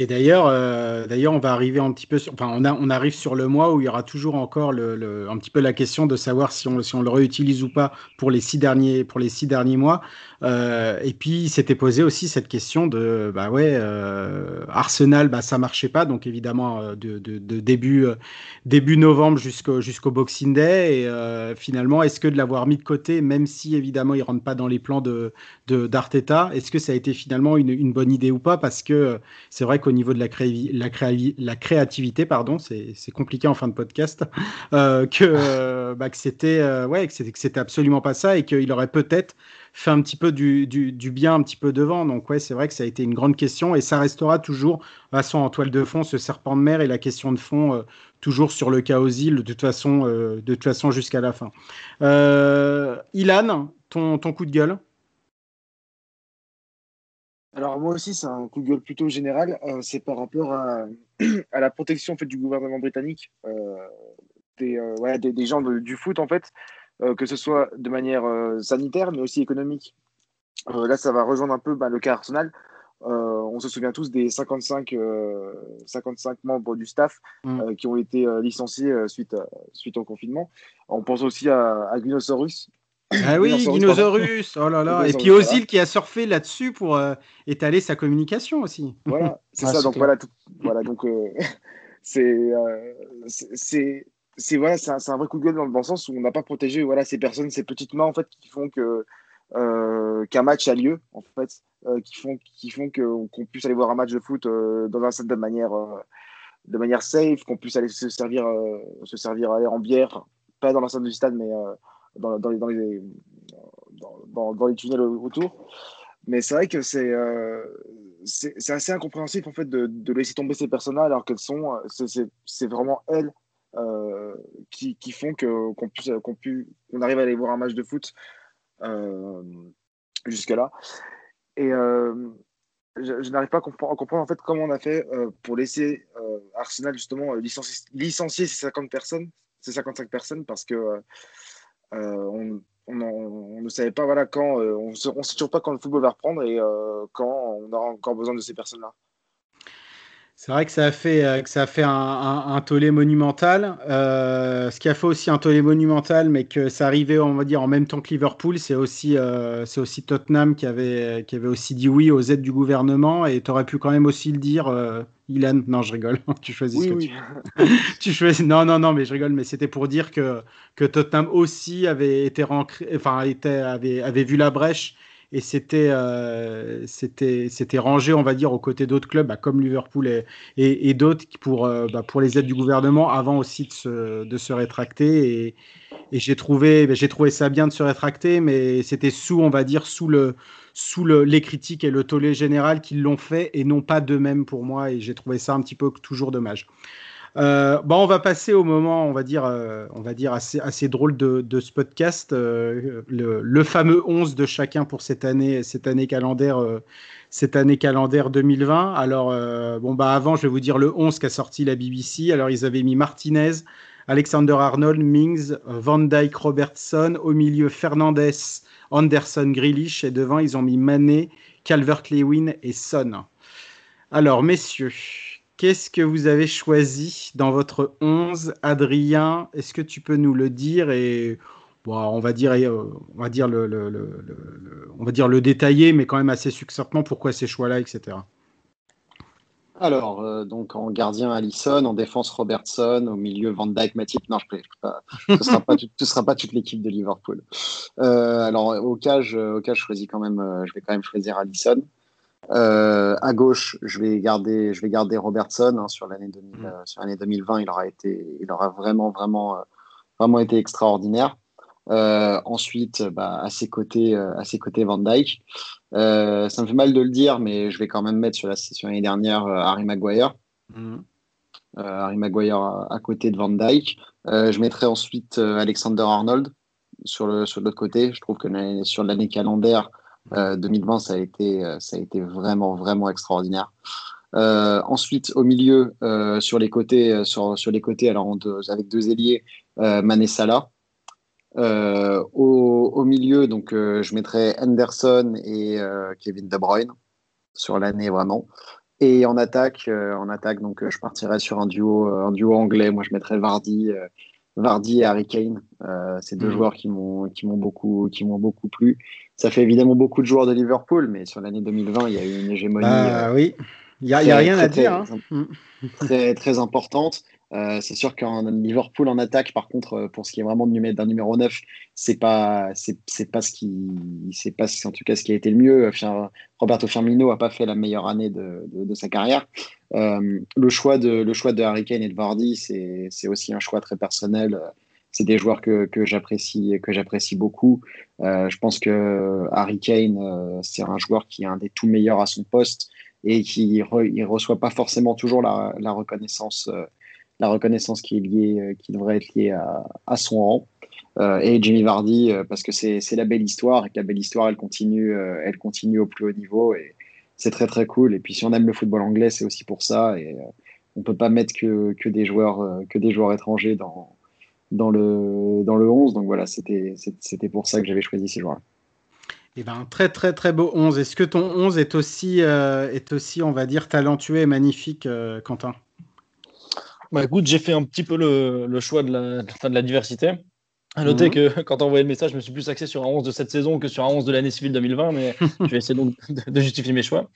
Et d'ailleurs, euh, d'ailleurs, on va arriver un petit peu, sur, enfin, on, arrive sur le mois où il y aura toujours encore le, un petit peu la question de savoir si on, si on le réutilise ou pas pour les six derniers, pour les six derniers mois. Euh, et puis, s'était posé aussi cette question de, bah ouais, euh, Arsenal, bah ça marchait pas, donc évidemment de, de, début début novembre jusqu'au jusqu'au Boxing Day. Et finalement, est-ce que de l'avoir mis de côté, même si évidemment il rentre pas dans les plans de d'Arteta, est-ce que ça a été finalement une, une bonne idée ou pas? Parce que c'est vrai qu'au niveau de la, cré la, cré la créativité, pardon, c'est compliqué en fin de podcast, que, bah, que c'était ouais, que c'était absolument pas ça et qu'il aurait peut-être fait un petit peu du, bien un petit peu devant. Donc ouais, c'est vrai que ça a été une grande question et ça restera toujours, façon, en toile de fond, ce serpent de mer et la question de fond, euh, toujours sur le chaos de toute façon, euh, de toute façon jusqu'à la fin. Euh, Ilan, ton coup de gueule? Alors moi aussi, c'est un coup de gueule plutôt général. c'est par rapport à, à, la protection en fait, du gouvernement britannique des, des, gens du foot en fait. Euh, que ce soit de manière euh, sanitaire, mais aussi économique. Euh, là, ça va rejoindre un peu bah, le cas Arsenal. on se souvient tous des 55, 55 membres du staff mm. qui ont été licenciés suite, suite au confinement. On pense aussi à, à Guinosaurus, ah oui, Guinosaurus, oh là là. Et puis Ozil qui a surfé là-dessus pour étaler sa communication aussi. Voilà, c'est ça. Donc voilà, voilà, donc c'est c'est c'est voilà, c'est un, vrai coup de gueule dans le bon sens où on n'a pas protégé voilà ces personnes, ces petites mains en fait qui font que euh, qu'un match a lieu en fait, euh, qui font qui font qu'on puisse aller voir un match de foot euh, dans un stade de manière de manière safe, qu'on puisse aller se servir se servir en bière, pas dans l'enceinte du stade mais dans, les, tunnels autour. Mais c'est vrai que c'est c'est assez incompréhensible en fait de, laisser tomber ces personnes-là alors qu'elles sont c'est vraiment elles euh, qui, qui, font qu'on puisse qu'on qu'on arrive à aller voir un match de foot euh, jusque-là. Et euh, je, n'arrive pas à comprendre, comprendre, en fait comment on a fait pour laisser Arsenal justement licencier, licencier, ces 50 personnes, ces 55 personnes, parce que on, on, on, ne savait pas voilà quand, on ne sait toujours pas quand le football va reprendre et quand on aura encore besoin de ces personnes-là. C'est vrai que ça a fait, euh, que ça a fait un, un, tollé monumental. Euh, ce qui a fait aussi un tollé monumental, mais que ça arrivait, on va dire, en même temps que Liverpool, c'est aussi, euh, c'est aussi Tottenham qui avait, qui avait aussi dit oui aux aides du gouvernement. Et tu aurais pu quand même aussi le dire, Ilan. Non, je rigole. tu choisis ce que tu tu choisis. Non, non, non, mais je rigole. Mais c'était pour dire que, que Tottenham aussi avait été enfin, était, avait, avait vu la brèche et c'était euh, c'était rangé on va dire aux côtés d'autres clubs bah, comme Liverpool et, d'autres pour euh, bah, pour les aides du gouvernement avant aussi de se, de se rétracter et, j'ai trouvé bah, trouvé ça bien de se rétracter mais c'était sous on va dire sous le sous le, les critiques et le tollé général qui l'ont fait et non pas d'eux-mêmes pour moi et j'ai trouvé ça un petit peu toujours dommage. Euh, bon, on va passer au moment, on va dire, euh, on va assez, drôle de, ce podcast, euh, le, fameux 11 de chacun pour cette année, cette année calendaire, cette année calendaire 2020. Alors, bon bah avant, je vais vous dire le 11 qu'a sorti la BBC. Alors, ils avaient mis Martinez, Alexander Arnold, Mings, Van Dyke, Robertson, au milieu Fernandez, Anderson, Grealish, et devant ils ont mis Mané, Calvert-Lewin et Son. Alors, messieurs. Qu'est-ce que vous avez choisi dans votre 11 Adrien, est-ce que tu peux nous le dire et bon, on va dire euh, on va dire le, le, on va dire le détailler mais quand même assez succinctement pourquoi ces choix-là etc. Alors, euh, donc en gardien Allison, en défense Robertson, au milieu Van Dyke, Matip. Non, je. Ce sera, pas, sera pas toute l'équipe de Liverpool. Euh, alors, au cas, je, au cas, je choisis quand même, je vais quand même choisir Allison. À gauche, je vais garder, je vais garder Robertson hein, sur l'année Mm. sur l'année 2020. Il aura été, il aura vraiment, vraiment, vraiment été extraordinaire. ensuite, bah, à ses côtés, à ses côtés Van Dyke. ça me fait mal de le dire, mais je vais quand même mettre sur la session l'année dernière Harry Maguire. Mm. Harry Maguire à, à, côté de Van Dyke. je mettrai ensuite Alexander Arnold sur le sur l'autre côté. Je trouve que sur l'année calendaire euh, 2020, ça a été ça a été vraiment vraiment extraordinaire. Euh, ensuite, au milieu, euh, sur les côtés, sur, sur les côtés, alors deux, avec deux ailiers, euh, Mané Salah. Au, au, milieu, donc je mettrai Henderson et Kevin De Bruyne sur l'année vraiment. Et en attaque, en attaque, donc je partirai sur un duo, un duo anglais. Moi, je mettrais Vardy, Vardy et Harry Kane. Euh, ces deux mmh. joueurs qui m'ont qui m'ont beaucoup qui m'ont beaucoup plu. Ça fait évidemment beaucoup de joueurs de Liverpool, mais sur l'année 2020, il y a eu une hégémonie. Ah euh, oui, il y a, très, rien très, à dire. Hein. Très, très importante. Euh, c'est sûr qu'un Liverpool en attaque, par contre, pour ce qui est vraiment d'un numéro 9, c'est pas, c'est pas ce qui, c'est pas en tout cas ce qui a été le mieux. Roberto Firmino a pas fait la meilleure année de, de, de sa carrière. Euh, le choix de, le choix de Harry Kane et de Vardy, c'est aussi un choix très personnel. C'est des joueurs que, que j'apprécie, que j'apprécie beaucoup. Euh, je pense que Harry Kane, euh, c'est un joueur qui est un des tout meilleurs à son poste et qui re, il reçoit pas forcément toujours la, la reconnaissance la reconnaissance qui est liée, euh, qui devrait être liée à, à son rang. Euh, et Jimmy Vardy, euh, parce que c'est la belle histoire et que la belle histoire, elle continue, elle continue au plus haut niveau et c'est très très cool. Et puis si on aime le football anglais, c'est aussi pour ça. Et on peut pas mettre que, que des joueurs que des joueurs étrangers dans dans le dans le 11. Donc voilà, c'était c'était pour ça que j'avais choisi ces joueurs. Eh ben, très très très beau 11. Est-ce que ton 11 est aussi euh, est aussi on va dire talentueux et magnifique, euh, Quentin? Bah, écoute, j'ai fait un petit peu le, le choix de la, de la diversité. À noter mmh. que quand on envoyé le message, je me suis plus axé sur un 11 de cette saison que sur un 11 de l'année civile 2020, mais je vais essayer donc de, de, justifier mes choix.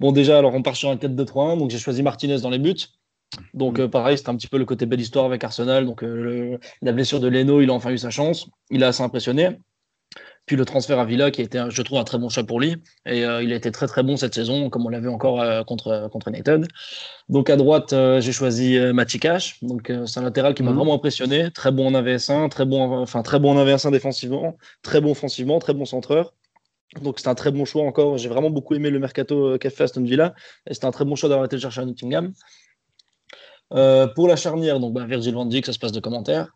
Bon, déjà, alors on part sur un 4-2-3-1, donc j'ai choisi Martinez dans les buts. Donc euh, pareil, c'était un petit peu le côté belle histoire avec Arsenal. Donc euh, le, la blessure de Leno, il a enfin eu sa chance. Il a assez impressionné. Puis le transfert à Villa, qui a été, je trouve, un très bon choix pour lui. Et euh, il a été très très bon cette saison, comme on l'a vu encore contre, contre United. Donc à droite, j'ai choisi Matty Cash. Donc c'est un latéral qui m'a mmh. vraiment impressionné. Très bon en AVS1, très bon, enfin très bon en AVS1 défensivement, très bon offensivement, très bon centreur. Donc c'est un très bon choix encore. J'ai vraiment beaucoup aimé le mercato qu'a fait Aston Villa. Et c'était un très bon choix d'avoir été le chercher à Nottingham. Euh, pour la charnière, donc bah, Virgil van Dijk, ça se passe de commentaires.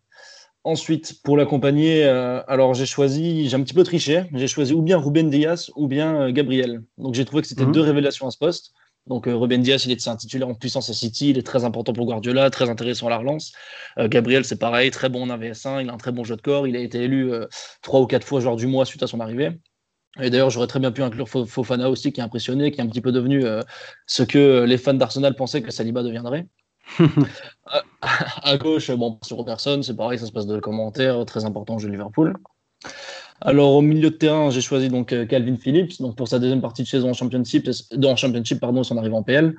Ensuite, pour l'accompagner, euh, alors j'ai choisi, j'ai un petit peu triché, j'ai choisi ou bien Ruben Diaz ou bien euh, Gabriel. Donc j'ai trouvé que c'était mmh. deux révélations à ce poste. Donc Ruben Diaz, il est un titulaire en puissance à City, il est très important pour Guardiola, très intéressant à la relance. Euh, Gabriel, c'est pareil, très bon en AVS1, il a un très bon jeu de corps, il a été élu euh, trois ou quatre fois joueur du mois suite à son arrivée. Et d'ailleurs, j'aurais très bien pu inclure Fofana aussi, qui est impressionné, qui est un petit peu devenu ce que les fans d'Arsenal pensaient que Saliba deviendrait. À, gauche, bon, sur Robertson, c'est pareil, ça se passe de commentaires, très important jeu Liverpool. Alors au milieu de terrain, j'ai choisi donc Calvin Phillips, donc pour sa deuxième partie de saison en Championship, en Championship pardon, son arrivée en PL.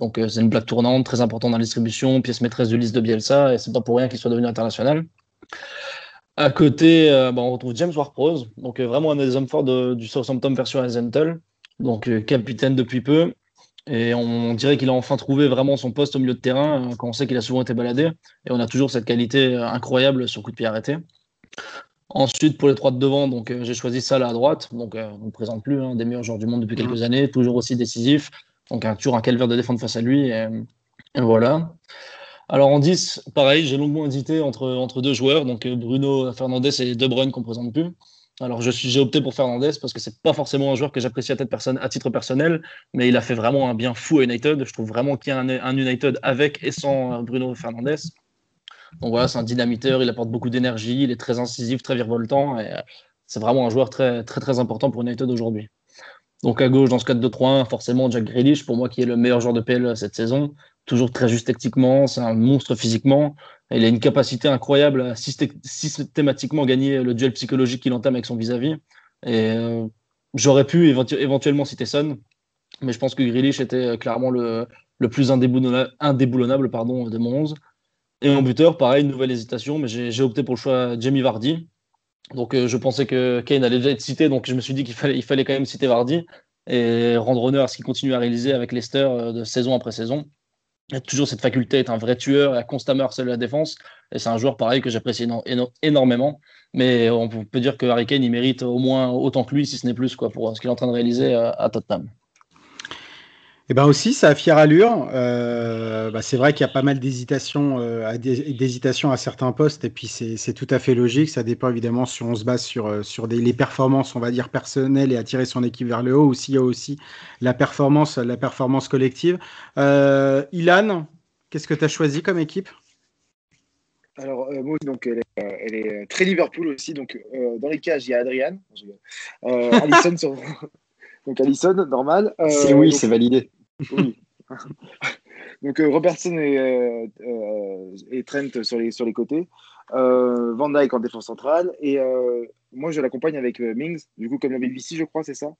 Donc euh, c'est une plaque tournante, très importante dans la distribution, pièce maîtresse de liste de Bielsa, et c'est pas pour rien qu'il soit devenu international. À côté, euh, bah, on retrouve James Ward-Prowse, donc euh, vraiment un des hommes forts du Southampton version Azentel, donc capitaine depuis peu, et on dirait qu'il a enfin trouvé vraiment son poste au milieu de terrain, quand on sait qu'il a souvent été baladé. Et on a toujours cette qualité incroyable sur coup de pied arrêté. Ensuite, pour les trois de devant, donc euh, j'ai choisi Salah à droite. Donc, euh, on ne présente plus hein, des meilleurs joueurs du monde depuis quelques années, toujours aussi décisif. Donc, un, toujours un calvaire de défendre face à lui. Et, et voilà. Alors, en 10, pareil, j'ai longuement hésité entre, entre deux joueurs, donc Bruno Fernandez et De Bruyne qu'on ne présente plus. Alors, j'ai opté pour Fernandez parce que c'est pas forcément un joueur que j'apprécie à, personne, à titre personnel, mais il a fait vraiment un bien fou à United. Je trouve vraiment qu'il y a un, un, United avec et sans Bruno Fernandez. Donc voilà, c'est un dynamiteur, il apporte beaucoup d'énergie, il est très incisif, très virevoltant, et c'est vraiment un joueur très, très, très important pour United aujourd'hui. Donc à gauche, dans ce 4-2-3-1, forcément Jack Grealish, pour moi qui est le meilleur joueur de PL cette saison, toujours très juste tactiquement, c'est un monstre physiquement, il a une capacité incroyable à systématiquement gagner le duel psychologique qu'il entame avec son vis-à-vis. Et euh, j'aurais pu éventu éventuellement citer Son, mais je pense que Grealish était clairement le, plus indéboulonnable, pardon, de mon 11. Et en buteur, pareil, nouvelle hésitation, mais j'ai opté pour le choix Jamie Vardy. Donc euh, je pensais que Kane allait déjà être cité, donc je me suis dit qu'il fallait, il fallait quand même citer Vardy. et rendre honneur à ce qu'il continue à réaliser avec Leicester de saison après saison. Il a toujours cette faculté d'être un vrai tueur et à constamment harceler la défense. Et c'est un joueur pareil que j'apprécie énormément. Mais on peut dire que Harry Kane, il mérite au moins autant que lui, si ce n'est plus, quoi, pour ce qu'il est en train de réaliser à Tottenham. Et eh ben aussi, ça a fière allure. Euh, bah c'est vrai qu'il y a pas mal d'hésitations euh, à certains postes, et puis c'est tout à fait logique. Ça dépend évidemment si on se base sur, euh, sur des, les performances, on va dire, personnelles et attirer son équipe vers le haut, ou s'il y a aussi la performance, la performance collective. Ilan, qu'est-ce que tu as choisi comme équipe? Alors, moi, donc, elle est, elle est, très Liverpool aussi. Donc, dans les cages, il y a Adrian. Allison sur, donc Allison, normal. Euh, c'est oui, c'est validé. Oui. donc euh, Robertson et, euh, et, Trent sur les, sur les côtés. Van Dyke en défense centrale. Et moi, je l'accompagne avec Mings, du coup, comme la BBC, je crois, c'est ça.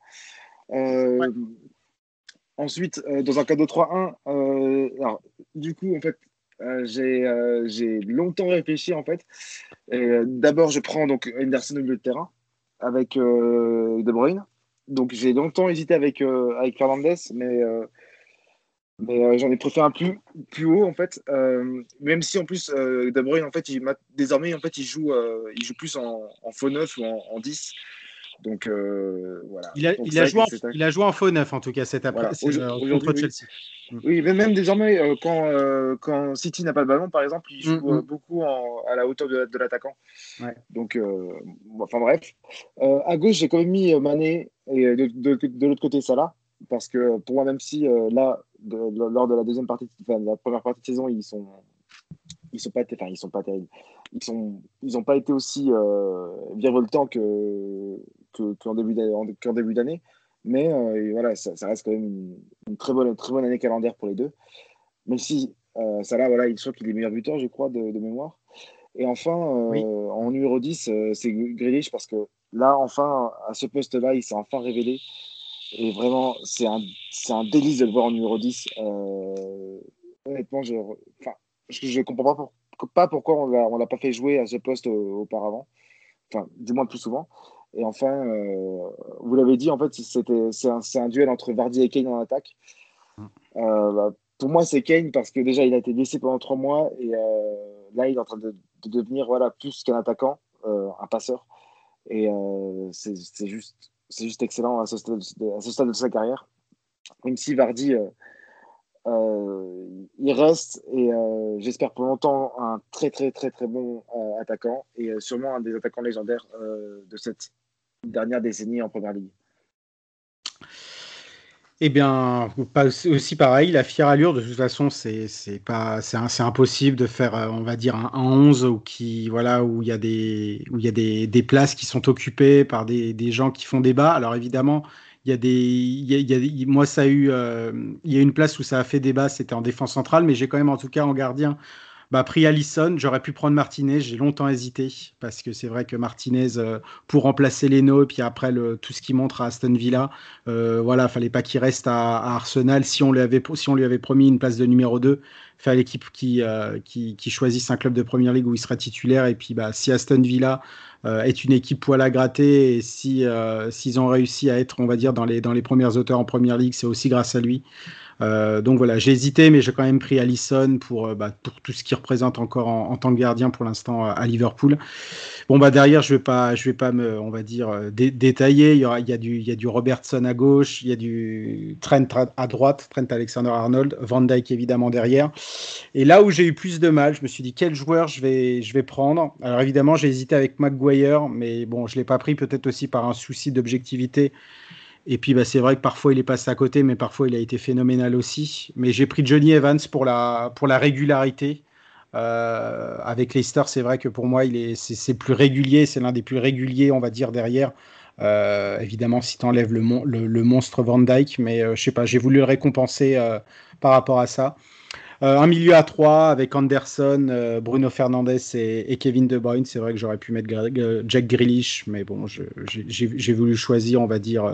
Ensuite, dans un 4-2-3-1, alors, du coup, en fait, j'ai longtemps réfléchi, en fait. D'abord, je prends donc Anderson au milieu de terrain avec De Bruyne donc j'ai longtemps hésité avec, euh, avec Fernandez, mais, euh, mais euh, j'en ai préféré un plus, plus haut en fait. même si en plus De Bruyne en fait, il, désormais en fait, il joue, il joue plus en, en faux 9 ou en, en 10. Donc voilà. Il a, il, a joué en, il a, joué en, faux 9 en tout cas cet après voilà. contre Chelsea. Mm. Oui, mais même désormais, euh, quand, euh, quand City n'a pas le ballon, par exemple, il joue mm, mm. beaucoup à la hauteur de, l'attaquant. Donc, euh, enfin bref. à gauche, j'ai quand même mis Mané et de, l'autre côté Salah, parce que pour moi, même si là, lors de la deuxième partie, enfin, la première partie de saison, ils sont, ils sont pas, enfin, ils sont pas terribles. Ils sont, ils n'ont pas été aussi virevoltants que qu'en début d'année. Mais euh, voilà, ça, reste quand même une, très, bonne, très bonne année calendaire pour les deux. Même si euh, ça là, voilà, il soit qu'il est meilleur buteur, je crois, de, mémoire. Et enfin, euh, en numéro 10, c'est Grealish parce que là, enfin, à ce poste-là, il s'est enfin révélé. Et vraiment, c'est un, un délice de le voir en numéro 10. honnêtement, je ne comprends pas, pas pourquoi on ne l'a pas fait jouer à ce poste auparavant. Enfin, du moins plus souvent. Et enfin, euh, vous l'avez dit, en fait, c'est un, un, duel entre Vardy et Kane en attaque. Mm. Euh, bah, pour moi, c'est Kane parce que déjà, il a été blessé pendant trois mois et euh, là, il est en train de, devenir voilà, plus qu'un attaquant, un passeur. Et c'est juste, juste excellent à ce, stade de, sa carrière. Même si Vardy euh, il reste et euh, j'espère pour longtemps un très très très très bon euh, attaquant et sûrement un des attaquants légendaires de cette dernière décennie en première ligue. Eh bien, pas aussi pareil, la fière allure, de toute façon, c'est impossible de faire, on va dire, un, 11 où, qui, voilà, il y a, des, des, des, places qui sont occupées par des, des gens qui font débat. Alors évidemment, il y a des, il y a, moi ça a eu, euh, il y a une place où ça a fait débat, c'était en défense centrale, mais j'ai quand même en tout cas en gardien bah, pris Allison. J'aurais pu prendre Martinez, j'ai longtemps hésité parce que c'est vrai que Martinez euh, pour remplacer Leno et puis après tout ce qu'il montre à Aston Villa, euh, voilà, fallait pas qu'il reste à, Arsenal. Si on lui avait, promis une place de numéro 2, faire l'équipe qui, euh, choisisse un club de première ligue où il sera titulaire et puis bah si Aston Villa euh, est une équipe poil à gratter. Et si euh, s'ils ont réussi à être, on va dire, dans les dans les premières auteurs en première ligue, c'est aussi grâce à lui. Euh, donc voilà, j'ai hésité, mais j'ai quand même pris Allison pour, bah, pour tout ce qu'il représente encore en, tant que gardien pour l'instant à Liverpool. Bon bah derrière, je vais pas, je vais pas me, on va dire détailler. Il y, a du, il y a du Robertson à gauche, il y a du Trent à droite, Trent Alexander-Arnold, Van Dyke évidemment derrière. Et là où j'ai eu plus de mal, je me suis dit quel joueur je vais, je vais prendre? Alors évidemment, j'ai hésité avec Maguire, mais bon, je l'ai pas pris peut-être aussi par un souci d'objectivité et puis bah, c'est vrai que parfois il est passé à côté, mais parfois il a été phénoménal aussi. Mais j'ai pris Johnny Evans pour la, pour la régularité. Euh, avec Leicester, c'est vrai que pour moi, il est, c'est, plus régulier, c'est l'un des plus réguliers, on va dire, derrière. Euh, évidemment, si tu enlèves le, le, monstre Van Dyke, mais euh, je sais pas, j'ai voulu le récompenser par rapport à ça. Euh, un milieu à trois avec Anderson, euh, Bruno Fernandez et, Kevin De Bruyne. C'est vrai que j'aurais pu mettre euh, Jack Grealish, mais bon, j'ai voulu choisir, on va dire,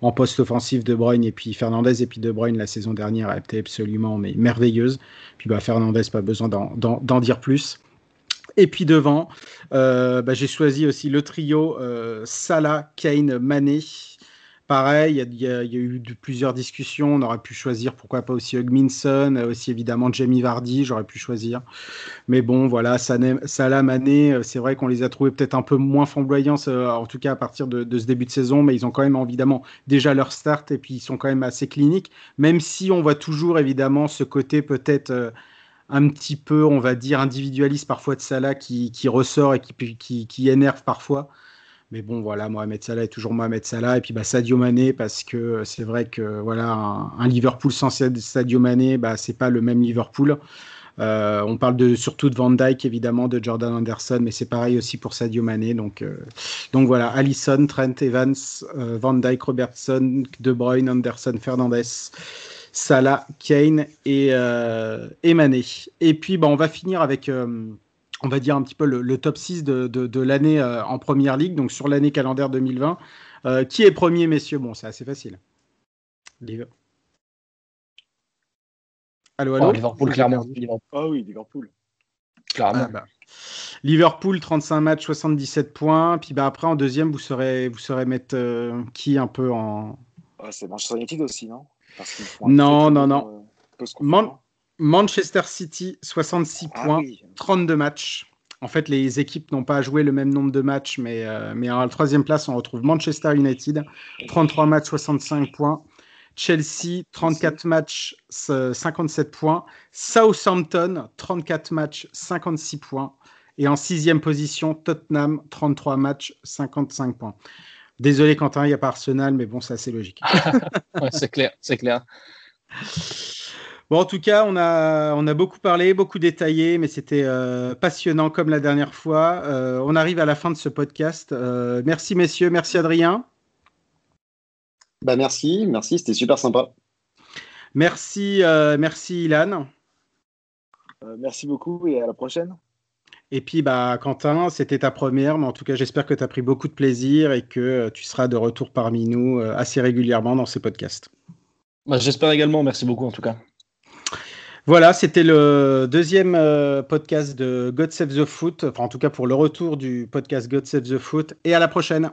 en poste offensif De Bruyne et puis Fernandez et puis De Bruyne la saison dernière a été absolument mais merveilleuse. Puis bah, Fernandez, pas besoin d'en dire plus. Et puis devant, bah, j'ai choisi aussi le trio Salah, Kane, Mané. Pareil, il y, a eu plusieurs discussions. On aurait pu choisir, pourquoi pas aussi Hugminson, aussi évidemment Jamie Vardy, j'aurais pu choisir. Mais bon, voilà, Salah, Mané, c'est vrai qu'on les a trouvés peut-être un peu moins flamboyants, en tout cas à partir de, ce début de saison, mais ils ont quand même évidemment déjà leur start et puis ils sont quand même assez cliniques, même si on voit toujours évidemment ce côté peut-être euh, un petit peu, on va dire, individualiste parfois de Salah qui, ressort et qui énerve parfois. Mais bon, voilà, Mohamed Salah est toujours Mohamed Salah. Et puis bah, Sadio Mané, parce que c'est vrai que voilà, un, Liverpool sans Sadio Mané, bah, c'est pas le même Liverpool. Euh, on parle de, surtout de Van Dyke, évidemment, de Jordan Anderson, mais c'est pareil aussi pour Sadio Mané. Donc, euh, donc voilà, Allison, Trent Evans, euh, Van Dyke, Robertson, De Bruyne, Anderson, Fernandez. Salah, Kane et, et Mané. Et puis, bah, on va finir avec on va dire un petit peu le, top 6 de, l'année euh, en première ligue, donc sur l'année calendaire 2020. Euh, qui est premier, messieurs? Bon, c'est assez facile. Allô, allô? Oh, Liverpool, clairement. Ah oui, Liverpool. Clairement. Ah, bah. Liverpool, 35 matchs, 77 points. Puis bah, après, en deuxième, vous saurez, vous saurez mettre euh, qui un peu en. Ah, c'est Manchester United aussi, non? Non, non, non. Manchester City, 66 ah points, 32 matchs. En fait, les équipes n'ont pas joué le même nombre de matchs, mais, euh, mais à la troisième place, on retrouve Manchester United, 33 matchs, 65 points. Chelsea, 34 matchs, 57 points. Southampton, 34 matchs, 56 points. Et en sixième position, Tottenham, 33 matchs, 55 points. Désolé Quentin, il n'y a pas Arsenal, mais bon, c'est assez logique. c'est clair, c'est clair. Bon, en tout cas, on a, on a beaucoup parlé, beaucoup détaillé, mais c'était euh, passionnant comme la dernière fois. Euh, on arrive à la fin de ce podcast. Euh, merci messieurs, merci Adrien. Bah merci, merci, c'était super sympa. Merci, merci Ilan. merci beaucoup et à la prochaine. Et puis, bah, Quentin, c'était ta première, mais en tout cas, j'espère que tu as pris beaucoup de plaisir et que tu seras de retour parmi nous assez régulièrement dans ces podcasts. Bah, j'espère également, merci beaucoup en tout cas. Voilà, c'était le deuxième euh, podcast de God Save the Foot, enfin en tout cas pour le retour du podcast God Save the Foot, et à la prochaine.